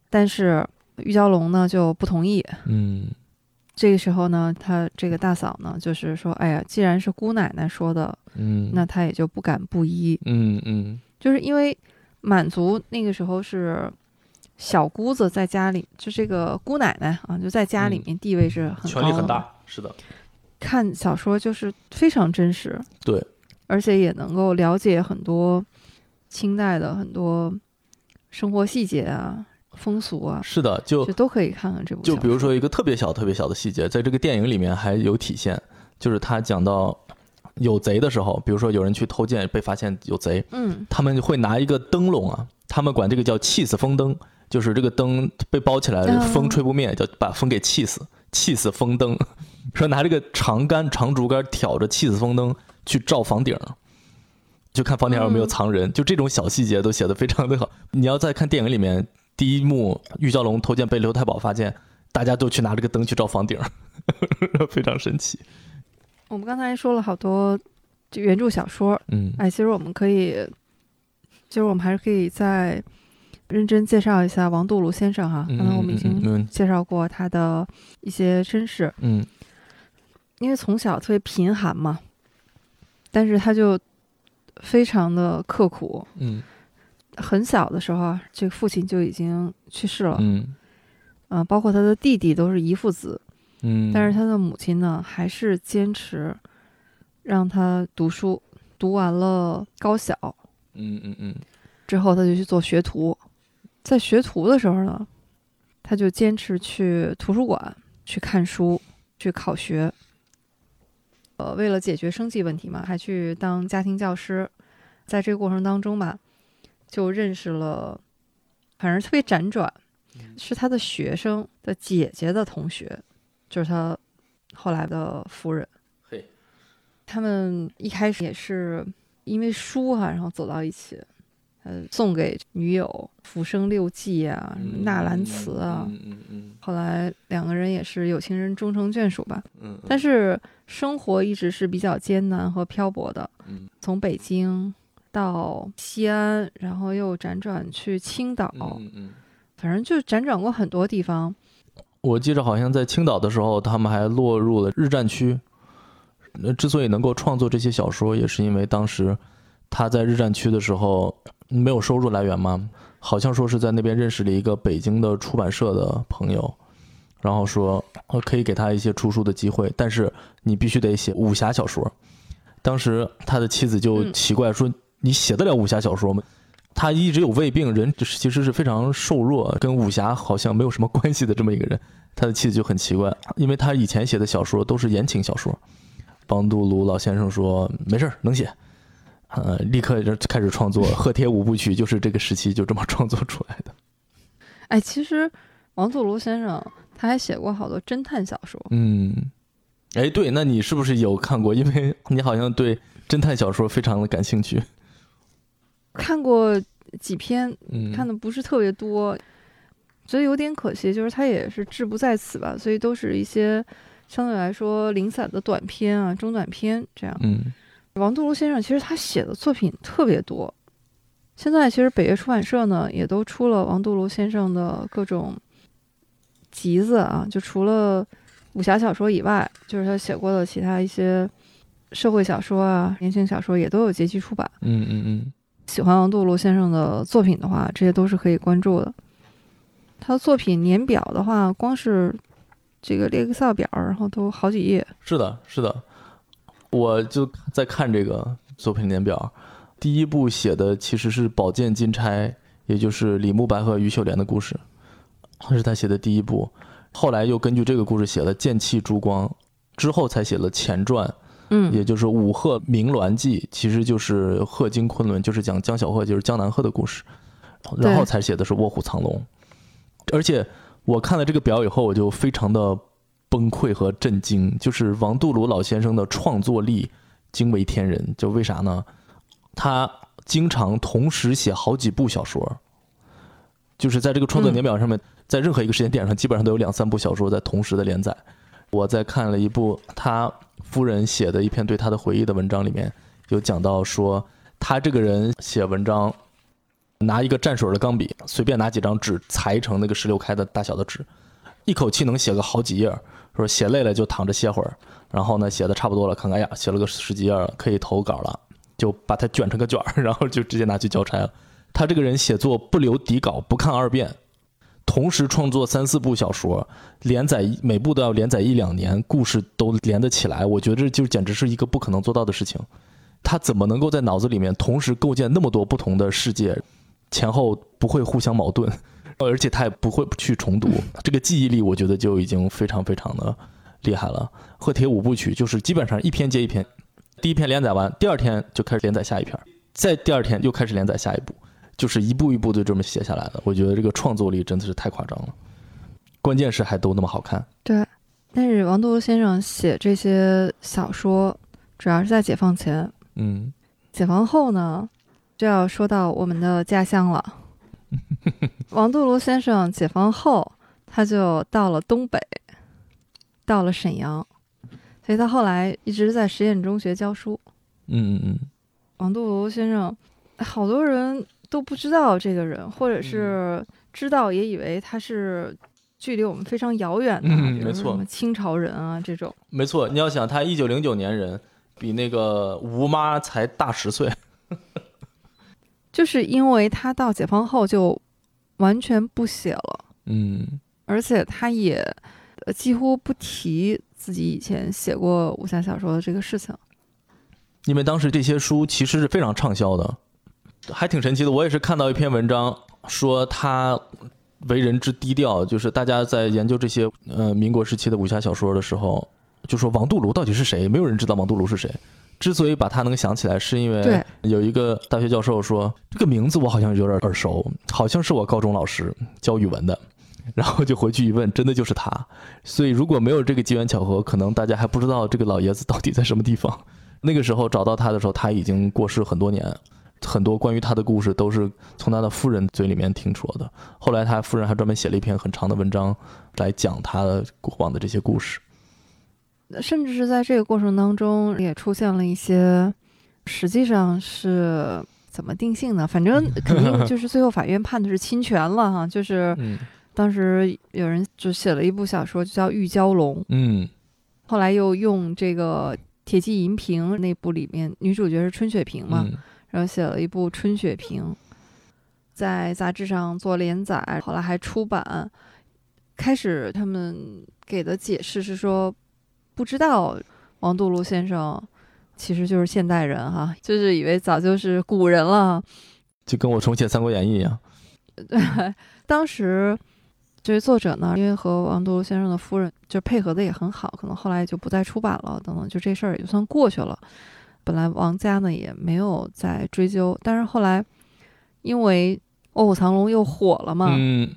但是玉娇龙呢就不同意。嗯。这个时候呢，她这个大嫂呢就是说，哎呀，既然是姑奶奶说的，嗯，那她也就不敢不依。嗯嗯。就是因为满族那个时候是小姑子在家里，就这个姑奶奶啊，就在家里面地位是很高权力很大，是的，看小说就是非常真实，对，而且也能够了解很多清代的很多生活细节啊、风俗啊，是的，就就都可以看看这部。就比如说一个特别小、特别小的细节，在这个电影里面还有体现，就是他讲到有贼的时候，比如说有人去偷剑被发现有贼，嗯他们会拿一个灯笼啊，他们管这个叫气死风灯，就是这个灯被包起来，嗯风吹不灭，叫把风给气死，气死风灯。说拿这个长杆、长竹竿挑着气死风灯去照房顶，就看房顶上有没有嗯藏人，就这种小细节都写的非常的好。你要再看电影里面第一幕，玉娇龙偷剑被刘太保发现，大家都去拿这个灯去照房顶，非常神奇。我们刚才说了好多这原著小说，嗯哎，其实我们可以，其实我们还是可以再认真介绍一下王杜鲁先生哈。刚才我们已经嗯介绍过他的一些身世，嗯因为从小特别贫寒嘛，但是他就非常的刻苦。嗯很小的时候啊，这个父亲就已经去世了，嗯嗯、包括他的弟弟都是遗腹子，嗯，但是他的母亲呢，还是坚持让他读书，读完了高小嗯嗯嗯之后，他就去做学徒。在学徒的时候呢，他就坚持去图书馆去看书，去考学。呃，为了解决生计问题嘛，还去当家庭教师。在这个过程当中吧，就认识了，反正特别辗转，是他的学生的姐姐的同学，就是他后来的夫人。嘿，他们一开始也是因为书哈、然后走到一起。呃，送给女友《浮生六记》啊，什么纳兰词啊。嗯嗯嗯后来两个人也是有情人终成眷属吧。嗯，但是生活一直是比较艰难和漂泊的。嗯从北京到西安，然后又辗转去青岛，嗯嗯。反正就辗转过很多地方。我记着好像在青岛的时候，他们还落入了日战区。那，之所以能够创作这些小说，也是因为当时他在日战区的时候没有收入来源吗，好像说是在那边认识了一个北京的出版社的朋友，然后说呃可以给他一些出书的机会，但是你必须得写武侠小说。当时他的妻子就嗯奇怪说：“你写得了武侠小说吗？”他一直有胃病，人其实是非常瘦弱，跟武侠好像没有什么关系的这么一个人。他的妻子就很奇怪，因为他以前写的小说都是言情小说。帮杜鲁老先生说：“没事儿，能写。”呃，立刻就开始创作《鹤帖五部曲》，就是这个时期就这么创作出来的。哎，其实王祖庐先生他还写过好多侦探小说。嗯，哎，对，那你是不是有看过？因为 你好像对侦探小说非常的感兴趣。看过几篇，嗯，看的不是特别多，觉得有点可惜，就是他也是志不在此吧，所以都是一些相对来说零散的短篇啊、中短篇这样。嗯王杜庐先生其实他写的作品特别多，现在其实北岳出版社呢也都出了王杜庐先生的各种集子啊，就除了武侠小说以外，就是他写过的其他一些社会小说啊、言情小说也都有结集出版。嗯嗯嗯喜欢王杜庐先生的作品的话，这些都是可以关注的。他的作品年表的话，光是这个列个 Excel 表，然后都好几页。是的，是的，我就在看这个作品年表，第一部写的其实是《宝剑金钗》，也就是李慕白和于秀莲的故事，这是他写的第一部。后来又根据这个故事写了《剑气珠光》，之后才写了前传，嗯，也就是《五鹤鸣鸾记》，其实就是鹤经昆仑，就是讲江小鹤，就是江南鹤的故事，然后才写的是《卧虎藏龙》。而且我看了这个表以后，我就非常的崩溃和震惊，就是王杜庐老先生的创作力惊为天人。就为啥呢？他经常同时写好几部小说，就是在这个创作年表上面，在任何一个时间点上，基本上都有两三部小说在同时的连载。我在看了一部他夫人写的一篇对他的回忆的文章里面，有讲到说，他这个人写文章，拿一个蘸水的钢笔，随便拿几张纸裁成那个十六开的大小的纸，一口气能写个好几页。说写累了就躺着歇会儿，然后呢写的差不多了，看看呀，写了个十几页了，可以投稿了，就把它卷成个卷儿，然后就直接拿去交差了。他这个人写作不留底稿，不看二遍，同时创作三四部小说，连载每部都要连载一两年，故事都连得起来。我觉得这就简直是一个不可能做到的事情。他怎么能够在脑子里面同时构建那么多不同的世界，前后不会互相矛盾？而且他也不会去重读，这个记忆力我觉得就已经非常非常的厉害了。《贺铁五部曲》就是基本上一篇接一篇，第一篇连载完，第二天就开始连载下一篇，再第二天又开始连载下一部，就是一步一步就这么写下来的。我觉得这个创作力真的是太夸张了，关键是还都那么好看。对，但是王杜庐先生写这些小说，主要是在解放前。嗯，解放后呢，就要说到我们的家乡了。王杜庐先生解放后，他就到了东北，到了沈阳，所以他后来一直在实验中学教书。嗯嗯嗯。王杜庐先生，好多人都不知道这个人，或者是知道也以为他是距离我们非常遥远的，嗯，没错，清朝人啊这种。没错，你要想他一九零九年人，比那个吴妈才大十岁。就是因为他到解放后就完全不写了，嗯，而且他也几乎不提自己以前写过武侠小说的这个事情，因为当时这些书其实是非常畅销的，还挺神奇的。我也是看到一篇文章说他为人之低调，就是大家在研究这些呃民国时期的武侠小说的时候，就说王杜庐到底是谁？没有人知道王杜庐是谁。之所以把他能想起来，是因为有一个大学教授说这个名字我好像有点耳熟，好像是我高中老师教语文的，然后就回去一问，真的就是他。所以如果没有这个机缘巧合，可能大家还不知道这个老爷子到底在什么地方。那个时候找到他的时候，他已经过世很多年，很多关于他的故事都是从他的夫人嘴里面听说的。后来他夫人还专门写了一篇很长的文章来讲他过往的这些故事。甚至是在这个过程当中，也出现了一些，实际上是怎么定性的？反正 肯定就是最后法院判的是侵权了哈。就是当时有人就写了一部小说，就叫《玉娇龙》。嗯，后来又用这个《铁骑银瓶》那部里面女主角是春雪萍嘛，然后写了一部《春雪萍》，在杂志上做连载，后来还出版。开始他们给的解释是说。不知道王杜庐先生其实就是现代人哈，就是以为早就是古人了，就跟我重写《三国演义》一样。对，当时这位作者呢，因为和王杜庐先生的夫人就配合的也很好，可能后来就不再出版了，等等，就这事儿也就算过去了。本来王家呢也没有再追究，但是后来因为《卧虎藏龙》又火了嘛，嗯，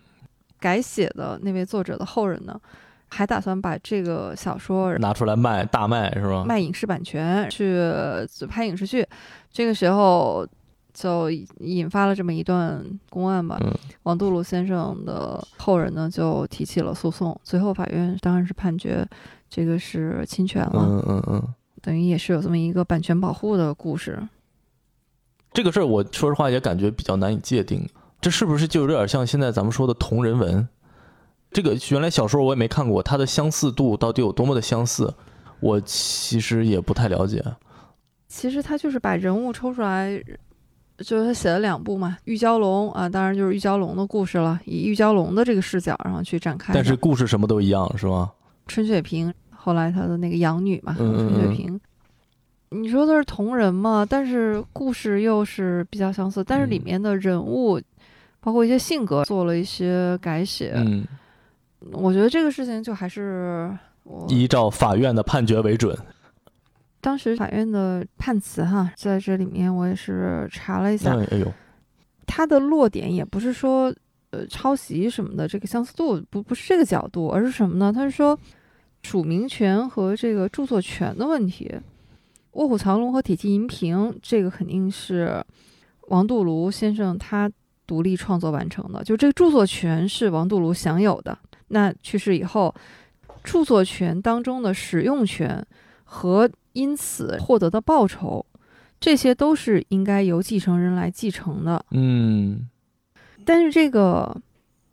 改写的那位作者的后人呢。还打算把这个小说拿出来卖，大卖是吧？卖影视版权去拍影视剧，这个时候就引发了这么一段公案吧。王杜庐先生的后人呢就提起了诉讼，最后法院当然是判决这个是侵权了。嗯嗯嗯，等于也是有这么一个版权保护的故事。这个事儿我说实话也感觉比较难以界定，这是不是就有点像现在咱们说的同人文？这个原来小说我也没看过，它的相似度到底有多么的相似，我其实也不太了解。其实他就是把人物抽出来，就是他写了两部嘛，《玉娇龙》啊，当然就是玉娇龙的故事了，以玉娇龙的这个视角然后去展开。但是故事什么都一样，是吗？春雪萍后来他的那个养女嘛，春雪萍，你说的是同人嘛？但是故事又是比较相似，但是里面的人物，包括一些性格做了一些改写。嗯。我觉得这个事情就还是依照法院的判决为准。当时法院的判词哈，在这里面我也是查了一下。哎呦，它的落点也不是说呃抄袭什么的，这个相似度不不是这个角度，而是什么呢？他是说署名权和这个著作权的问题。《卧虎藏龙》和《铁骑银瓶》这个肯定是王杜庐先生他独立创作完成的，就这个著作权是王杜庐享有的。那去世以后，著作权当中的使用权和因此获得的报酬，这些都是应该由继承人来继承的。嗯但是这个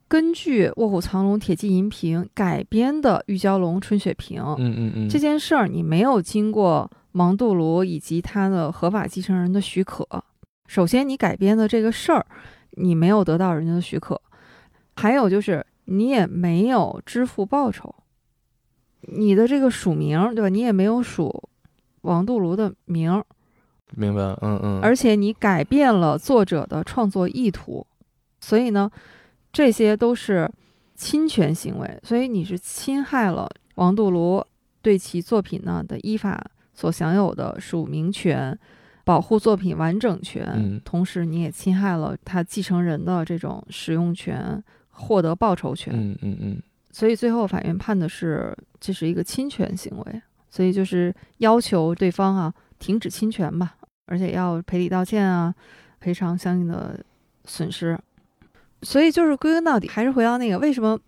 根据《卧虎藏龙》《铁骑银瓶》改编的《玉娇龙春雪瓶》嗯嗯嗯，这件事儿，你没有经过芒杜庐以及他的合法继承人的许可。首先，你改编的这个事儿，你没有得到人家的许可；还有就是，你也没有支付报酬。你的这个署名，对吧？你也没有署王杜庐的名。儿，明白，嗯嗯，而且你改变了作者的创作意图，所以呢，这些都是侵权行为，所以你是侵害了王杜庐对其作品呢的依法所享有的署名权、保护作品完整权，嗯。同时你也侵害了他继承人的这种使用权、获得报酬权，嗯嗯嗯所以最后法院判的是这是一个侵权行为，所以就是要求对方啊停止侵权吧，而且要赔礼道歉啊，赔偿相应的损失。所以就是归根到底，还是回到那个为什么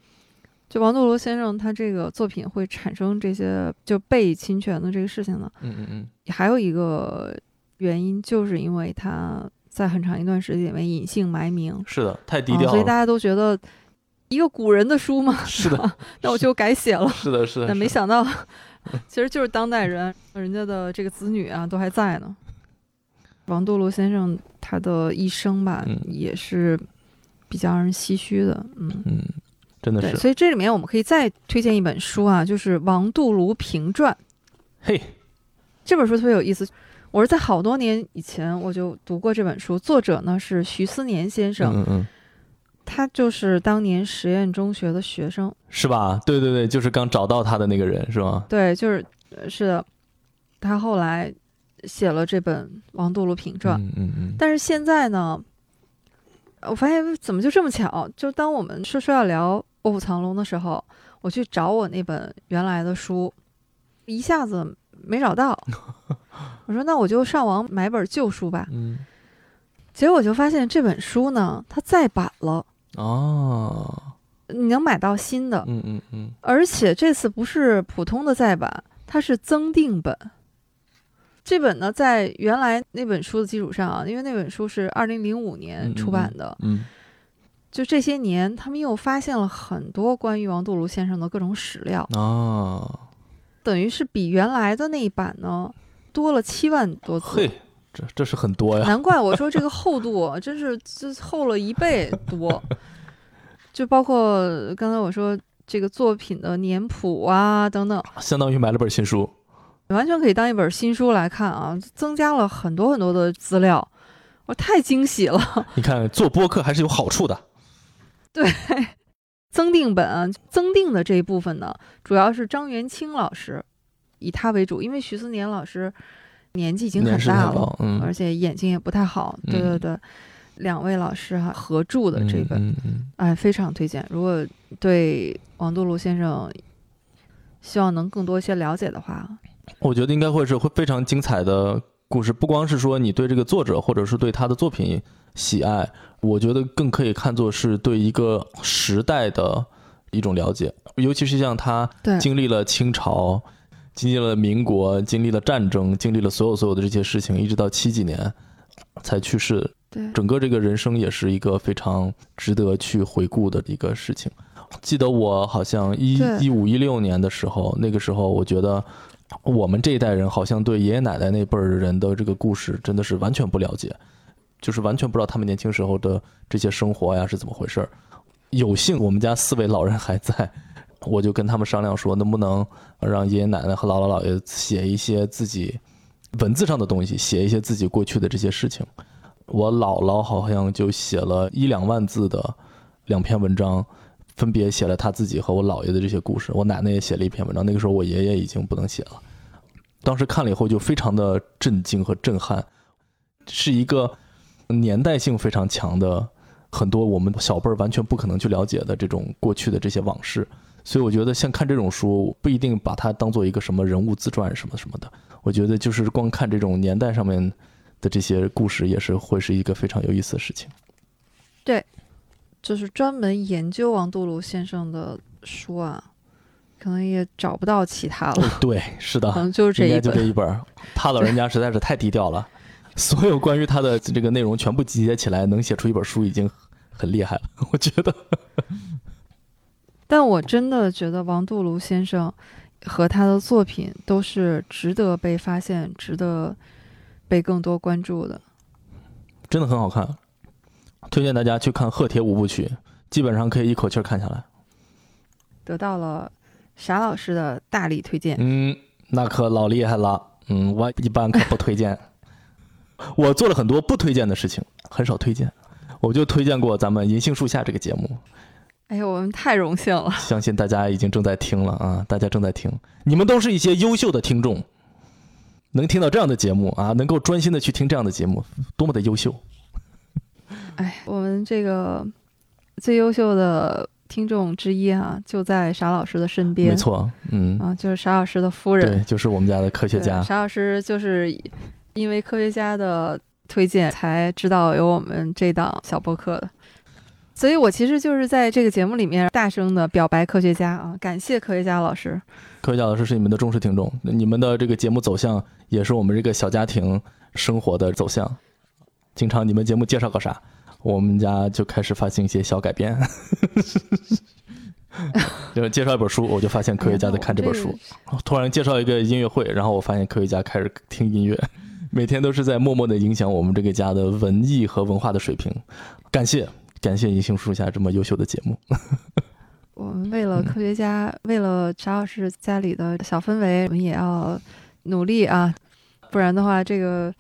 就王杜罗先生他这个作品会产生这些就被侵权的这个事情呢？嗯嗯嗯，还有一个原因，就是因为他在很长一段时间里面隐姓埋名，是的，太低啊调了，所以大家都觉得一个古人的书嘛，是的，那我就改写了。是的，是的，但没想到，其实就是当代人，人家的这个子女啊都还在呢。王杜庐先生他的一生吧，嗯也是比较让人唏嘘的，嗯，嗯，真的对，是，所以这里面我们可以再推荐一本书啊，就是《王杜庐评传》嘿，这本书特别有意思。我是在好多年以前我就读过这本书，作者呢是徐思年先生，嗯嗯，他就是当年实验中学的学生，是吧？对对对，就是刚找到他的那个人，是吗？对，就是呃是的，他后来写了这本《王杜鲁评传》嗯嗯嗯，但是现在呢，我发现怎么就这么巧？就当我们说说要聊《卧虎藏龙》的时候，我去找我那本原来的书，一下子没找到。我说那我就上网买本旧书吧。嗯，结果我就发现这本书呢，它再版了，哦，你能买到新的，嗯嗯嗯，而且这次不是普通的再版，它是增订本。这本呢，在原来那本书的基础上啊，因为那本书是二零零五年出版的，嗯就这些年，他们又发现了很多关于王杜庐先生的各种史料，啊，等于是比原来的那一版呢多了七万多字。嘿，这这是很多呀，难怪我说这个厚度啊真是这厚了一倍多，就包括刚才我说这个作品的年谱啊等等，相当于买了本新书，完全可以当一本新书来看啊，增加了很多很多的资料，我太惊喜了。你看做播客还是有好处的，增订本啊，增订的这一部分呢，主要是张元清老师以他为主，因为徐思年老师年纪已经很大了，嗯，而且眼睛也不太好。对对对，两位老师哈、合著的这本，哎，非常推荐。如果对王杜庐先生希望能更多一些了解的话，我觉得应该会是会非常精彩的故事，不光是说你对这个作者或者是对他的作品喜爱，我觉得更可以看作是对一个时代的一种了解，尤其是像他经历了清朝，经历了民国，经历了战争，经历了所有所有的这些事情，一直到七几年才去世，对。整个这个人生也是一个非常值得去回顾的一个事情。记得我好像一一五一六年的时候，那个时候我觉得我们这一代人好像对爷爷奶奶那辈儿人的这个故事真的是完全不了解，就是完全不知道他们年轻时候的这些生活呀是怎么回事儿。有幸我们家四位老人还在，我就跟他们商量说，能不能让爷爷奶奶和姥姥姥爷写一些自己文字上的东西，写一些自己过去的这些事情。我姥姥好像就写了一两万字的两篇文章，分别写了他自己和我姥爷的这些故事。我奶奶也写了一篇文章，那个时候我爷爷已经不能写了。当时看了以后就非常的震惊和震撼，是一个年代性非常强的，很多我们小辈儿完全不可能去了解的这种过去的这些往事。所以我觉得像看这种书，不一定把它当做一个什么人物自传什么什么的。我觉得就是光看这种年代上面的这些故事，也是会是一个非常有意思的事情。对就是专门研究王杜庐先生的书啊，可能也找不到其他了，对，是的可，能就是这一本应该就这。一本儿。他老人家实在是太低调了，所有关于他的这个内容全部集结起来，能写出一本书已经很厉害了，我觉得。但我真的觉得王杜庐先生和他的作品都是值得被发现、值得被更多关注的。真的很好看，推荐大家去看《鹤铁五部曲》，基本上可以一口气看下来。得到了傻老师的大力推荐。嗯，那可老厉害了。嗯，我一般可不推荐。我做了很多不推荐的事情，很少推荐。我就推荐过咱们《银杏树下》这个节目。哎呦，我们太荣幸了！相信大家已经正在听了啊，大家正在听，你们都是一些优秀的听众，能听到这样的节目啊，能够专心的去听这样的节目，多么的优秀！哎，我们这个最优秀的听众之一啊，就在傻老师的身边。没错，嗯，啊，就是傻老师的夫人，对，就是我们家的科学家。傻老师就是因为科学家的推荐才知道有我们这档小播客的。所以，我其实就是在这个节目里面大声的表白科学家啊，感谢科学家老师。科学家老师是你们的忠实听众，你们的这个节目走向也是我们这个小家庭生活的走向。经常你们节目介绍个啥，我们家就开始发行一些小改编。就是介绍一本书，我就发现科学家在看这本书。突然介绍一个音乐会，然后我发现科学家开始听音乐。每天都是在默默的影响我们这个家的文艺和文化的水平。感谢。感谢银杏树下这么优秀的节目。我们为了科学家，为了查老师家里的小氛围，我们也要努力啊！不然的话，这个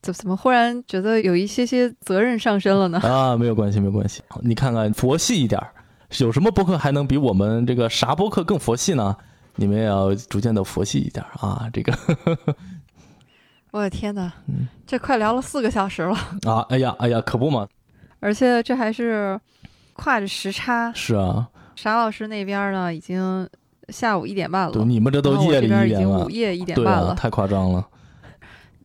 怎怎么忽然觉得有一些些责任上身了呢？啊，没有关系，没有关系。你看看佛系一点儿，有什么播客还能比我们这个啥播客更佛系呢？你们也要逐渐的佛系一点啊！这个，我的天哪，这快聊了四个小时了啊！哎呀，哎呀，可不嘛！而且这还是跨着时差。是啊，傻老师那边呢，已经下午一点半了。对，你们这都夜里一点了。午夜一点半了，太夸张了。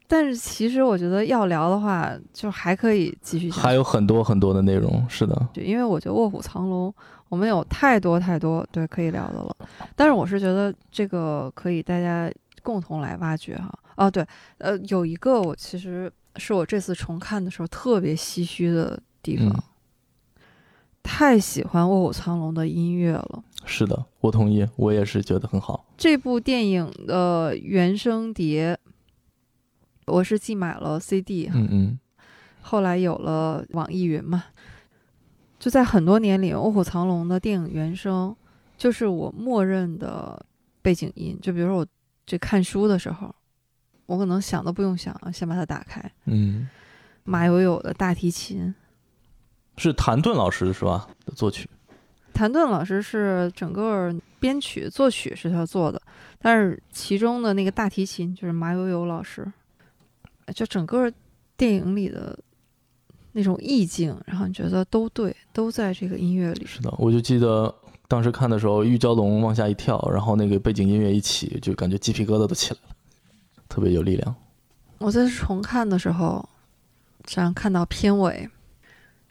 但是其实我觉得要聊的话，就还可以继续。还有很多很多的内容，是的。对，因为我觉得《卧虎藏龙》，我们有太多太多对可以聊的了。但是我是觉得这个可以大家共同来挖掘哈。哦，对，呃，有一个我其实是我这次重看的时候特别唏嘘的。地方太喜欢《卧虎藏龙》的音乐了。是的，我同意，我也是觉得很好。这部电影的原声碟，我是既买了 CD，嗯嗯，后来有了网易云嘛。就在很多年里，《卧虎藏龙》的电影原声就是我默认的背景音。就比如说我这看书的时候，我可能想都不用想，先把它打开。嗯，马友友的大提琴。是谭盾老师是吧？的作曲，谭盾老师是整个编曲、作曲是他做的，但是其中的那个大提琴就是马友友老师，就整个电影里的那种意境，然后你觉得都对，都在这个音乐里。是的，我就记得当时看的时候，玉娇龙往下一跳，然后那个背景音乐一起，就感觉鸡皮疙瘩都起来了，特别有力量。我在重看的时候，这样看到片尾。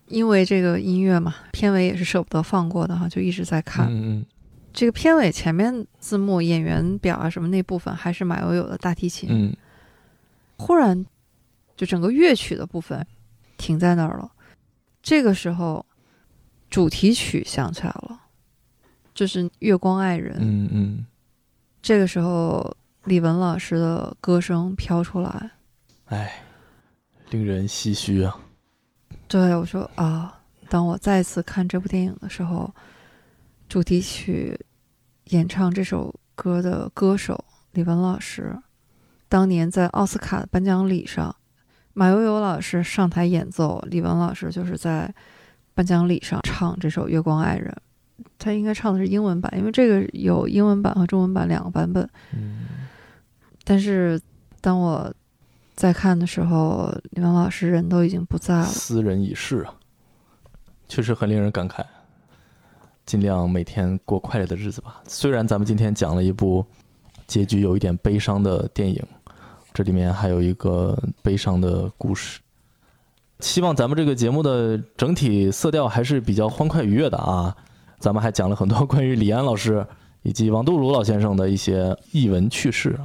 因为这个音乐嘛，片尾也是舍不得放过的哈，就一直在看。嗯嗯。这个片尾前面字幕、演员表啊什么那部分还是马友友的大提琴。嗯。忽然，就整个乐曲的部分停在那儿了。这个时候，主题曲响起来了，就是《月光爱人》。嗯嗯。这个时候，李玟老师的歌声飘出来。哎，令人唏嘘啊。对，我说啊，当我再次看这部电影的时候，主题曲演唱这首歌的歌手李玟老师，当年在奥斯卡颁奖礼上，马友友老师上台演奏，李玟老师就是在颁奖礼上唱这首《月光爱人》，他应该唱的是英文版，因为这个有英文版和中文版两个版本。嗯，但是当我。在看的时候，李玟老师人都已经不在了，斯人已逝啊，确实很令人感慨。尽量每天过快乐的日子吧。虽然咱们今天讲了一部结局有一点悲伤的电影，这里面还有一个悲伤的故事。希望咱们这个节目的整体色调还是比较欢快愉悦的啊。咱们还讲了很多关于李安老师以及王杜鲁老先生的一些译文趣事。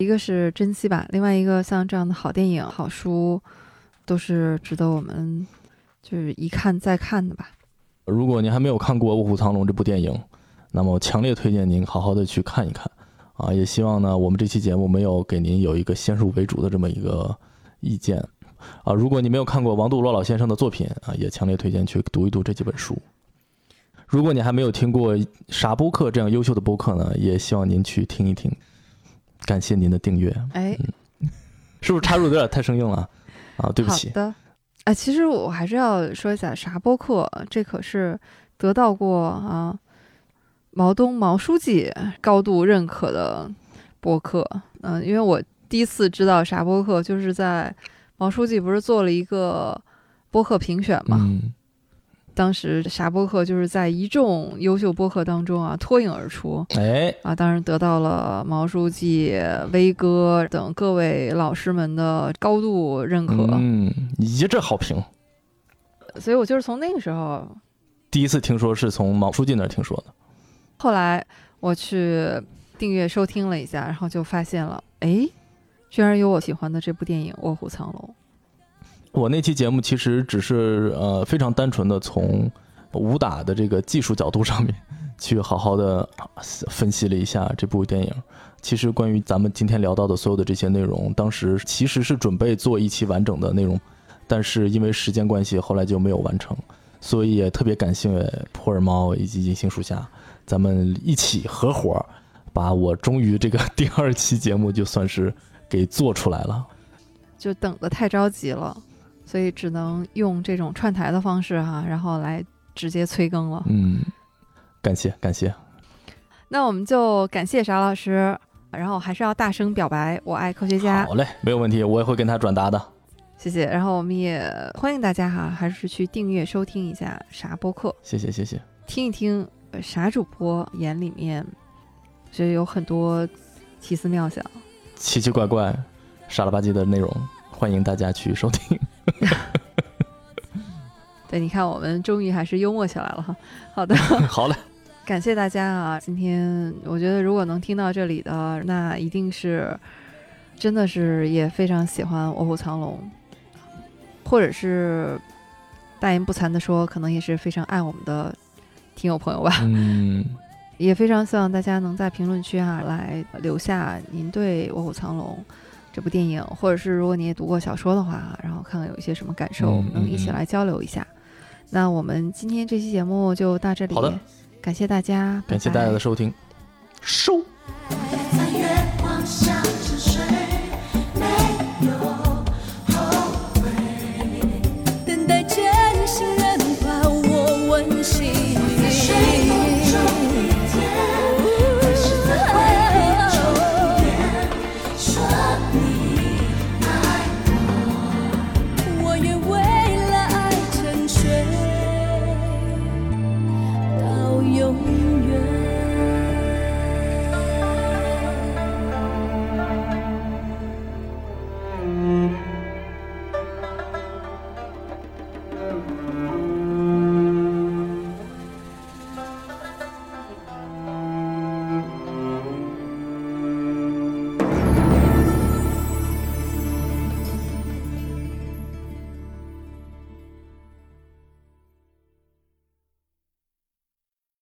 一个是珍惜吧，另外一个像这样的好电影、好书，都是值得我们就是一看再看的吧。如果您还没有看过《卧虎藏龙》这部电影，那么强烈推荐您好好的去看一看啊！也希望呢，我们这期节目没有给您有一个先入为主的这么一个意见啊。如果你没有看过王杜罗老先生的作品啊，也强烈推荐去读一读这几本书。如果你还没有听过傻播客这样优秀的播客呢，也希望您去听一听。感谢您的订阅。哎，是不是插入有点太生硬了啊？对不起。好的。哎，其实我还是要说一下啥播客，这可是得到过啊毛东毛书记高度认可的播客。嗯，因为我第一次知道啥播客，就是在毛书记不是做了一个播客评选嘛。嗯。当时啥播客就是在一众优秀播客当中啊脱颖而出，哎啊，当然得到了毛书记、威哥等各位老师们的高度认可，嗯，一致好评。所以我就是从那个时候第一次听说，是从毛书记那儿听说的。后来我去订阅收听了一下，然后就发现了，哎，居然有我喜欢的这部电影《卧虎藏龙》。我那期节目其实只是呃非常单纯的从武打的这个技术角度上面去好好的分析了一下这部电影。其实关于咱们今天聊到的所有的这些内容，当时其实是准备做一期完整的内容，但是因为时间关系，后来就没有完成。所以也特别感谢普洱猫以及银杏树下，咱们一起合伙，把我终于这个第二期节目就算是给做出来了。就等的太着急了。所以只能用这种串台的方式哈，然后来直接催更了。嗯，感谢感谢。那我们就感谢沙老师，然后还是要大声表白，我爱科学家。好嘞，没有问题，我也会跟他转达的。谢谢。然后我们也欢迎大家哈，还是去订阅收听一下啥播客。谢谢谢谢。听一听啥主播眼里面，觉得有很多奇思妙想、奇奇怪怪、傻了吧唧的内容。欢迎大家去收听。对，你看，我们终于还是幽默起来了哈。好的，好嘞，感谢大家啊！今天我觉得，如果能听到这里的，那一定是真的是也非常喜欢《卧虎藏龙》，或者是大言不惭的说，可能也是非常爱我们的听友朋友吧。嗯，也非常希望大家能在评论区啊来留下您对《卧虎藏龙》。这部电影，或者是如果你也读过小说的话，然后看看有一些什么感受，我们能一起来交流一下。那我们今天这期节目就到这里，好的，感谢大家，感谢大家的收听，收。在月光下。